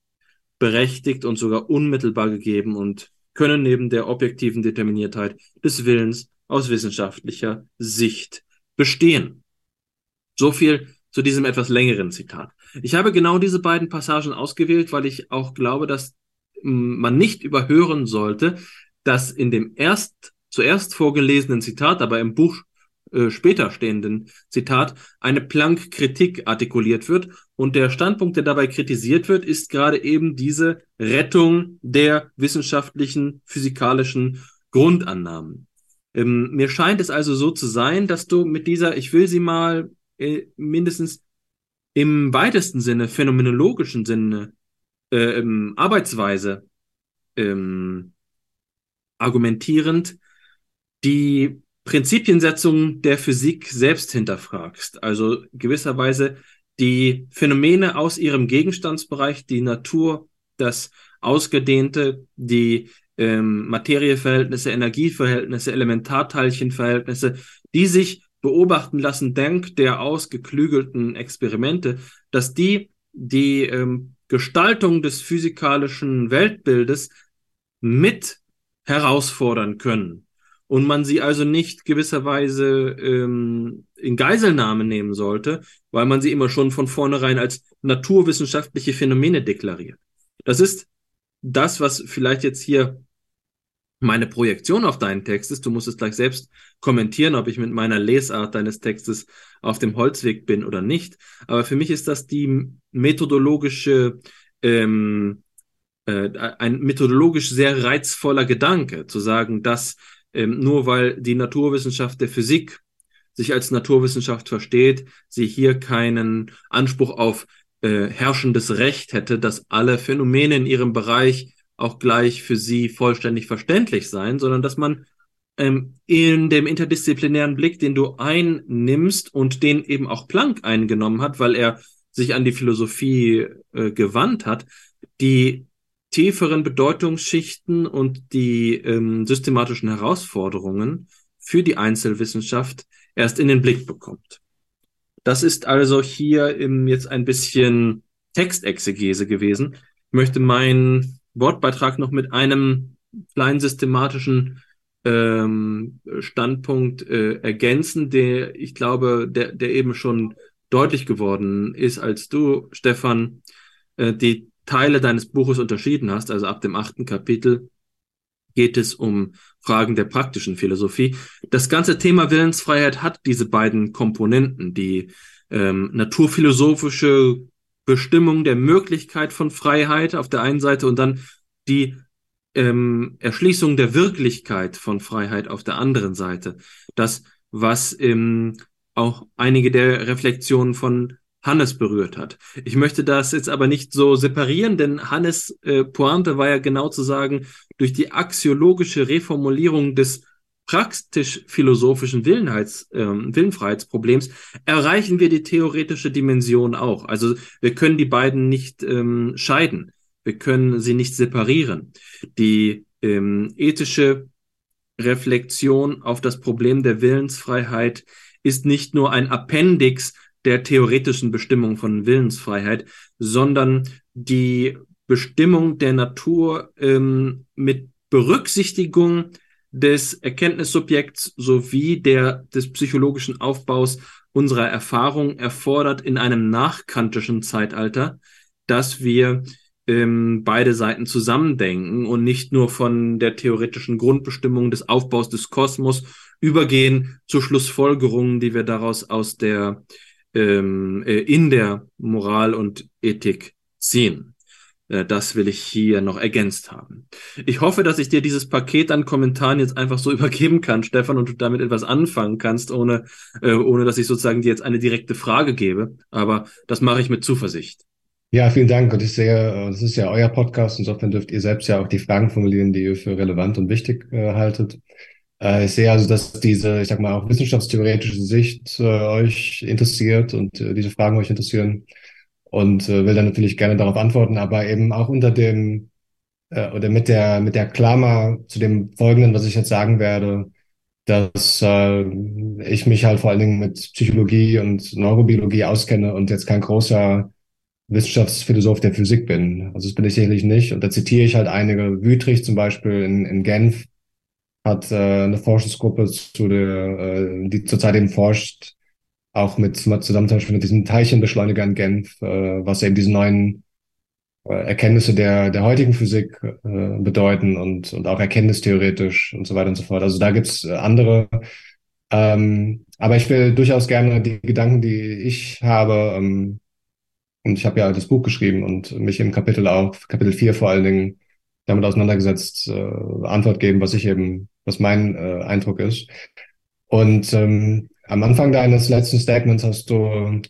berechtigt und sogar unmittelbar gegeben und können neben der objektiven Determiniertheit des Willens aus wissenschaftlicher Sicht bestehen. So viel zu diesem etwas längeren Zitat. Ich habe genau diese beiden Passagen ausgewählt, weil ich auch glaube, dass hm, man nicht überhören sollte, dass in dem erst zuerst vorgelesenen Zitat, aber im Buch äh, später stehenden Zitat eine Planck-Kritik artikuliert wird. Und der Standpunkt, der dabei kritisiert wird, ist gerade eben diese Rettung der wissenschaftlichen, physikalischen Grundannahmen. Ähm, mir scheint es also so zu sein, dass du mit dieser, ich will sie mal äh, mindestens im weitesten Sinne, phänomenologischen Sinne, äh, Arbeitsweise ähm, argumentierend, die Prinzipiensetzung der Physik selbst hinterfragst. Also gewisserweise die Phänomene aus ihrem Gegenstandsbereich, die Natur, das Ausgedehnte, die ähm, Materieverhältnisse, Energieverhältnisse, Elementarteilchenverhältnisse, die sich beobachten lassen, dank der ausgeklügelten Experimente, dass die die ähm, Gestaltung des physikalischen Weltbildes mit herausfordern können und man sie also nicht gewisserweise ähm, in Geiselnahme nehmen sollte, weil man sie immer schon von vornherein als naturwissenschaftliche Phänomene deklariert. Das ist das, was vielleicht jetzt hier meine Projektion auf deinen Text ist. Du musst es gleich selbst kommentieren, ob ich mit meiner Lesart deines Textes auf dem Holzweg bin oder nicht. Aber für mich ist das die methodologische ähm, äh, ein methodologisch sehr reizvoller Gedanke, zu sagen, dass ähm, nur weil die Naturwissenschaft der Physik sich als Naturwissenschaft versteht, sie hier keinen Anspruch auf äh, herrschendes Recht hätte, dass alle Phänomene in ihrem Bereich auch gleich für sie vollständig verständlich seien, sondern dass man ähm, in dem interdisziplinären Blick, den du einnimmst und den eben auch Planck eingenommen hat, weil er sich an die Philosophie äh, gewandt hat, die tieferen Bedeutungsschichten und die ähm, systematischen Herausforderungen für die Einzelwissenschaft erst in den Blick bekommt. Das ist also hier im, jetzt ein bisschen Textexegese gewesen. Ich möchte meinen Wortbeitrag noch mit einem kleinen systematischen ähm, Standpunkt äh, ergänzen, der ich glaube, der, der eben schon deutlich geworden ist, als du, Stefan, äh, die Teile deines Buches unterschieden hast, also ab dem achten Kapitel geht es um Fragen der praktischen Philosophie. Das ganze Thema Willensfreiheit hat diese beiden Komponenten, die ähm, naturphilosophische Bestimmung der Möglichkeit von Freiheit auf der einen Seite und dann die ähm, Erschließung der Wirklichkeit von Freiheit auf der anderen Seite. Das, was ähm, auch einige der Reflexionen von Hannes berührt hat. Ich möchte das jetzt aber nicht so separieren, denn Hannes äh, Pointe war ja genau zu sagen, durch die axiologische Reformulierung des praktisch-philosophischen Willenheits, äh, Willenfreiheitsproblems erreichen wir die theoretische Dimension auch. Also wir können die beiden nicht ähm, scheiden. Wir können sie nicht separieren. Die ähm, ethische Reflexion auf das Problem der Willensfreiheit ist nicht nur ein Appendix der theoretischen Bestimmung von Willensfreiheit, sondern die Bestimmung der Natur ähm, mit Berücksichtigung des Erkenntnissubjekts sowie der, des psychologischen Aufbaus unserer Erfahrung erfordert in einem nachkantischen Zeitalter, dass wir ähm, beide Seiten zusammendenken und nicht nur von der theoretischen Grundbestimmung des Aufbaus des Kosmos übergehen zu Schlussfolgerungen, die wir daraus aus der ähm, äh, in der Moral und Ethik ziehen. Äh, das will ich hier noch ergänzt haben. Ich hoffe, dass ich dir dieses Paket an Kommentaren jetzt einfach so übergeben kann, Stefan, und du damit etwas anfangen kannst, ohne, äh, ohne dass ich sozusagen dir jetzt eine direkte Frage gebe. Aber das mache ich mit Zuversicht. Ja, vielen Dank. Und ich sehe, äh, das ist ja euer Podcast. Insofern dürft ihr selbst ja auch die Fragen formulieren, die ihr für relevant und wichtig äh, haltet. Äh, ich sehe also, dass diese, ich sag mal, auch wissenschaftstheoretische Sicht äh, euch interessiert und äh, diese Fragen euch interessieren und äh, will dann natürlich gerne darauf antworten, aber eben auch unter dem äh, oder mit der mit der Klammer zu dem Folgenden, was ich jetzt sagen werde, dass äh, ich mich halt vor allen Dingen mit Psychologie und Neurobiologie auskenne und jetzt kein großer Wissenschaftsphilosoph der Physik bin. Also das bin ich sicherlich nicht. Und da zitiere ich halt einige, Wütrich zum Beispiel in, in Genf, hat äh, eine Forschungsgruppe zu der, äh, die zurzeit eben forscht, auch mit zusammen zum Beispiel mit diesem Teilchenbeschleuniger in Genf, äh, was eben diese neuen äh, Erkenntnisse der, der heutigen Physik äh, bedeuten und, und auch erkenntnistheoretisch und so weiter und so fort. Also da gibt's äh, andere. Ähm, aber ich will durchaus gerne die Gedanken, die ich habe, ähm, und ich habe ja das Buch geschrieben und mich im Kapitel auch, Kapitel 4 vor allen Dingen, damit auseinandergesetzt, äh, Antwort geben, was ich eben, was mein äh, Eindruck ist. Und ähm, am Anfang deines letzten Statements hast du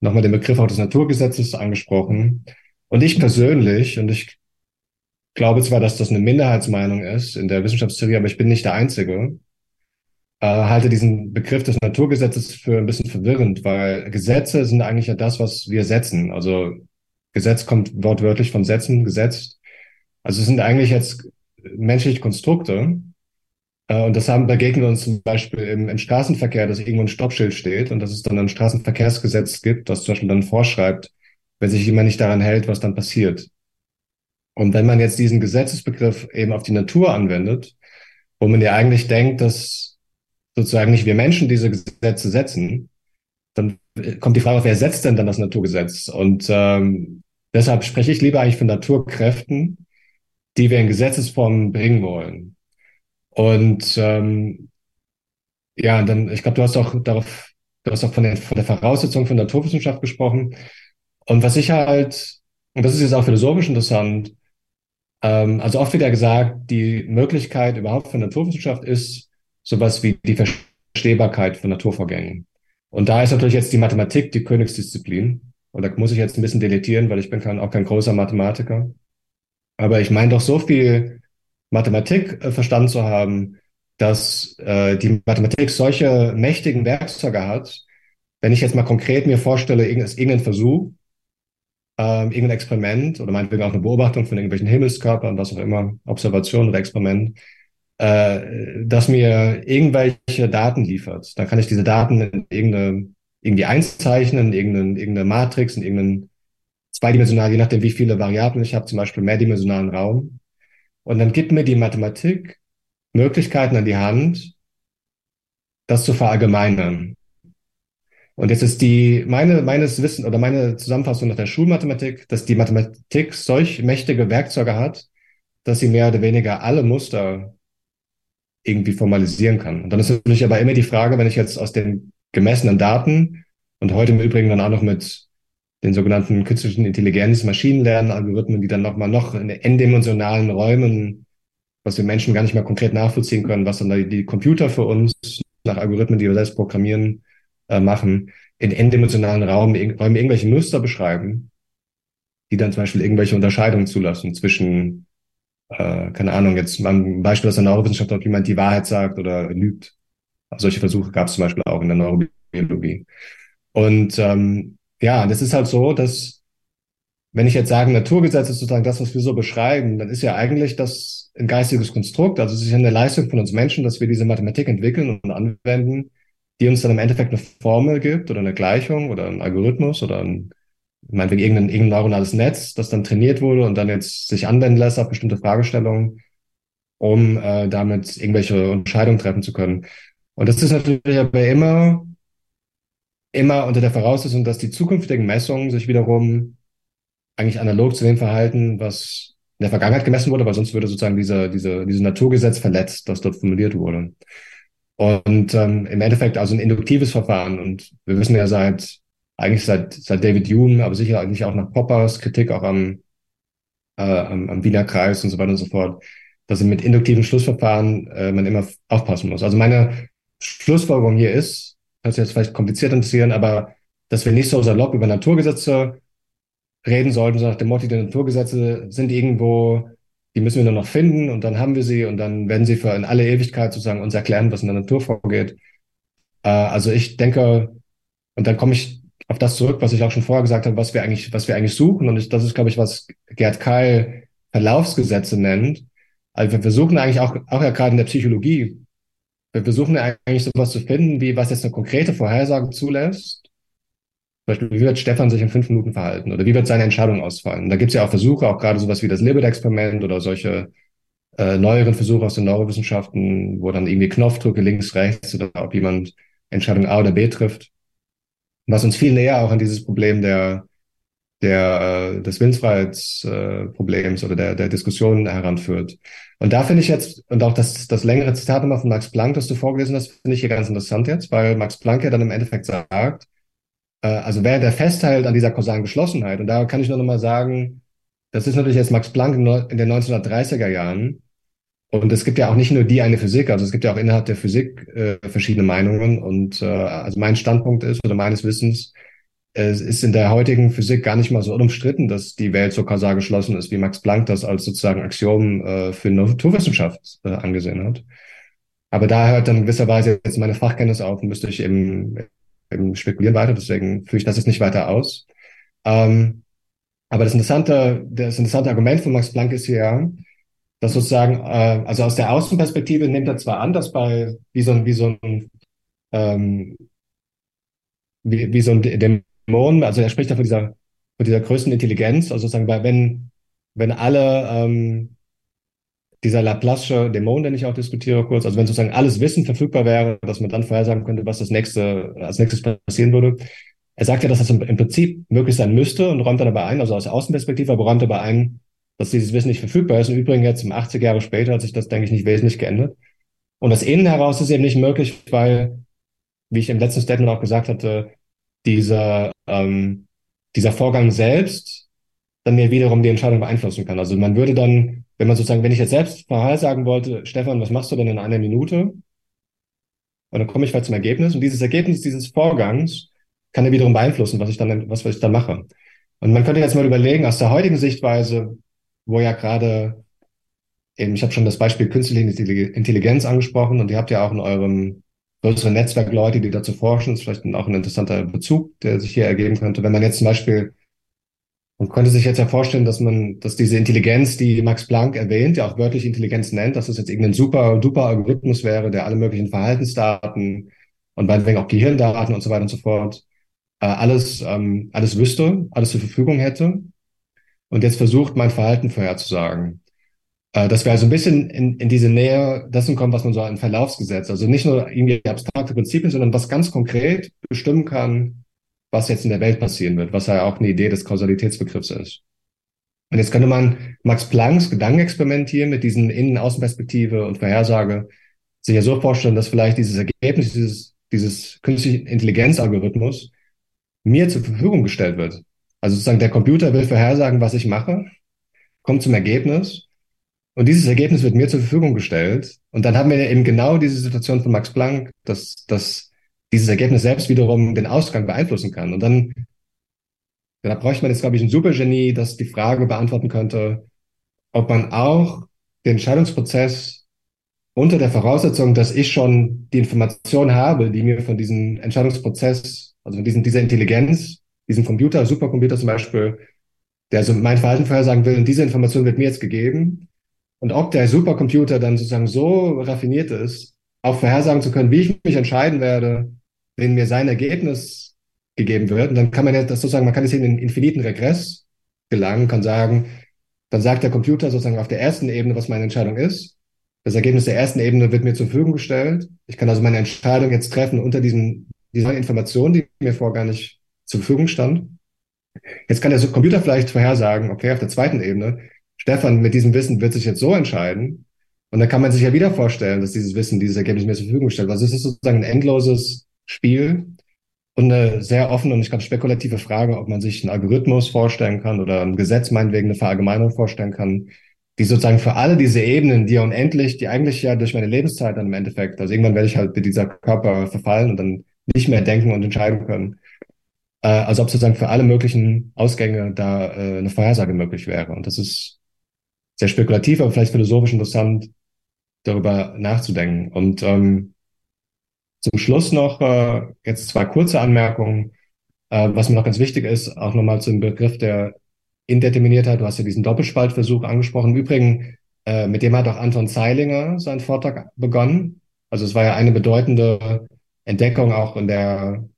nochmal den Begriff auch des Naturgesetzes angesprochen. Und ich persönlich, und ich glaube zwar, dass das eine Minderheitsmeinung ist in der Wissenschaftstheorie, aber ich bin nicht der Einzige, äh, halte diesen Begriff des Naturgesetzes für ein bisschen verwirrend, weil Gesetze sind eigentlich ja das, was wir setzen. Also Gesetz kommt wortwörtlich von Setzen, gesetzt. Also es sind eigentlich jetzt menschliche Konstrukte. Äh, und das haben, begegnen wir uns zum Beispiel im, im Straßenverkehr, dass irgendwo ein Stoppschild steht und dass es dann ein Straßenverkehrsgesetz gibt, das zum Beispiel dann vorschreibt, wenn sich jemand nicht daran hält, was dann passiert. Und wenn man jetzt diesen Gesetzesbegriff eben auf die Natur anwendet, wo man ja eigentlich denkt, dass sozusagen nicht wir Menschen diese Gesetze setzen, dann kommt die Frage wer setzt denn dann das Naturgesetz? Und ähm, deshalb spreche ich lieber eigentlich von Naturkräften, die wir in Gesetzesform bringen wollen. Und ähm, ja, dann, ich glaube, du hast auch darauf, du hast auch von der, von der Voraussetzung von Naturwissenschaft gesprochen. Und was ich halt, und das ist jetzt auch philosophisch interessant, ähm, also oft wieder gesagt, die Möglichkeit überhaupt von Naturwissenschaft ist sowas wie die Verstehbarkeit von Naturvorgängen. Und da ist natürlich jetzt die Mathematik die Königsdisziplin. Und da muss ich jetzt ein bisschen deletieren, weil ich bin kein, auch kein großer Mathematiker. Aber ich meine doch so viel Mathematik äh, verstanden zu haben, dass äh, die Mathematik solche mächtigen Werkzeuge hat. Wenn ich jetzt mal konkret mir vorstelle, irgendein Versuch, ähm, irgendein Experiment oder meinetwegen auch eine Beobachtung von irgendwelchen Himmelskörpern, was auch immer, Observation oder Experiment, äh, das mir irgendwelche Daten liefert. Dann kann ich diese Daten in irgendeine, irgendwie einzeichnen, in irgendeine, irgendeine Matrix, in irgendeinen zweidimensional, je nachdem, wie viele Variablen ich habe, zum Beispiel mehrdimensionalen Raum. Und dann gibt mir die Mathematik Möglichkeiten an die Hand, das zu verallgemeinern. Und jetzt ist die, meine, meines Wissen oder meine Zusammenfassung nach der Schulmathematik, dass die Mathematik solch mächtige Werkzeuge hat, dass sie mehr oder weniger alle Muster irgendwie formalisieren kann. Und dann ist natürlich aber immer die Frage, wenn ich jetzt aus den gemessenen Daten und heute im Übrigen dann auch noch mit den sogenannten künstlichen Intelligenz, Maschinenlernen-Algorithmen, die dann nochmal noch in n-dimensionalen Räumen, was wir Menschen gar nicht mehr konkret nachvollziehen können, was dann die, Computer für uns nach Algorithmen, die wir selbst programmieren, äh, machen, in n-dimensionalen Raum, Räumen irgendwelche Muster beschreiben, die dann zum Beispiel irgendwelche Unterscheidungen zulassen zwischen, äh, keine Ahnung, jetzt mal ein Beispiel aus der Neurowissenschaft, ob jemand die Wahrheit sagt oder lügt. Solche Versuche gab es zum Beispiel auch in der Neurobiologie. Und ähm, ja, das ist halt so, dass wenn ich jetzt sage, Naturgesetz ist sozusagen das, was wir so beschreiben, dann ist ja eigentlich das ein geistiges Konstrukt. Also es ist ja eine Leistung von uns Menschen, dass wir diese Mathematik entwickeln und anwenden, die uns dann im Endeffekt eine Formel gibt oder eine Gleichung oder ein Algorithmus oder ein, meinetwegen irgendein, irgendein neuronales Netz, das dann trainiert wurde und dann jetzt sich anwenden lässt auf bestimmte Fragestellungen, um äh, damit irgendwelche Entscheidungen treffen zu können. Und das ist natürlich aber immer, immer unter der Voraussetzung, dass die zukünftigen Messungen sich wiederum eigentlich analog zu dem verhalten, was in der Vergangenheit gemessen wurde, weil sonst würde sozusagen dieser, diese, dieses Naturgesetz verletzt, das dort formuliert wurde. Und ähm, im Endeffekt also ein induktives Verfahren. Und wir wissen ja seit, eigentlich seit, seit David Hume, aber sicher eigentlich auch nach Poppers Kritik auch am, äh, am, am Wiener Kreis und so weiter und so fort, dass mit induktiven Schlussverfahren äh, man immer aufpassen muss. Also meine Schlussfolgerung hier ist, das jetzt vielleicht kompliziert interessieren, aber dass wir nicht so salopp über Naturgesetze reden sollten, so nach dem Motto, die Naturgesetze sind irgendwo die müssen wir nur noch finden und dann haben wir sie und dann werden sie für in alle Ewigkeit sozusagen uns erklären, was in der Natur vorgeht. Äh, also ich denke, und dann komme ich auf das zurück, was ich auch schon vorher gesagt habe, was wir eigentlich, was wir eigentlich suchen. Und ich, das ist, glaube ich, was Gerd Keil Verlaufsgesetze nennt. Also wir versuchen eigentlich auch, auch ja gerade in der Psychologie, wir versuchen eigentlich sowas zu finden, wie was jetzt eine konkrete Vorhersage zulässt Beispiel, wie wird Stefan sich in fünf Minuten verhalten oder wie wird seine Entscheidung ausfallen? Da gibt es ja auch Versuche, auch gerade sowas wie das Libet-Experiment oder solche äh, neueren Versuche aus den Neurowissenschaften, wo dann irgendwie Knopfdrücke links, rechts oder ob jemand Entscheidung A oder B trifft. Was uns viel näher auch an dieses Problem der, der äh, des Willensfreiheitsproblems äh, oder der, der Diskussion heranführt. Und da finde ich jetzt, und auch das, das längere Zitat nochmal von Max Planck, das du vorgelesen hast, finde ich hier ganz interessant jetzt, weil Max Planck ja dann im Endeffekt sagt, äh, also wer der festhält an dieser kausalen Geschlossenheit, und da kann ich nur noch mal sagen, das ist natürlich jetzt Max Planck in den 1930er Jahren. Und es gibt ja auch nicht nur die eine Physik, also es gibt ja auch innerhalb der Physik äh, verschiedene Meinungen. Und äh, also mein Standpunkt ist, oder meines Wissens, es ist in der heutigen Physik gar nicht mal so unumstritten, dass die Welt so kausal geschlossen ist, wie Max Planck das als sozusagen Axiom äh, für Naturwissenschaft äh, angesehen hat. Aber da hört dann gewisserweise jetzt meine Fachkenntnis auf und müsste ich eben ähm, spekulieren weiter, deswegen führe ich das jetzt nicht weiter aus. Ähm, aber das interessante, das interessante Argument von Max Planck ist hier, dass sozusagen, äh, also aus der Außenperspektive nimmt er zwar an, dass bei, wie so ein, wie so ein, ähm, wie, wie so ein Dämon, also er spricht da von dieser, von dieser größten Intelligenz, also sozusagen, bei, wenn, wenn alle, ähm, dieser Laplace'sche Dämon, den ich auch diskutiere kurz, also wenn sozusagen alles Wissen verfügbar wäre, dass man dann vorhersagen könnte, was das nächste, als nächstes passieren würde. Er sagt ja, dass das im, Prinzip möglich sein müsste und räumt dann aber ein, also aus Außenperspektive, aber räumt aber ein, dass dieses Wissen nicht verfügbar ist. Im Übrigen jetzt um 80 Jahre später hat sich das, denke ich, nicht wesentlich geändert. Und das Innen heraus ist eben nicht möglich, weil, wie ich im letzten Statement auch gesagt hatte, dieser, ähm, dieser Vorgang selbst dann mir wiederum die Entscheidung beeinflussen kann. Also man würde dann wenn man sozusagen, wenn ich jetzt selbst vorhersagen wollte, Stefan, was machst du denn in einer Minute? Und dann komme ich halt zum Ergebnis. Und dieses Ergebnis dieses Vorgangs kann ja wiederum beeinflussen, was ich dann, was, was ich dann mache. Und man könnte jetzt mal überlegen, aus der heutigen Sichtweise, wo ja gerade eben, ich habe schon das Beispiel künstliche Intelligenz angesprochen und ihr habt ja auch in eurem größeren Netzwerk Leute, die dazu forschen. Ist vielleicht auch ein interessanter Bezug, der sich hier ergeben könnte. Wenn man jetzt zum Beispiel man könnte sich jetzt ja vorstellen, dass man, dass diese Intelligenz, die Max Planck erwähnt, ja auch wörtlich Intelligenz nennt, dass das jetzt irgendein super, duper Algorithmus wäre, der alle möglichen Verhaltensdaten und meinetwegen auch Gehirndaten und so weiter und so fort, äh, alles, ähm, alles wüsste, alles zur Verfügung hätte und jetzt versucht, mein Verhalten vorherzusagen. Äh, dass wir also ein bisschen in, in diese Nähe dessen kommen, was man so ein Verlaufsgesetz, also nicht nur irgendwie abstrakte Prinzipien, sondern was ganz konkret bestimmen kann, was jetzt in der Welt passieren wird, was ja auch eine Idee des Kausalitätsbegriffs ist. Und jetzt könnte man Max Plancks Gedankenexperiment hier mit diesen Innen-Außenperspektive und Vorhersage sich ja so vorstellen, dass vielleicht dieses Ergebnis dieses, dieses künstlichen Intelligenzalgorithmus mir zur Verfügung gestellt wird. Also sozusagen der Computer will vorhersagen, was ich mache, kommt zum Ergebnis und dieses Ergebnis wird mir zur Verfügung gestellt. Und dann haben wir eben genau diese Situation von Max Planck, dass, dass dieses Ergebnis selbst wiederum den Ausgang beeinflussen kann. Und dann, da bräuchte man jetzt, glaube ich, ein Supergenie, das die Frage beantworten könnte, ob man auch den Entscheidungsprozess unter der Voraussetzung, dass ich schon die Information habe, die mir von diesem Entscheidungsprozess, also von diesem, dieser Intelligenz, diesem Computer, Supercomputer zum Beispiel, der so mein Verhalten vorhersagen will, und diese Information wird mir jetzt gegeben. Und ob der Supercomputer dann sozusagen so raffiniert ist, auch vorhersagen zu können, wie ich mich entscheiden werde, wenn mir sein Ergebnis gegeben wird. Und dann kann man das sozusagen, man kann jetzt in den infiniten Regress gelangen, kann sagen, dann sagt der Computer sozusagen auf der ersten Ebene, was meine Entscheidung ist. Das Ergebnis der ersten Ebene wird mir zur Verfügung gestellt. Ich kann also meine Entscheidung jetzt treffen unter diesen, dieser Information, die mir vorher gar nicht zur Verfügung stand. Jetzt kann der Computer vielleicht vorhersagen, okay, auf der zweiten Ebene, Stefan mit diesem Wissen wird sich jetzt so entscheiden. Und dann kann man sich ja wieder vorstellen, dass dieses Wissen, dieses Ergebnis mir zur Verfügung stellt. Also es ist sozusagen ein endloses Spiel und eine sehr offene und ich glaube spekulative Frage, ob man sich einen Algorithmus vorstellen kann oder ein Gesetz meinetwegen eine Verallgemeinerung vorstellen kann, die sozusagen für alle diese Ebenen, die ja unendlich, die eigentlich ja durch meine Lebenszeit dann im Endeffekt, also irgendwann werde ich halt mit dieser Körper verfallen und dann nicht mehr denken und entscheiden können. Äh, also ob sozusagen für alle möglichen Ausgänge da äh, eine Vorhersage möglich wäre. Und das ist sehr spekulativ, aber vielleicht philosophisch interessant, darüber nachzudenken. Und ähm, zum Schluss noch äh, jetzt zwei kurze Anmerkungen. Äh, was mir noch ganz wichtig ist, auch nochmal zum Begriff der Indeterminiertheit. Du hast ja diesen Doppelspaltversuch angesprochen. Im Übrigen, äh, mit dem hat auch Anton Zeilinger seinen Vortrag begonnen. Also es war ja eine bedeutende Entdeckung auch in der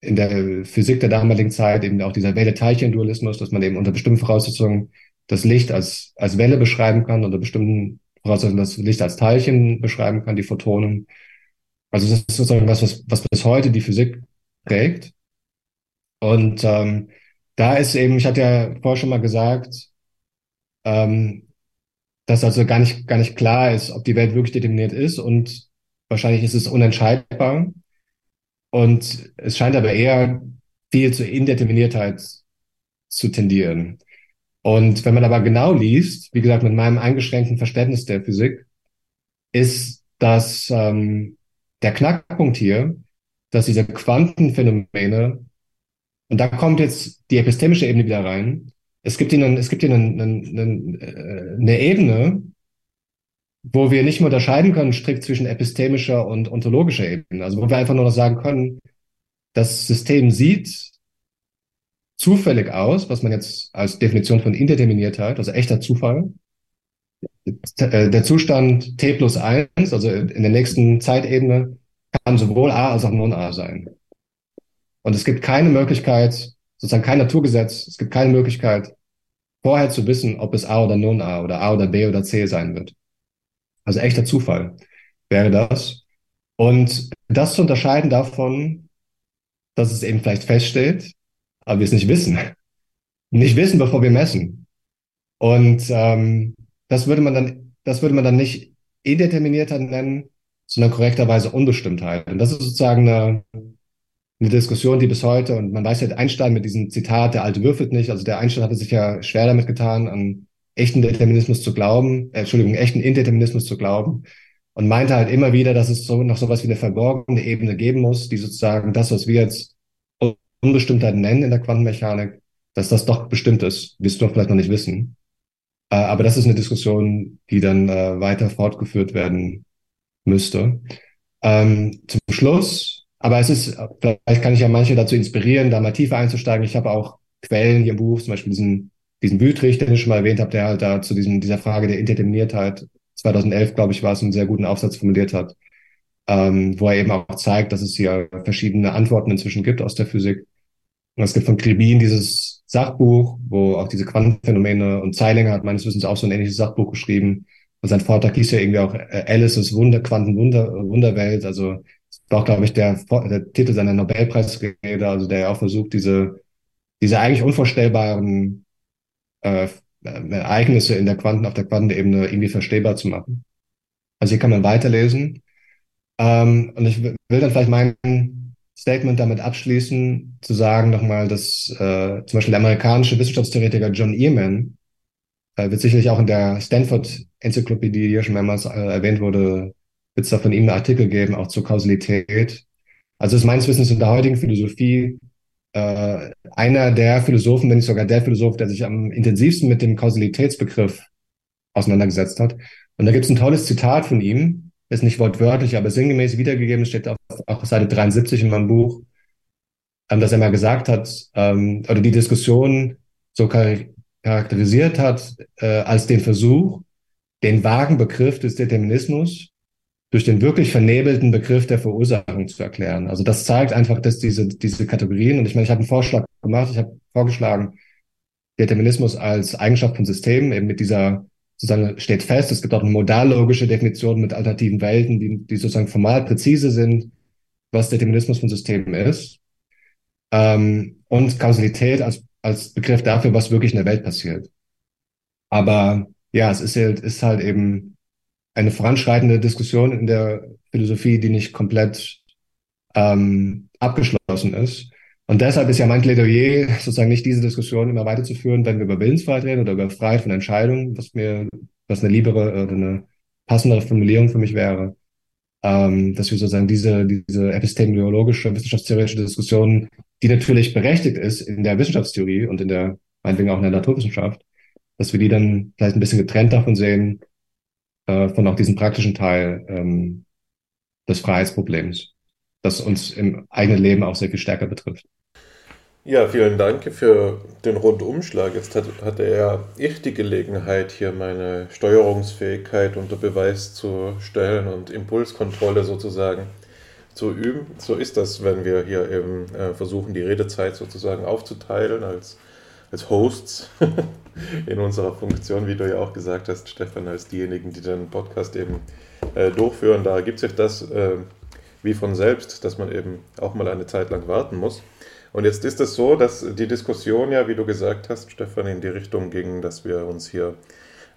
in der Physik der damaligen Zeit eben auch dieser Welle-Teilchen-Dualismus, dass man eben unter bestimmten Voraussetzungen das Licht als, als Welle beschreiben kann, unter bestimmten Voraussetzungen das Licht als Teilchen beschreiben kann, die Photonen. Also das ist sozusagen was, was, was bis heute die Physik prägt. Und ähm, da ist eben, ich hatte ja vorher schon mal gesagt, ähm, dass also gar nicht, gar nicht klar ist, ob die Welt wirklich determiniert ist und wahrscheinlich ist es unentscheidbar. Und es scheint aber eher viel zur Indeterminiertheit zu tendieren. Und wenn man aber genau liest, wie gesagt, mit meinem eingeschränkten Verständnis der Physik, ist dass ähm, der Knackpunkt hier, dass diese Quantenphänomene, und da kommt jetzt die epistemische Ebene wieder rein, es gibt einen, es gibt einen, einen, einen, äh, eine Ebene, wo wir nicht mehr unterscheiden können, strikt zwischen epistemischer und ontologischer Ebene. Also wo wir einfach nur noch sagen können, das System sieht zufällig aus, was man jetzt als Definition von Indeterminiertheit, also echter Zufall. Äh, der Zustand t plus eins, also in der nächsten Zeitebene, kann sowohl A als auch Non-A sein. Und es gibt keine Möglichkeit, sozusagen kein Naturgesetz, es gibt keine Möglichkeit, vorher zu wissen, ob es A oder Non-A oder A oder B oder C sein wird. Also echter Zufall wäre das. Und das zu unterscheiden davon, dass es eben vielleicht feststeht, aber wir es nicht wissen. Nicht wissen, bevor wir messen. Und ähm, das würde man dann, das würde man dann nicht Indeterminiertheit nennen, sondern korrekterweise Unbestimmtheit. Und das ist sozusagen eine, eine Diskussion, die bis heute, und man weiß ja, Einstein mit diesem Zitat, der Alte würfelt nicht, also der Einstein hatte sich ja schwer damit getan, an echten Determinismus zu glauben, äh, Entschuldigung, echten Indeterminismus zu glauben und meinte halt immer wieder, dass es so noch sowas wie eine verborgene Ebene geben muss, die sozusagen das, was wir jetzt Unbestimmtheit nennen in der Quantenmechanik, dass das doch bestimmt ist, wirst du vielleicht noch nicht wissen. Äh, aber das ist eine Diskussion, die dann äh, weiter fortgeführt werden müsste. Ähm, zum Schluss, aber es ist, vielleicht kann ich ja manche dazu inspirieren, da mal tiefer einzusteigen. Ich habe auch Quellen hier im Buch, zum Beispiel diesen diesen Wütrich, den ich schon mal erwähnt habe, der halt da zu diesem, dieser Frage der Interdeterminiertheit 2011, glaube ich, war es, einen sehr guten Aufsatz formuliert hat, ähm, wo er eben auch zeigt, dass es hier verschiedene Antworten inzwischen gibt aus der Physik. Und es gibt von Kribin dieses Sachbuch, wo auch diese Quantenphänomene und Zeilinger hat meines Wissens auch so ein ähnliches Sachbuch geschrieben. Und sein Vortrag hieß ja irgendwie auch äh, Alice's Wunder, Quantenwunder, Wunderwelt. Also war auch, glaube ich, der, der Titel seiner Nobelpreisrede, also der ja auch versucht, diese, diese eigentlich unvorstellbaren äh, Ereignisse in der Quanten, auf der Quantenebene irgendwie verstehbar zu machen. Also hier kann man weiterlesen. Ähm, und ich will dann vielleicht mein Statement damit abschließen, zu sagen nochmal, dass äh, zum Beispiel der amerikanische Wissenschaftstheoretiker John Earman äh, wird sicherlich auch in der Stanford-Enzyklopädie, die schon mehrmals äh, erwähnt wurde, wird es da von ihm einen Artikel geben, auch zur Kausalität. Also ist meines Wissens in der heutigen Philosophie äh, einer der Philosophen, wenn nicht sogar der Philosoph, der sich am intensivsten mit dem Kausalitätsbegriff auseinandergesetzt hat. Und da gibt es ein tolles Zitat von ihm, ist nicht wortwörtlich, aber sinngemäß wiedergegeben, steht auf, auf Seite 73 in meinem Buch, ähm, dass er mal gesagt hat, ähm, oder die Diskussion so charakterisiert hat, äh, als den Versuch, den vagen Begriff des Determinismus durch den wirklich vernebelten Begriff der Verursachung zu erklären. Also das zeigt einfach, dass diese, diese Kategorien, und ich meine, ich habe einen Vorschlag gemacht, ich habe vorgeschlagen, Determinismus als Eigenschaft von Systemen, eben mit dieser, sozusagen steht fest, es gibt auch eine modallogische Definition mit alternativen Welten, die, die sozusagen formal präzise sind, was Determinismus von Systemen ist. Ähm, und Kausalität als, als Begriff dafür, was wirklich in der Welt passiert. Aber ja, es ist halt, ist halt eben eine voranschreitende Diskussion in der Philosophie, die nicht komplett ähm, abgeschlossen ist. Und deshalb ist ja mein Plädoyer, sozusagen nicht diese Diskussion immer weiterzuführen, wenn wir über Willensfreiheit reden oder über Freiheit von Entscheidungen, was mir, was eine liebere oder eine passendere Formulierung für mich wäre, ähm, dass wir sozusagen diese, diese epistemologische, wissenschaftstheoretische Diskussion, die natürlich berechtigt ist in der Wissenschaftstheorie und in der, meinetwegen auch in der Naturwissenschaft, dass wir die dann vielleicht ein bisschen getrennt davon sehen, äh, von auch diesem praktischen Teil ähm, des Freiheitsproblems, das uns im eigenen Leben auch sehr viel stärker betrifft. Ja, vielen Dank für den Rundumschlag. Jetzt hat, hatte ja ich die Gelegenheit, hier meine Steuerungsfähigkeit unter Beweis zu stellen und Impulskontrolle sozusagen zu üben. So ist das, wenn wir hier eben äh, versuchen, die Redezeit sozusagen aufzuteilen als, als Hosts. in unserer Funktion, wie du ja auch gesagt hast, Stefan, als diejenigen, die den Podcast eben äh, durchführen. Da ergibt sich das äh, wie von selbst, dass man eben auch mal eine Zeit lang warten muss. Und jetzt ist es so, dass die Diskussion ja, wie du gesagt hast, Stefan, in die Richtung ging, dass wir uns hier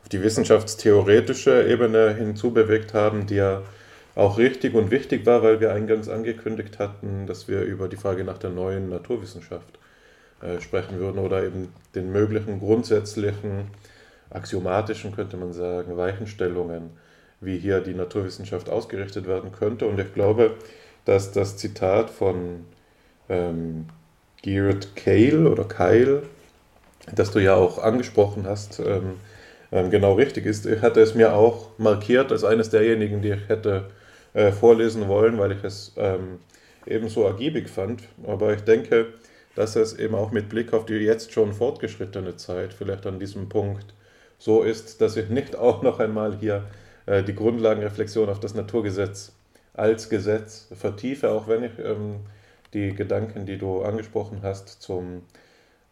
auf die wissenschaftstheoretische Ebene hinzubewegt haben, die ja auch richtig und wichtig war, weil wir eingangs angekündigt hatten, dass wir über die Frage nach der neuen Naturwissenschaft äh, sprechen würden oder eben den möglichen grundsätzlichen, axiomatischen, könnte man sagen, Weichenstellungen, wie hier die Naturwissenschaft ausgerichtet werden könnte. Und ich glaube, dass das Zitat von ähm, Geert Cale oder Kyle, das du ja auch angesprochen hast, ähm, ähm, genau richtig ist. Ich hatte es mir auch markiert als eines derjenigen, die ich hätte äh, vorlesen wollen, weil ich es ähm, ebenso ergiebig fand. Aber ich denke, dass es eben auch mit Blick auf die jetzt schon fortgeschrittene Zeit vielleicht an diesem Punkt so ist, dass ich nicht auch noch einmal hier die Grundlagenreflexion auf das Naturgesetz als Gesetz vertiefe, auch wenn ich ähm, die Gedanken, die du angesprochen hast, zum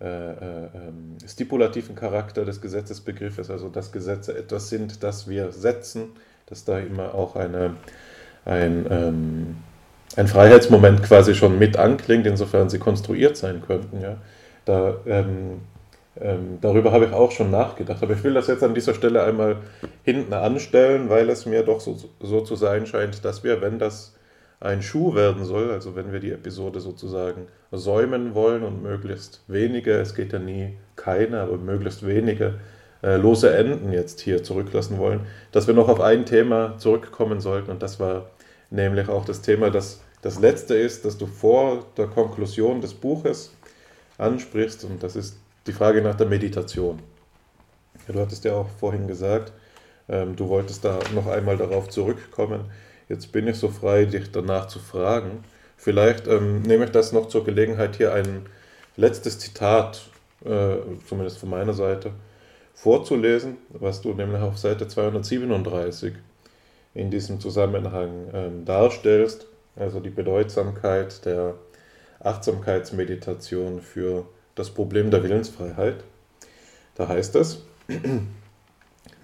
äh, äh, ähm, stipulativen Charakter des Gesetzesbegriffes, also dass Gesetze etwas sind, das wir setzen, dass da immer auch eine, ein ähm, ein Freiheitsmoment quasi schon mit anklingt, insofern sie konstruiert sein könnten. Ja. Da, ähm, ähm, darüber habe ich auch schon nachgedacht. Aber ich will das jetzt an dieser Stelle einmal hinten anstellen, weil es mir doch so, so zu sein scheint, dass wir, wenn das ein Schuh werden soll, also wenn wir die Episode sozusagen säumen wollen und möglichst wenige, es geht ja nie keine, aber möglichst wenige äh, lose Enden jetzt hier zurücklassen wollen, dass wir noch auf ein Thema zurückkommen sollten und das war nämlich auch das Thema, das das letzte ist, dass du vor der Konklusion des Buches ansprichst, und das ist die Frage nach der Meditation. Ja, du hattest ja auch vorhin gesagt, ähm, du wolltest da noch einmal darauf zurückkommen. Jetzt bin ich so frei, dich danach zu fragen. Vielleicht ähm, nehme ich das noch zur Gelegenheit, hier ein letztes Zitat, äh, zumindest von meiner Seite, vorzulesen, was du nämlich auf Seite 237 in diesem Zusammenhang ähm, darstellst also die Bedeutsamkeit der Achtsamkeitsmeditation für das Problem der Willensfreiheit. Da heißt es,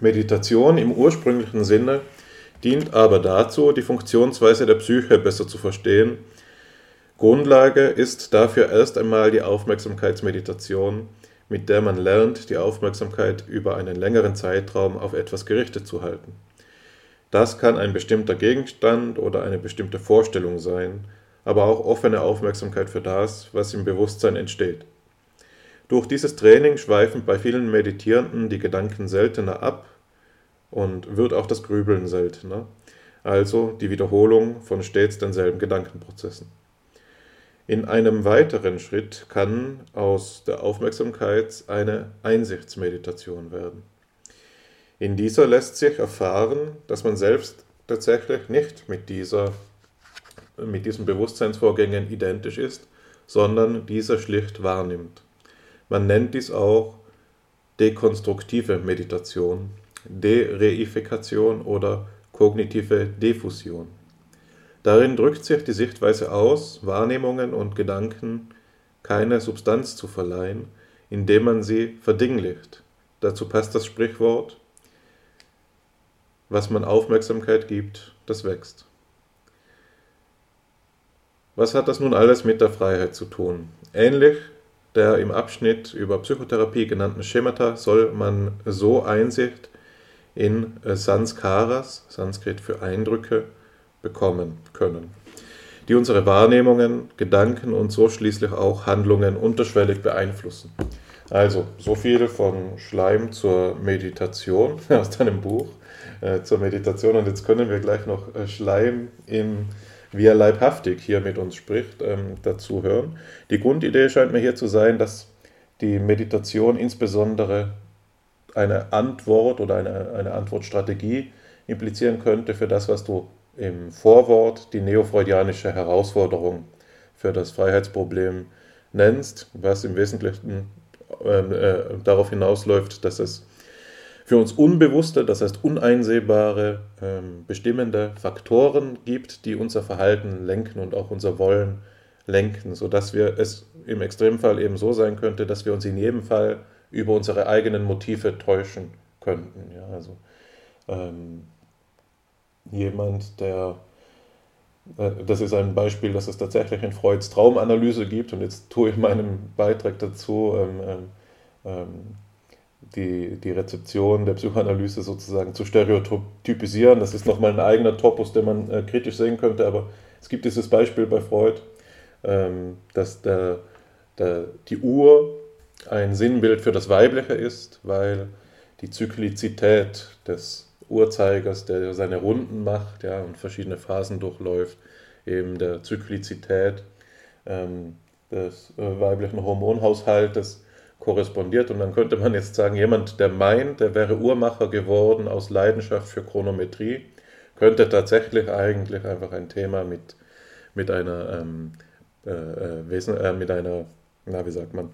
Meditation im ursprünglichen Sinne dient aber dazu, die Funktionsweise der Psyche besser zu verstehen. Grundlage ist dafür erst einmal die Aufmerksamkeitsmeditation, mit der man lernt, die Aufmerksamkeit über einen längeren Zeitraum auf etwas gerichtet zu halten. Das kann ein bestimmter Gegenstand oder eine bestimmte Vorstellung sein, aber auch offene Aufmerksamkeit für das, was im Bewusstsein entsteht. Durch dieses Training schweifen bei vielen Meditierenden die Gedanken seltener ab und wird auch das Grübeln seltener, also die Wiederholung von stets denselben Gedankenprozessen. In einem weiteren Schritt kann aus der Aufmerksamkeit eine Einsichtsmeditation werden. In dieser lässt sich erfahren, dass man selbst tatsächlich nicht mit, dieser, mit diesen Bewusstseinsvorgängen identisch ist, sondern diese schlicht wahrnimmt. Man nennt dies auch dekonstruktive Meditation, Dereifikation oder kognitive Diffusion. Darin drückt sich die Sichtweise aus, Wahrnehmungen und Gedanken keine Substanz zu verleihen, indem man sie verdinglicht. Dazu passt das Sprichwort, was man Aufmerksamkeit gibt, das wächst. Was hat das nun alles mit der Freiheit zu tun? Ähnlich der im Abschnitt über Psychotherapie genannten Schemata soll man so Einsicht in Sanskaras, Sanskrit für Eindrücke, bekommen können, die unsere Wahrnehmungen, Gedanken und so schließlich auch Handlungen unterschwellig beeinflussen. Also, so viel von Schleim zur Meditation aus deinem Buch, äh, zur Meditation. Und jetzt können wir gleich noch äh, Schleim im wie er leibhaftig hier mit uns spricht, ähm, dazu hören. Die Grundidee scheint mir hier zu sein, dass die Meditation insbesondere eine Antwort oder eine, eine Antwortstrategie implizieren könnte für das, was du im Vorwort die neofreudianische Herausforderung für das Freiheitsproblem nennst, was im Wesentlichen äh, äh, darauf hinausläuft, dass es für uns unbewusste, das heißt uneinsehbare, äh, bestimmende Faktoren gibt, die unser Verhalten lenken und auch unser Wollen lenken, sodass wir es im Extremfall eben so sein könnte, dass wir uns in jedem Fall über unsere eigenen Motive täuschen könnten. Ja, also ähm, jemand, der, äh, das ist ein Beispiel, dass es tatsächlich in Freuds Traumanalyse gibt und jetzt tue ich meinen Beitrag dazu, ähm, ähm, ähm, die, die Rezeption der Psychoanalyse sozusagen zu stereotypisieren. Das ist nochmal ein eigener Topos, den man äh, kritisch sehen könnte, aber es gibt dieses Beispiel bei Freud, ähm, dass der, der, die Uhr ein Sinnbild für das Weibliche ist, weil die Zyklizität des Uhrzeigers, der seine Runden macht ja, und verschiedene Phasen durchläuft, eben der Zyklizität ähm, des äh, weiblichen Hormonhaushaltes korrespondiert. Und dann könnte man jetzt sagen, jemand, der meint, der wäre Uhrmacher geworden aus Leidenschaft für Chronometrie, könnte tatsächlich eigentlich einfach ein Thema mit, mit einer ähm, äh, äh Wesen, äh, mit einer, na wie sagt man,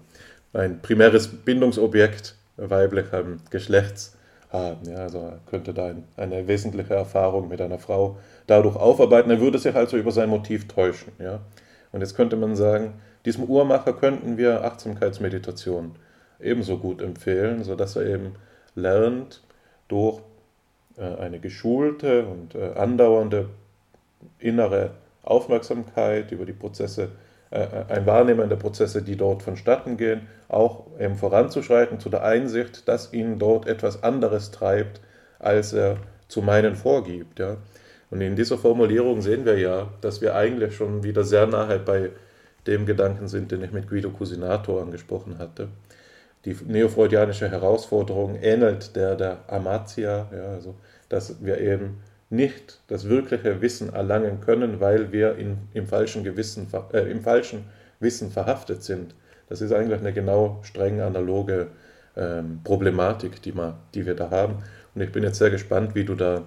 ein primäres Bindungsobjekt weiblichen Geschlechts haben. Ja, also könnte da eine wesentliche Erfahrung mit einer Frau dadurch aufarbeiten. Er würde sich also über sein Motiv täuschen. Ja. Und jetzt könnte man sagen, diesem Uhrmacher könnten wir Achtsamkeitsmeditation ebenso gut empfehlen, sodass er eben lernt, durch äh, eine geschulte und äh, andauernde innere Aufmerksamkeit über die Prozesse äh, ein Wahrnehmen der Prozesse, die dort vonstatten gehen, auch eben voranzuschreiten zu der Einsicht, dass ihn dort etwas anderes treibt, als er zu meinen vorgibt. Ja. Und in dieser Formulierung sehen wir ja, dass wir eigentlich schon wieder sehr nahe bei dem Gedanken sind, den ich mit Guido Cusinato angesprochen hatte. Die neofreudianische Herausforderung ähnelt der der Amatia, ja, also dass wir eben nicht das wirkliche Wissen erlangen können, weil wir in, im, falschen Gewissen, äh, im falschen Wissen verhaftet sind. Das ist eigentlich eine genau streng analoge ähm, Problematik, die, man, die wir da haben. Und ich bin jetzt sehr gespannt, wie du da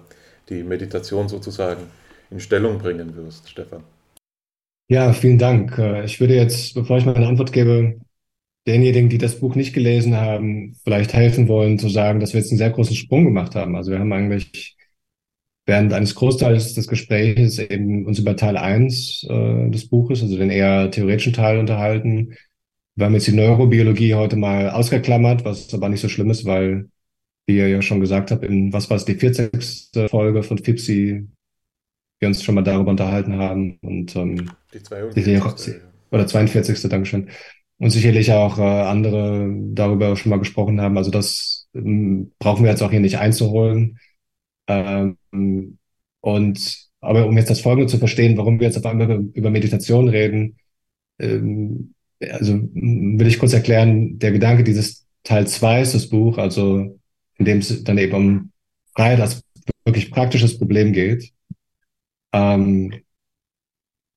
die Meditation sozusagen in Stellung bringen wirst, Stefan. Ja, vielen Dank. Äh, ich würde jetzt, bevor ich meine Antwort gebe, denjenigen, die das Buch nicht gelesen haben, vielleicht helfen wollen zu sagen, dass wir jetzt einen sehr großen Sprung gemacht haben. Also wir haben eigentlich während eines Großteils des Gesprächs eben uns über Teil 1 äh, des Buches, also den eher theoretischen Teil unterhalten. Wir haben jetzt die Neurobiologie heute mal ausgeklammert, was aber nicht so schlimm ist, weil, wie ihr ja schon gesagt habt, in, was war es, die 40. Folge von FIPSI, wir uns schon mal darüber unterhalten haben und ähm, die 42. oder 42. Dankeschön. Und sicherlich auch äh, andere darüber schon mal gesprochen haben. Also das ähm, brauchen wir jetzt auch hier nicht einzuholen. Ähm, und aber um jetzt das Folgende zu verstehen, warum wir jetzt auf einmal über, über Meditation reden, ähm, also will ich kurz erklären, der Gedanke dieses Teil 2 ist das Buch, also in dem es dann eben um Freiheit als wirklich praktisches Problem geht. Ähm,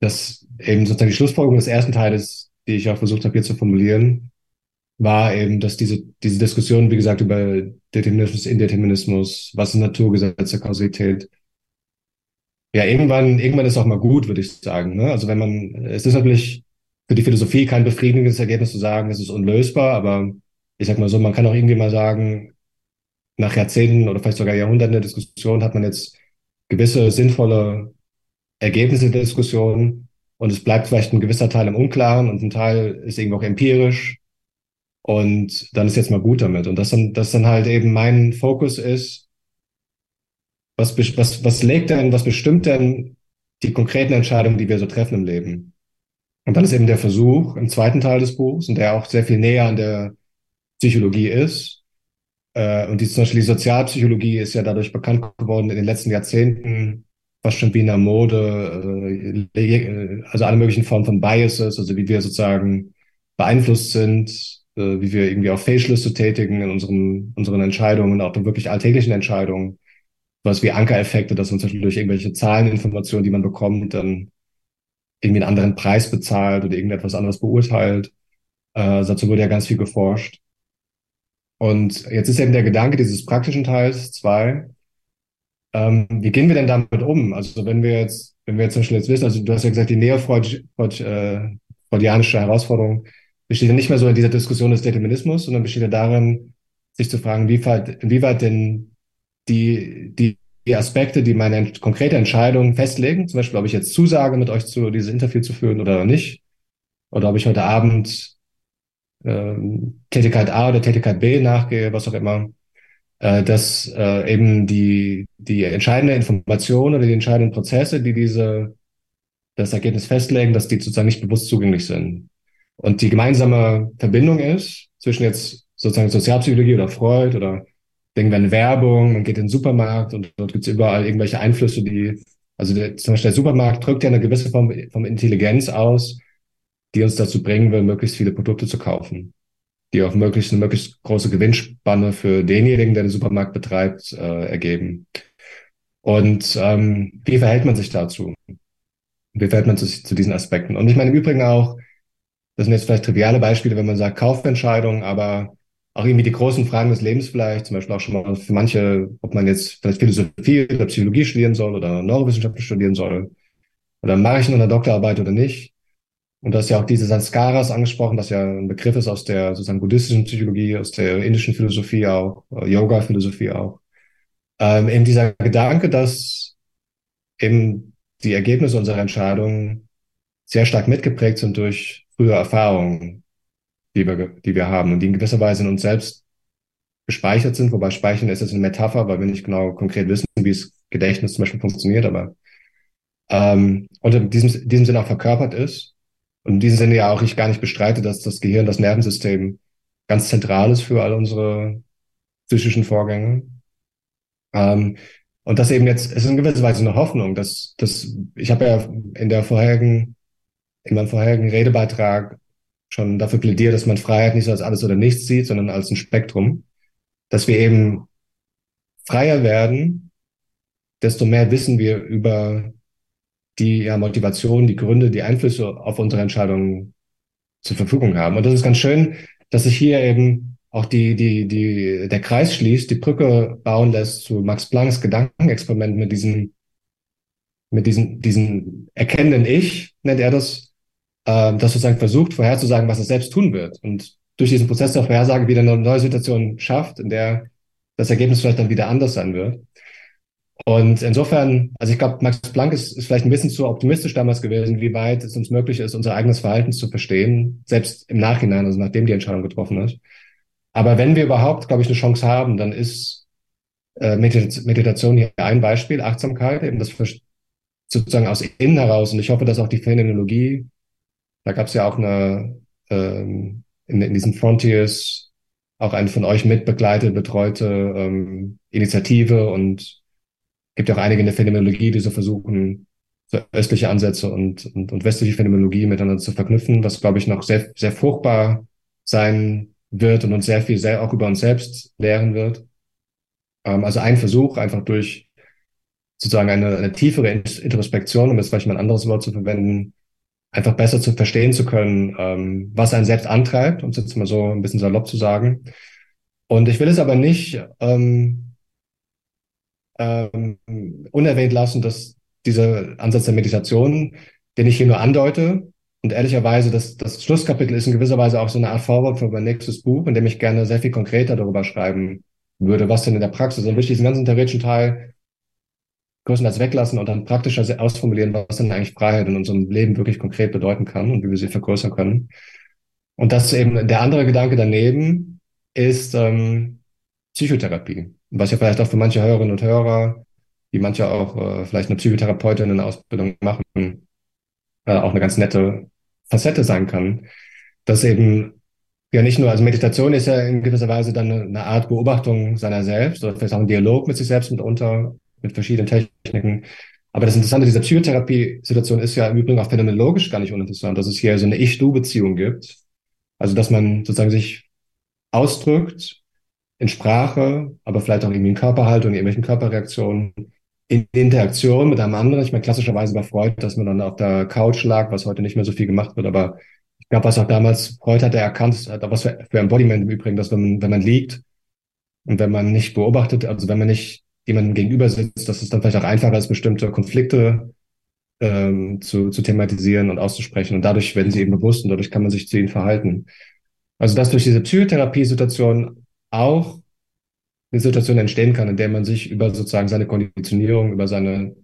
das eben sozusagen die Schlussfolgerung des ersten Teiles, die ich auch versucht habe hier zu formulieren, war eben, dass diese, diese Diskussion, wie gesagt, über Determinismus, Indeterminismus, was sind Naturgesetze, Kausalität, ja, irgendwann, irgendwann ist auch mal gut, würde ich sagen. Ne? Also wenn man, es ist natürlich für die Philosophie kein befriedigendes Ergebnis zu sagen, es ist unlösbar, aber ich sag mal so, man kann auch irgendwie mal sagen, nach Jahrzehnten oder vielleicht sogar Jahrhunderten der Diskussion hat man jetzt gewisse sinnvolle Ergebnisse der Diskussion und es bleibt vielleicht ein gewisser Teil im Unklaren und ein Teil ist irgendwie auch empirisch und dann ist jetzt mal gut damit. Und das dann, das dann halt eben mein Fokus ist, was, was, was legt denn, was bestimmt denn die konkreten Entscheidungen, die wir so treffen im Leben? Und dann ist eben der Versuch im zweiten Teil des Buchs, und der auch sehr viel näher an der Psychologie ist, äh, und die, zum Beispiel die Sozialpsychologie ist ja dadurch bekannt geworden in den letzten Jahrzehnten, fast schon wie in der Mode, äh, also alle möglichen Formen von Biases, also wie wir sozusagen beeinflusst sind, äh, wie wir irgendwie auch Fehlschlüsse tätigen in unseren, unseren Entscheidungen, auch in wirklich alltäglichen Entscheidungen, was wie Ankereffekte, dass man zum Beispiel durch irgendwelche Zahleninformationen, die man bekommt, dann irgendwie einen anderen Preis bezahlt oder irgendetwas anderes beurteilt. Äh, dazu wurde ja ganz viel geforscht. Und jetzt ist eben der Gedanke dieses praktischen Teils zwei. Ähm, wie gehen wir denn damit um? Also wenn wir jetzt, wenn wir jetzt zum Beispiel jetzt wissen, also du hast ja gesagt, die neofreudianische äh, Herausforderung besteht ja nicht mehr so in dieser Diskussion des Determinismus, sondern besteht ja darin, sich zu fragen, wie weit, inwieweit denn die, die die Aspekte, die meine konkrete Entscheidung festlegen, zum Beispiel, ob ich jetzt zusage, mit euch zu dieses Interview zu führen oder nicht, oder ob ich heute Abend ähm, Tätigkeit A oder Tätigkeit B nachgehe, was auch immer, äh, dass äh, eben die, die entscheidende Information oder die entscheidenden Prozesse, die diese, das Ergebnis festlegen, dass die sozusagen nicht bewusst zugänglich sind. Und die gemeinsame Verbindung ist zwischen jetzt sozusagen Sozialpsychologie oder Freud oder an Werbung, man geht in den Supermarkt und dort gibt es überall irgendwelche Einflüsse, die, also der, zum Beispiel der Supermarkt drückt ja eine gewisse Form von Intelligenz aus, die uns dazu bringen will, möglichst viele Produkte zu kaufen, die auch möglichst eine möglichst große Gewinnspanne für denjenigen, der den Supermarkt betreibt, äh, ergeben. Und ähm, wie verhält man sich dazu? Wie verhält man sich zu diesen Aspekten? Und ich meine im Übrigen auch, das sind jetzt vielleicht triviale Beispiele, wenn man sagt Kaufentscheidungen, aber auch irgendwie die großen Fragen des Lebens vielleicht, zum Beispiel auch schon mal für manche, ob man jetzt vielleicht Philosophie oder Psychologie studieren soll oder Neurowissenschaften studieren soll. Oder mache ich nur eine Doktorarbeit oder nicht? Und du hast ja auch diese Sanskaras angesprochen, das ja ein Begriff ist aus der sozusagen buddhistischen Psychologie, aus der indischen Philosophie auch, äh, Yoga-Philosophie auch. Ähm, eben dieser Gedanke, dass eben die Ergebnisse unserer Entscheidungen sehr stark mitgeprägt sind durch frühe Erfahrungen die wir, die wir haben und die in gewisser Weise in uns selbst gespeichert sind, wobei Speichern ist jetzt eine Metapher, weil wir nicht genau konkret wissen, wie das Gedächtnis zum Beispiel funktioniert, aber ähm, und in diesem, in diesem Sinne auch verkörpert ist. Und in diesem Sinne ja auch ich gar nicht bestreite, dass das Gehirn, das Nervensystem ganz zentral ist für all unsere psychischen Vorgänge. Ähm, und das eben jetzt, es ist in gewisser Weise eine Hoffnung, dass, dass ich habe ja in der vorherigen, in meinem vorherigen Redebeitrag schon dafür plädiert, dass man Freiheit nicht so als alles oder nichts sieht, sondern als ein Spektrum, dass wir eben freier werden, desto mehr wissen wir über die ja, Motivation, die Gründe, die Einflüsse auf unsere Entscheidungen zur Verfügung haben. Und das ist ganz schön, dass sich hier eben auch die, die, die, der Kreis schließt, die Brücke bauen lässt zu Max Plancks Gedankenexperiment mit diesem, mit diesem, diesem erkennenden Ich, nennt er das, äh, das sozusagen versucht, vorherzusagen, was es selbst tun wird. Und durch diesen Prozess der Vorhersage wieder eine neue Situation schafft, in der das Ergebnis vielleicht dann wieder anders sein wird. Und insofern, also ich glaube, Max Planck ist, ist vielleicht ein bisschen zu optimistisch damals gewesen, wie weit es uns möglich ist, unser eigenes Verhalten zu verstehen, selbst im Nachhinein, also nachdem die Entscheidung getroffen ist. Aber wenn wir überhaupt, glaube ich, eine Chance haben, dann ist äh, Meditation hier ein Beispiel, Achtsamkeit, eben das sozusagen aus innen heraus. Und ich hoffe, dass auch die Phänomenologie, da gab es ja auch eine, ähm, in, in diesen Frontiers auch eine von euch mitbegleitete, betreute ähm, Initiative und gibt ja auch einige in der Phänomenologie, die so versuchen, so östliche Ansätze und, und, und westliche Phänomenologie miteinander zu verknüpfen, was, glaube ich, noch sehr, sehr fruchtbar sein wird und uns sehr viel sehr auch über uns selbst lehren wird. Ähm, also ein Versuch, einfach durch sozusagen eine, eine tiefere Introspektion, um jetzt vielleicht mal ein anderes Wort zu verwenden, einfach besser zu verstehen zu können, ähm, was einen selbst antreibt, um es jetzt mal so ein bisschen salopp zu sagen. Und ich will es aber nicht ähm, ähm, unerwähnt lassen, dass dieser Ansatz der Meditation, den ich hier nur andeute, und ehrlicherweise, das, das Schlusskapitel ist in gewisser Weise auch so eine Art Vorwort für mein nächstes Buch, in dem ich gerne sehr viel konkreter darüber schreiben würde, was denn in der Praxis, und wirklich diesen ganzen theoretischen Teil größtenteils weglassen und dann praktischer ausformulieren, was denn eigentlich Freiheit in unserem Leben wirklich konkret bedeuten kann und wie wir sie vergrößern können. Und das eben der andere Gedanke daneben ist ähm, Psychotherapie, was ja vielleicht auch für manche Hörerinnen und Hörer, die manche auch äh, vielleicht eine Psychotherapeutin in der Ausbildung machen, äh, auch eine ganz nette Facette sein kann, dass eben ja nicht nur, also Meditation ist ja in gewisser Weise dann eine, Art Beobachtung seiner selbst oder vielleicht auch ein Dialog mit sich selbst mitunter, mit verschiedenen Techniken. Aber das Interessante dieser Psychotherapie-Situation ist ja im Übrigen auch phänomenologisch gar nicht uninteressant, dass es hier so eine Ich-Du-Beziehung gibt. Also, dass man sozusagen sich ausdrückt in Sprache, aber vielleicht auch irgendwie in Körperhaltung, in irgendwelchen Körperreaktionen, in Interaktion mit einem anderen. Ich meine, klassischerweise bei Freud, dass man dann auf der Couch lag, was heute nicht mehr so viel gemacht wird, aber ich glaube, was auch damals Freud hat er erkannt, hat auch was für, für Embodiment im Übrigen, dass wenn man, wenn man liegt und wenn man nicht beobachtet, also wenn man nicht jemandem gegenüber sitzt, dass es dann vielleicht auch einfacher ist, bestimmte Konflikte ähm, zu, zu thematisieren und auszusprechen. Und dadurch werden sie eben bewusst und dadurch kann man sich zu ihnen verhalten. Also dass durch diese Psychotherapie-Situation auch eine Situation entstehen kann, in der man sich über sozusagen seine Konditionierung, über seine,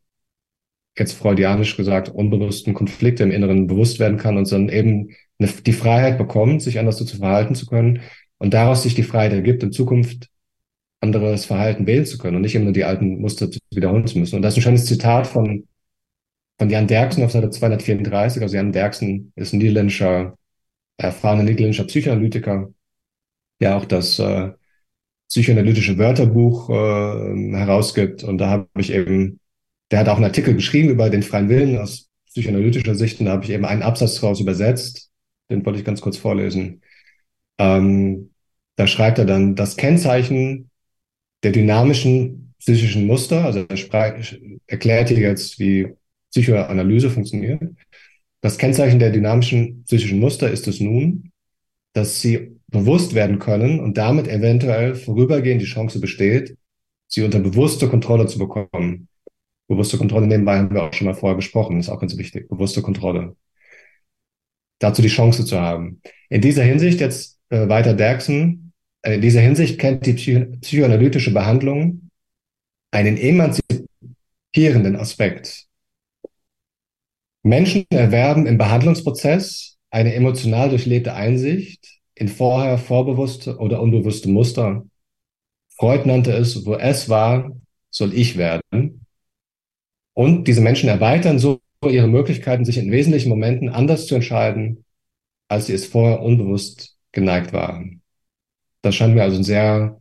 jetzt freudianisch gesagt, unbewussten Konflikte im Inneren bewusst werden kann und dann eben eine, die Freiheit bekommt, sich anders so zu verhalten zu können und daraus sich die Freiheit ergibt, in Zukunft anderes Verhalten wählen zu können und nicht immer die alten Muster wiederholen zu müssen. Und das ist ein schönes Zitat von, von Jan Derksen auf Seite 234. Also Jan Derksen ist ein niederländischer, erfahrener niederländischer Psychoanalytiker, der auch das äh, psychoanalytische Wörterbuch äh, herausgibt. Und da habe ich eben, der hat auch einen Artikel geschrieben über den freien Willen aus psychoanalytischer Sicht. Und da habe ich eben einen Absatz daraus übersetzt. Den wollte ich ganz kurz vorlesen. Ähm, da schreibt er dann, das Kennzeichen der dynamischen psychischen Muster, also er erklärt hier jetzt, wie Psychoanalyse funktioniert. Das Kennzeichen der dynamischen psychischen Muster ist es nun, dass sie bewusst werden können und damit eventuell vorübergehend die Chance besteht, sie unter bewusste Kontrolle zu bekommen. Bewusste Kontrolle nebenbei haben wir auch schon mal vorher besprochen, ist auch ganz wichtig. Bewusste Kontrolle. Dazu die Chance zu haben. In dieser Hinsicht jetzt äh, weiter Derksen in dieser Hinsicht kennt die psychoanalytische Behandlung einen emanzipierenden Aspekt. Menschen erwerben im Behandlungsprozess eine emotional durchlebte Einsicht in vorher vorbewusste oder unbewusste Muster. Freud nannte es, wo es war, soll ich werden. Und diese Menschen erweitern so ihre Möglichkeiten, sich in wesentlichen Momenten anders zu entscheiden, als sie es vorher unbewusst geneigt waren. Das scheint mir also ein sehr,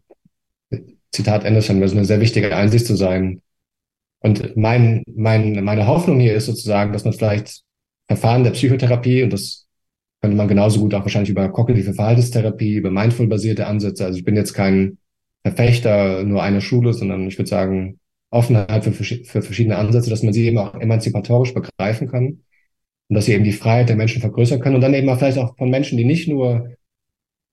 Zitat Ende, scheint mir so eine sehr wichtige Einsicht zu sein. Und mein, mein, meine Hoffnung hier ist sozusagen, dass man vielleicht Verfahren der Psychotherapie, und das könnte man genauso gut auch wahrscheinlich über kognitive Verhaltenstherapie, über mindful-basierte Ansätze, also ich bin jetzt kein Verfechter nur einer Schule, sondern ich würde sagen, Offenheit für, für verschiedene Ansätze, dass man sie eben auch emanzipatorisch begreifen kann und dass sie eben die Freiheit der Menschen vergrößern können und dann eben auch vielleicht auch von Menschen, die nicht nur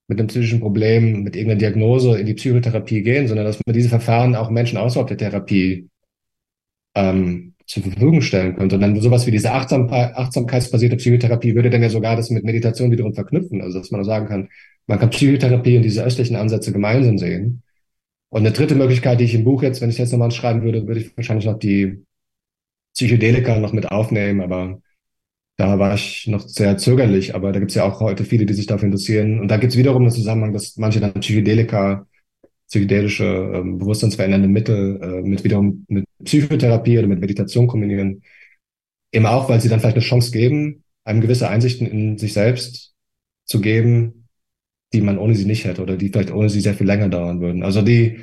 mit einem psychischen Problem, mit irgendeiner Diagnose in die Psychotherapie gehen, sondern dass man diese Verfahren auch Menschen außerhalb der Therapie ähm, zur Verfügung stellen könnte. Und dann sowas wie diese Achtsam achtsamkeitsbasierte Psychotherapie würde dann ja sogar das mit Meditation wiederum verknüpfen. Also dass man sagen kann, man kann Psychotherapie und diese östlichen Ansätze gemeinsam sehen. Und eine dritte Möglichkeit, die ich im Buch jetzt, wenn ich jetzt nochmal schreiben würde, würde ich wahrscheinlich noch die Psychedelika noch mit aufnehmen, aber da war ich noch sehr zögerlich, aber da gibt es ja auch heute viele, die sich dafür interessieren. Und da gibt es wiederum einen Zusammenhang, dass manche dann Psychedelika, psychedelische, ähm, bewusstseinsverändernde Mittel äh, mit wiederum mit Psychotherapie oder mit Meditation kombinieren. Eben auch, weil sie dann vielleicht eine Chance geben, einem gewisse Einsichten in sich selbst zu geben, die man ohne sie nicht hätte oder die vielleicht ohne sie sehr viel länger dauern würden. Also die,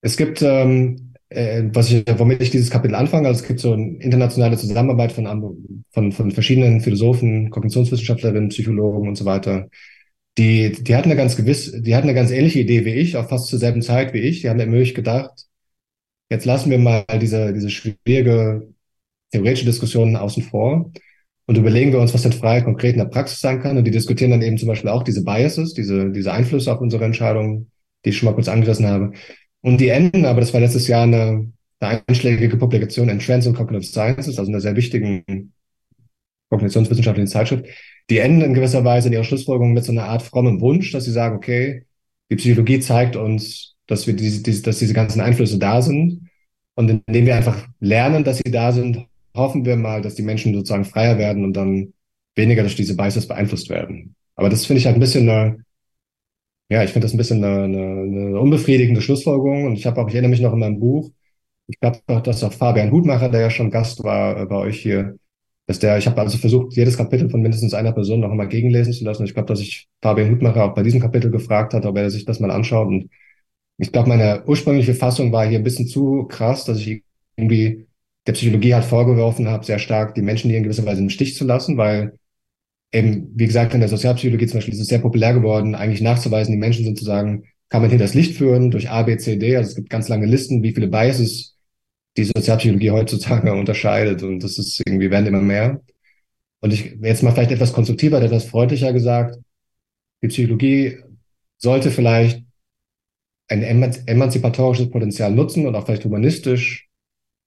es gibt, ähm, äh, was ich, womit ich dieses Kapitel anfange, also es gibt so eine internationale Zusammenarbeit von, von, von verschiedenen Philosophen, Kognitionswissenschaftlerinnen, Psychologen und so weiter. Die, die hatten eine ganz gewiss, die hatten eine ganz ähnliche Idee wie ich, auch fast zur selben Zeit wie ich. Die haben nämlich gedacht, jetzt lassen wir mal diese, diese schwierige theoretische Diskussion außen vor und überlegen wir uns, was denn Freiheit konkret in der Praxis sein kann. Und die diskutieren dann eben zum Beispiel auch diese Biases, diese, diese Einflüsse auf unsere Entscheidungen, die ich schon mal kurz angerissen habe. Und die enden, aber das war letztes Jahr eine, eine einschlägige Publikation in Trends and Cognitive Sciences, also einer sehr wichtigen kognitionswissenschaftlichen Zeitschrift, die enden in gewisser Weise in ihrer Schlussfolgerung mit so einer Art frommem Wunsch, dass sie sagen, okay, die Psychologie zeigt uns, dass wir diese, diese, dass diese ganzen Einflüsse da sind. Und indem wir einfach lernen, dass sie da sind, hoffen wir mal, dass die Menschen sozusagen freier werden und dann weniger durch diese Biases beeinflusst werden. Aber das finde ich halt ein bisschen eine, ja, ich finde das ein bisschen eine, eine, eine unbefriedigende Schlussfolgerung. Und ich habe auch, ich erinnere mich noch in meinem Buch, ich glaube dass auch Fabian Hutmacher, der ja schon Gast war äh, bei euch hier, dass der, ich habe also versucht, jedes Kapitel von mindestens einer Person noch einmal gegenlesen zu lassen. Ich glaube, dass ich Fabian Hutmacher auch bei diesem Kapitel gefragt hat, ob er sich das mal anschaut. Und ich glaube, meine ursprüngliche Fassung war hier ein bisschen zu krass, dass ich irgendwie der Psychologie halt vorgeworfen habe, sehr stark die Menschen hier in gewisser Weise im Stich zu lassen, weil eben, wie gesagt, in der Sozialpsychologie zum Beispiel ist es sehr populär geworden, eigentlich nachzuweisen, die Menschen sind zu sagen, kann man hier das Licht führen durch A, B, C, D. Also es gibt ganz lange Listen, wie viele Biases die Sozialpsychologie heutzutage unterscheidet. Und das ist irgendwie, werden immer mehr. Und ich jetzt mal vielleicht etwas konstruktiver, etwas freundlicher gesagt, die Psychologie sollte vielleicht ein emanzipatorisches Potenzial nutzen und auch vielleicht humanistisch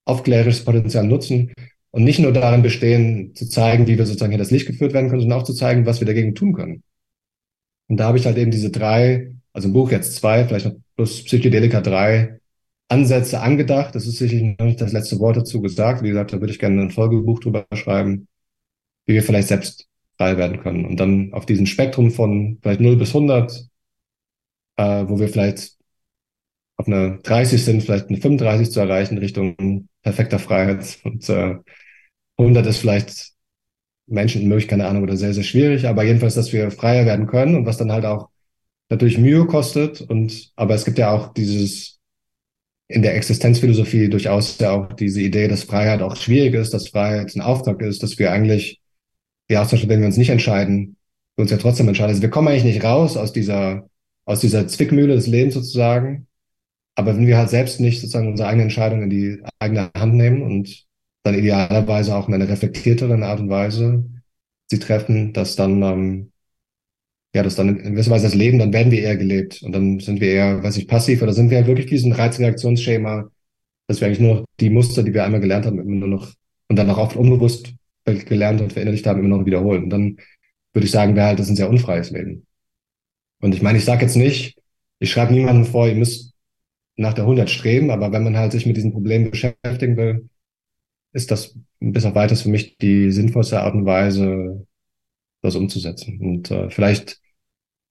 aufklärerisches Potenzial nutzen und nicht nur darin bestehen, zu zeigen, wie wir sozusagen hier das Licht geführt werden können, sondern auch zu zeigen, was wir dagegen tun können. Und da habe ich halt eben diese drei, also im Buch jetzt zwei, vielleicht noch plus Psychedelika drei Ansätze angedacht. Das ist sicherlich noch nicht das letzte Wort dazu gesagt. Wie gesagt, da würde ich gerne ein Folgebuch drüber schreiben, wie wir vielleicht selbst frei werden können. Und dann auf diesem Spektrum von vielleicht 0 bis 100, äh, wo wir vielleicht auf eine 30 sind, vielleicht eine 35 zu erreichen Richtung perfekter Freiheit. Und äh, 100 ist vielleicht Menschen möglich, keine Ahnung, oder sehr, sehr schwierig, aber jedenfalls, dass wir freier werden können und was dann halt auch natürlich Mühe kostet. Und aber es gibt ja auch dieses in der Existenzphilosophie durchaus ja auch diese Idee, dass Freiheit auch schwierig ist, dass Freiheit ein Auftrag ist, dass wir eigentlich, ja, zum Beispiel, wenn wir uns nicht entscheiden, wir uns ja trotzdem entscheiden. Also wir kommen eigentlich nicht raus aus dieser, aus dieser Zwickmühle des Lebens sozusagen, aber wenn wir halt selbst nicht sozusagen unsere eigene Entscheidung in die eigene Hand nehmen und dann idealerweise auch in einer reflektierteren Art und Weise sie treffen, dass dann, ähm, ja, dass dann in gewisser Weise das Leben, dann werden wir eher gelebt und dann sind wir eher, weiß ich, passiv oder sind wir halt wirklich diesem Reizreaktionsschema, dass wir eigentlich nur noch die Muster, die wir einmal gelernt haben, immer nur noch und dann auch oft unbewusst gelernt und verinnerlicht haben, immer noch wiederholen. Und dann würde ich sagen, wäre halt das ein sehr unfreies Leben. Und ich meine, ich sage jetzt nicht, ich schreibe niemandem vor, ihr müsst nach der 100 streben, aber wenn man halt sich mit diesen Problemen beschäftigen will, ist das bis auf weiteres für mich die sinnvollste Art und Weise, das umzusetzen. Und äh, vielleicht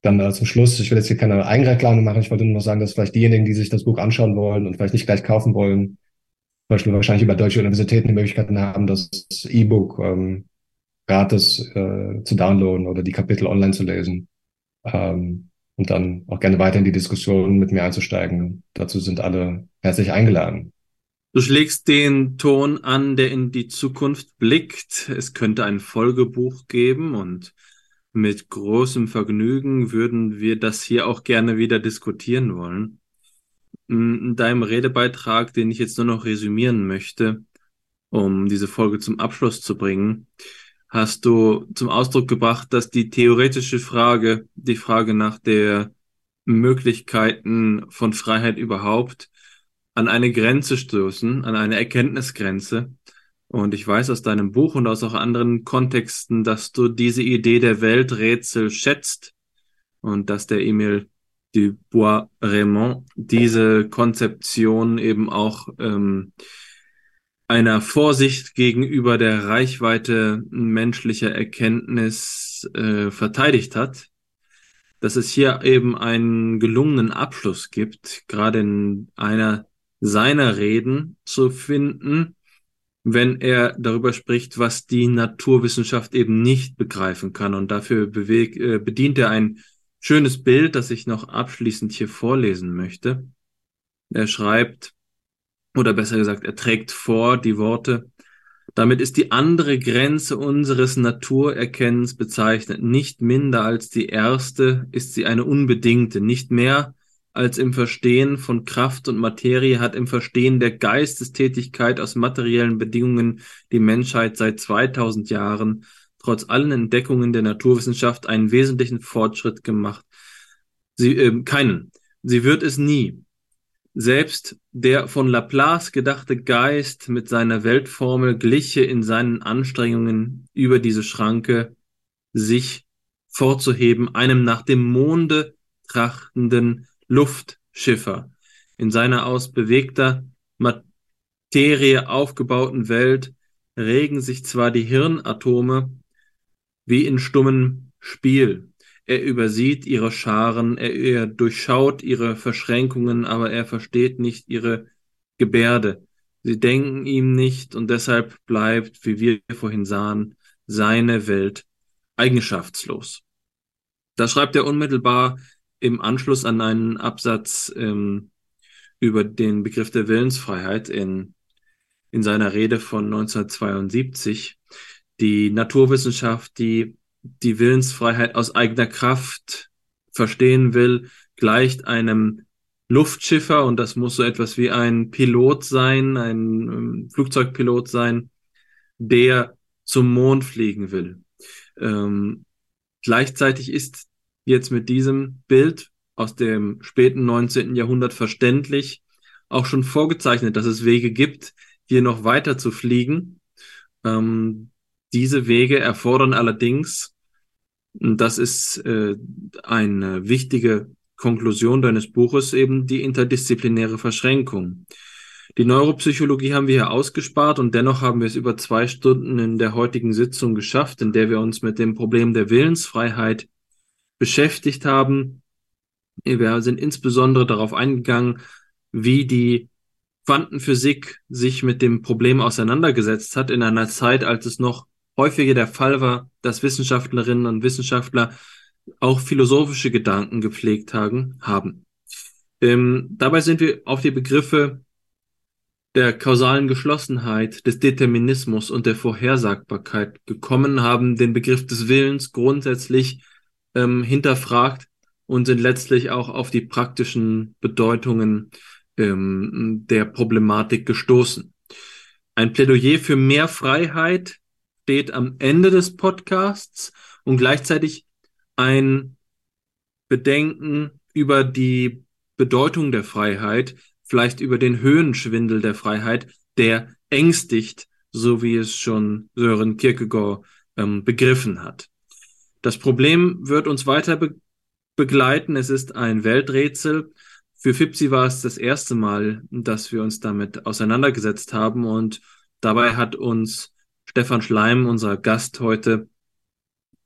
dann äh, zum Schluss, ich will jetzt hier keine Eigenreklame machen, ich wollte nur noch sagen, dass vielleicht diejenigen, die sich das Buch anschauen wollen und vielleicht nicht gleich kaufen wollen, zum Beispiel wahrscheinlich über deutsche Universitäten die Möglichkeiten haben, das E-Book ähm, gratis äh, zu downloaden oder die Kapitel online zu lesen. Ähm, und dann auch gerne weiter in die Diskussion mit mir einzusteigen. Dazu sind alle herzlich eingeladen. Du schlägst den Ton an, der in die Zukunft blickt. Es könnte ein Folgebuch geben und mit großem Vergnügen würden wir das hier auch gerne wieder diskutieren wollen. In deinem Redebeitrag, den ich jetzt nur noch resümieren möchte, um diese Folge zum Abschluss zu bringen, hast du zum Ausdruck gebracht, dass die theoretische Frage, die Frage nach der Möglichkeiten von Freiheit überhaupt, an eine Grenze stoßen, an eine Erkenntnisgrenze. Und ich weiß aus deinem Buch und aus auch anderen Kontexten, dass du diese Idee der Welträtsel schätzt und dass der Emil du Bois-Raymond diese Konzeption eben auch ähm, einer Vorsicht gegenüber der Reichweite menschlicher Erkenntnis äh, verteidigt hat, dass es hier eben einen gelungenen Abschluss gibt, gerade in einer seiner Reden zu finden, wenn er darüber spricht, was die Naturwissenschaft eben nicht begreifen kann. Und dafür bewegt, äh, bedient er ein schönes Bild, das ich noch abschließend hier vorlesen möchte. Er schreibt, oder besser gesagt, er trägt vor die Worte, damit ist die andere Grenze unseres Naturerkennens bezeichnet. Nicht minder als die erste ist sie eine unbedingte, nicht mehr als im Verstehen von Kraft und Materie hat im Verstehen der Geistestätigkeit aus materiellen Bedingungen die Menschheit seit 2000 Jahren trotz allen Entdeckungen der Naturwissenschaft einen wesentlichen Fortschritt gemacht. Sie, äh, keinen. Sie wird es nie. Selbst der von Laplace gedachte Geist mit seiner Weltformel gliche in seinen Anstrengungen über diese Schranke sich vorzuheben, einem nach dem Monde trachtenden Luftschiffer. In seiner aus bewegter Materie aufgebauten Welt regen sich zwar die Hirnatome wie in stummem Spiel, er übersieht ihre Scharen, er, er durchschaut ihre Verschränkungen, aber er versteht nicht ihre Gebärde. Sie denken ihm nicht und deshalb bleibt, wie wir vorhin sahen, seine Welt eigenschaftslos. Da schreibt er unmittelbar im Anschluss an einen Absatz ähm, über den Begriff der Willensfreiheit in, in seiner Rede von 1972. Die Naturwissenschaft, die die Willensfreiheit aus eigener Kraft verstehen will, gleicht einem Luftschiffer und das muss so etwas wie ein Pilot sein, ein ähm, Flugzeugpilot sein, der zum Mond fliegen will. Ähm, gleichzeitig ist jetzt mit diesem Bild aus dem späten 19. Jahrhundert verständlich auch schon vorgezeichnet, dass es Wege gibt, hier noch weiter zu fliegen. Ähm, diese Wege erfordern allerdings, das ist äh, eine wichtige Konklusion deines Buches, eben die interdisziplinäre Verschränkung. Die Neuropsychologie haben wir hier ausgespart und dennoch haben wir es über zwei Stunden in der heutigen Sitzung geschafft, in der wir uns mit dem Problem der Willensfreiheit beschäftigt haben. Wir sind insbesondere darauf eingegangen, wie die Quantenphysik sich mit dem Problem auseinandergesetzt hat in einer Zeit, als es noch häufiger der Fall war, dass Wissenschaftlerinnen und Wissenschaftler auch philosophische Gedanken gepflegt haben. Ähm, dabei sind wir auf die Begriffe der kausalen Geschlossenheit, des Determinismus und der Vorhersagbarkeit gekommen, haben den Begriff des Willens grundsätzlich ähm, hinterfragt und sind letztlich auch auf die praktischen Bedeutungen ähm, der Problematik gestoßen. Ein Plädoyer für mehr Freiheit steht am Ende des Podcasts und gleichzeitig ein Bedenken über die Bedeutung der Freiheit, vielleicht über den Höhenschwindel der Freiheit, der ängstigt, so wie es schon Sören Kierkegaard ähm, begriffen hat. Das Problem wird uns weiter be begleiten. Es ist ein Welträtsel. Für Fipsi war es das erste Mal, dass wir uns damit auseinandergesetzt haben und dabei hat uns Stefan Schleim, unser Gast heute,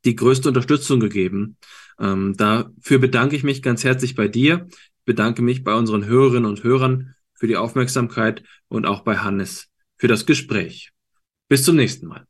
die größte Unterstützung gegeben. Ähm, dafür bedanke ich mich ganz herzlich bei dir, bedanke mich bei unseren Hörerinnen und Hörern für die Aufmerksamkeit und auch bei Hannes für das Gespräch. Bis zum nächsten Mal.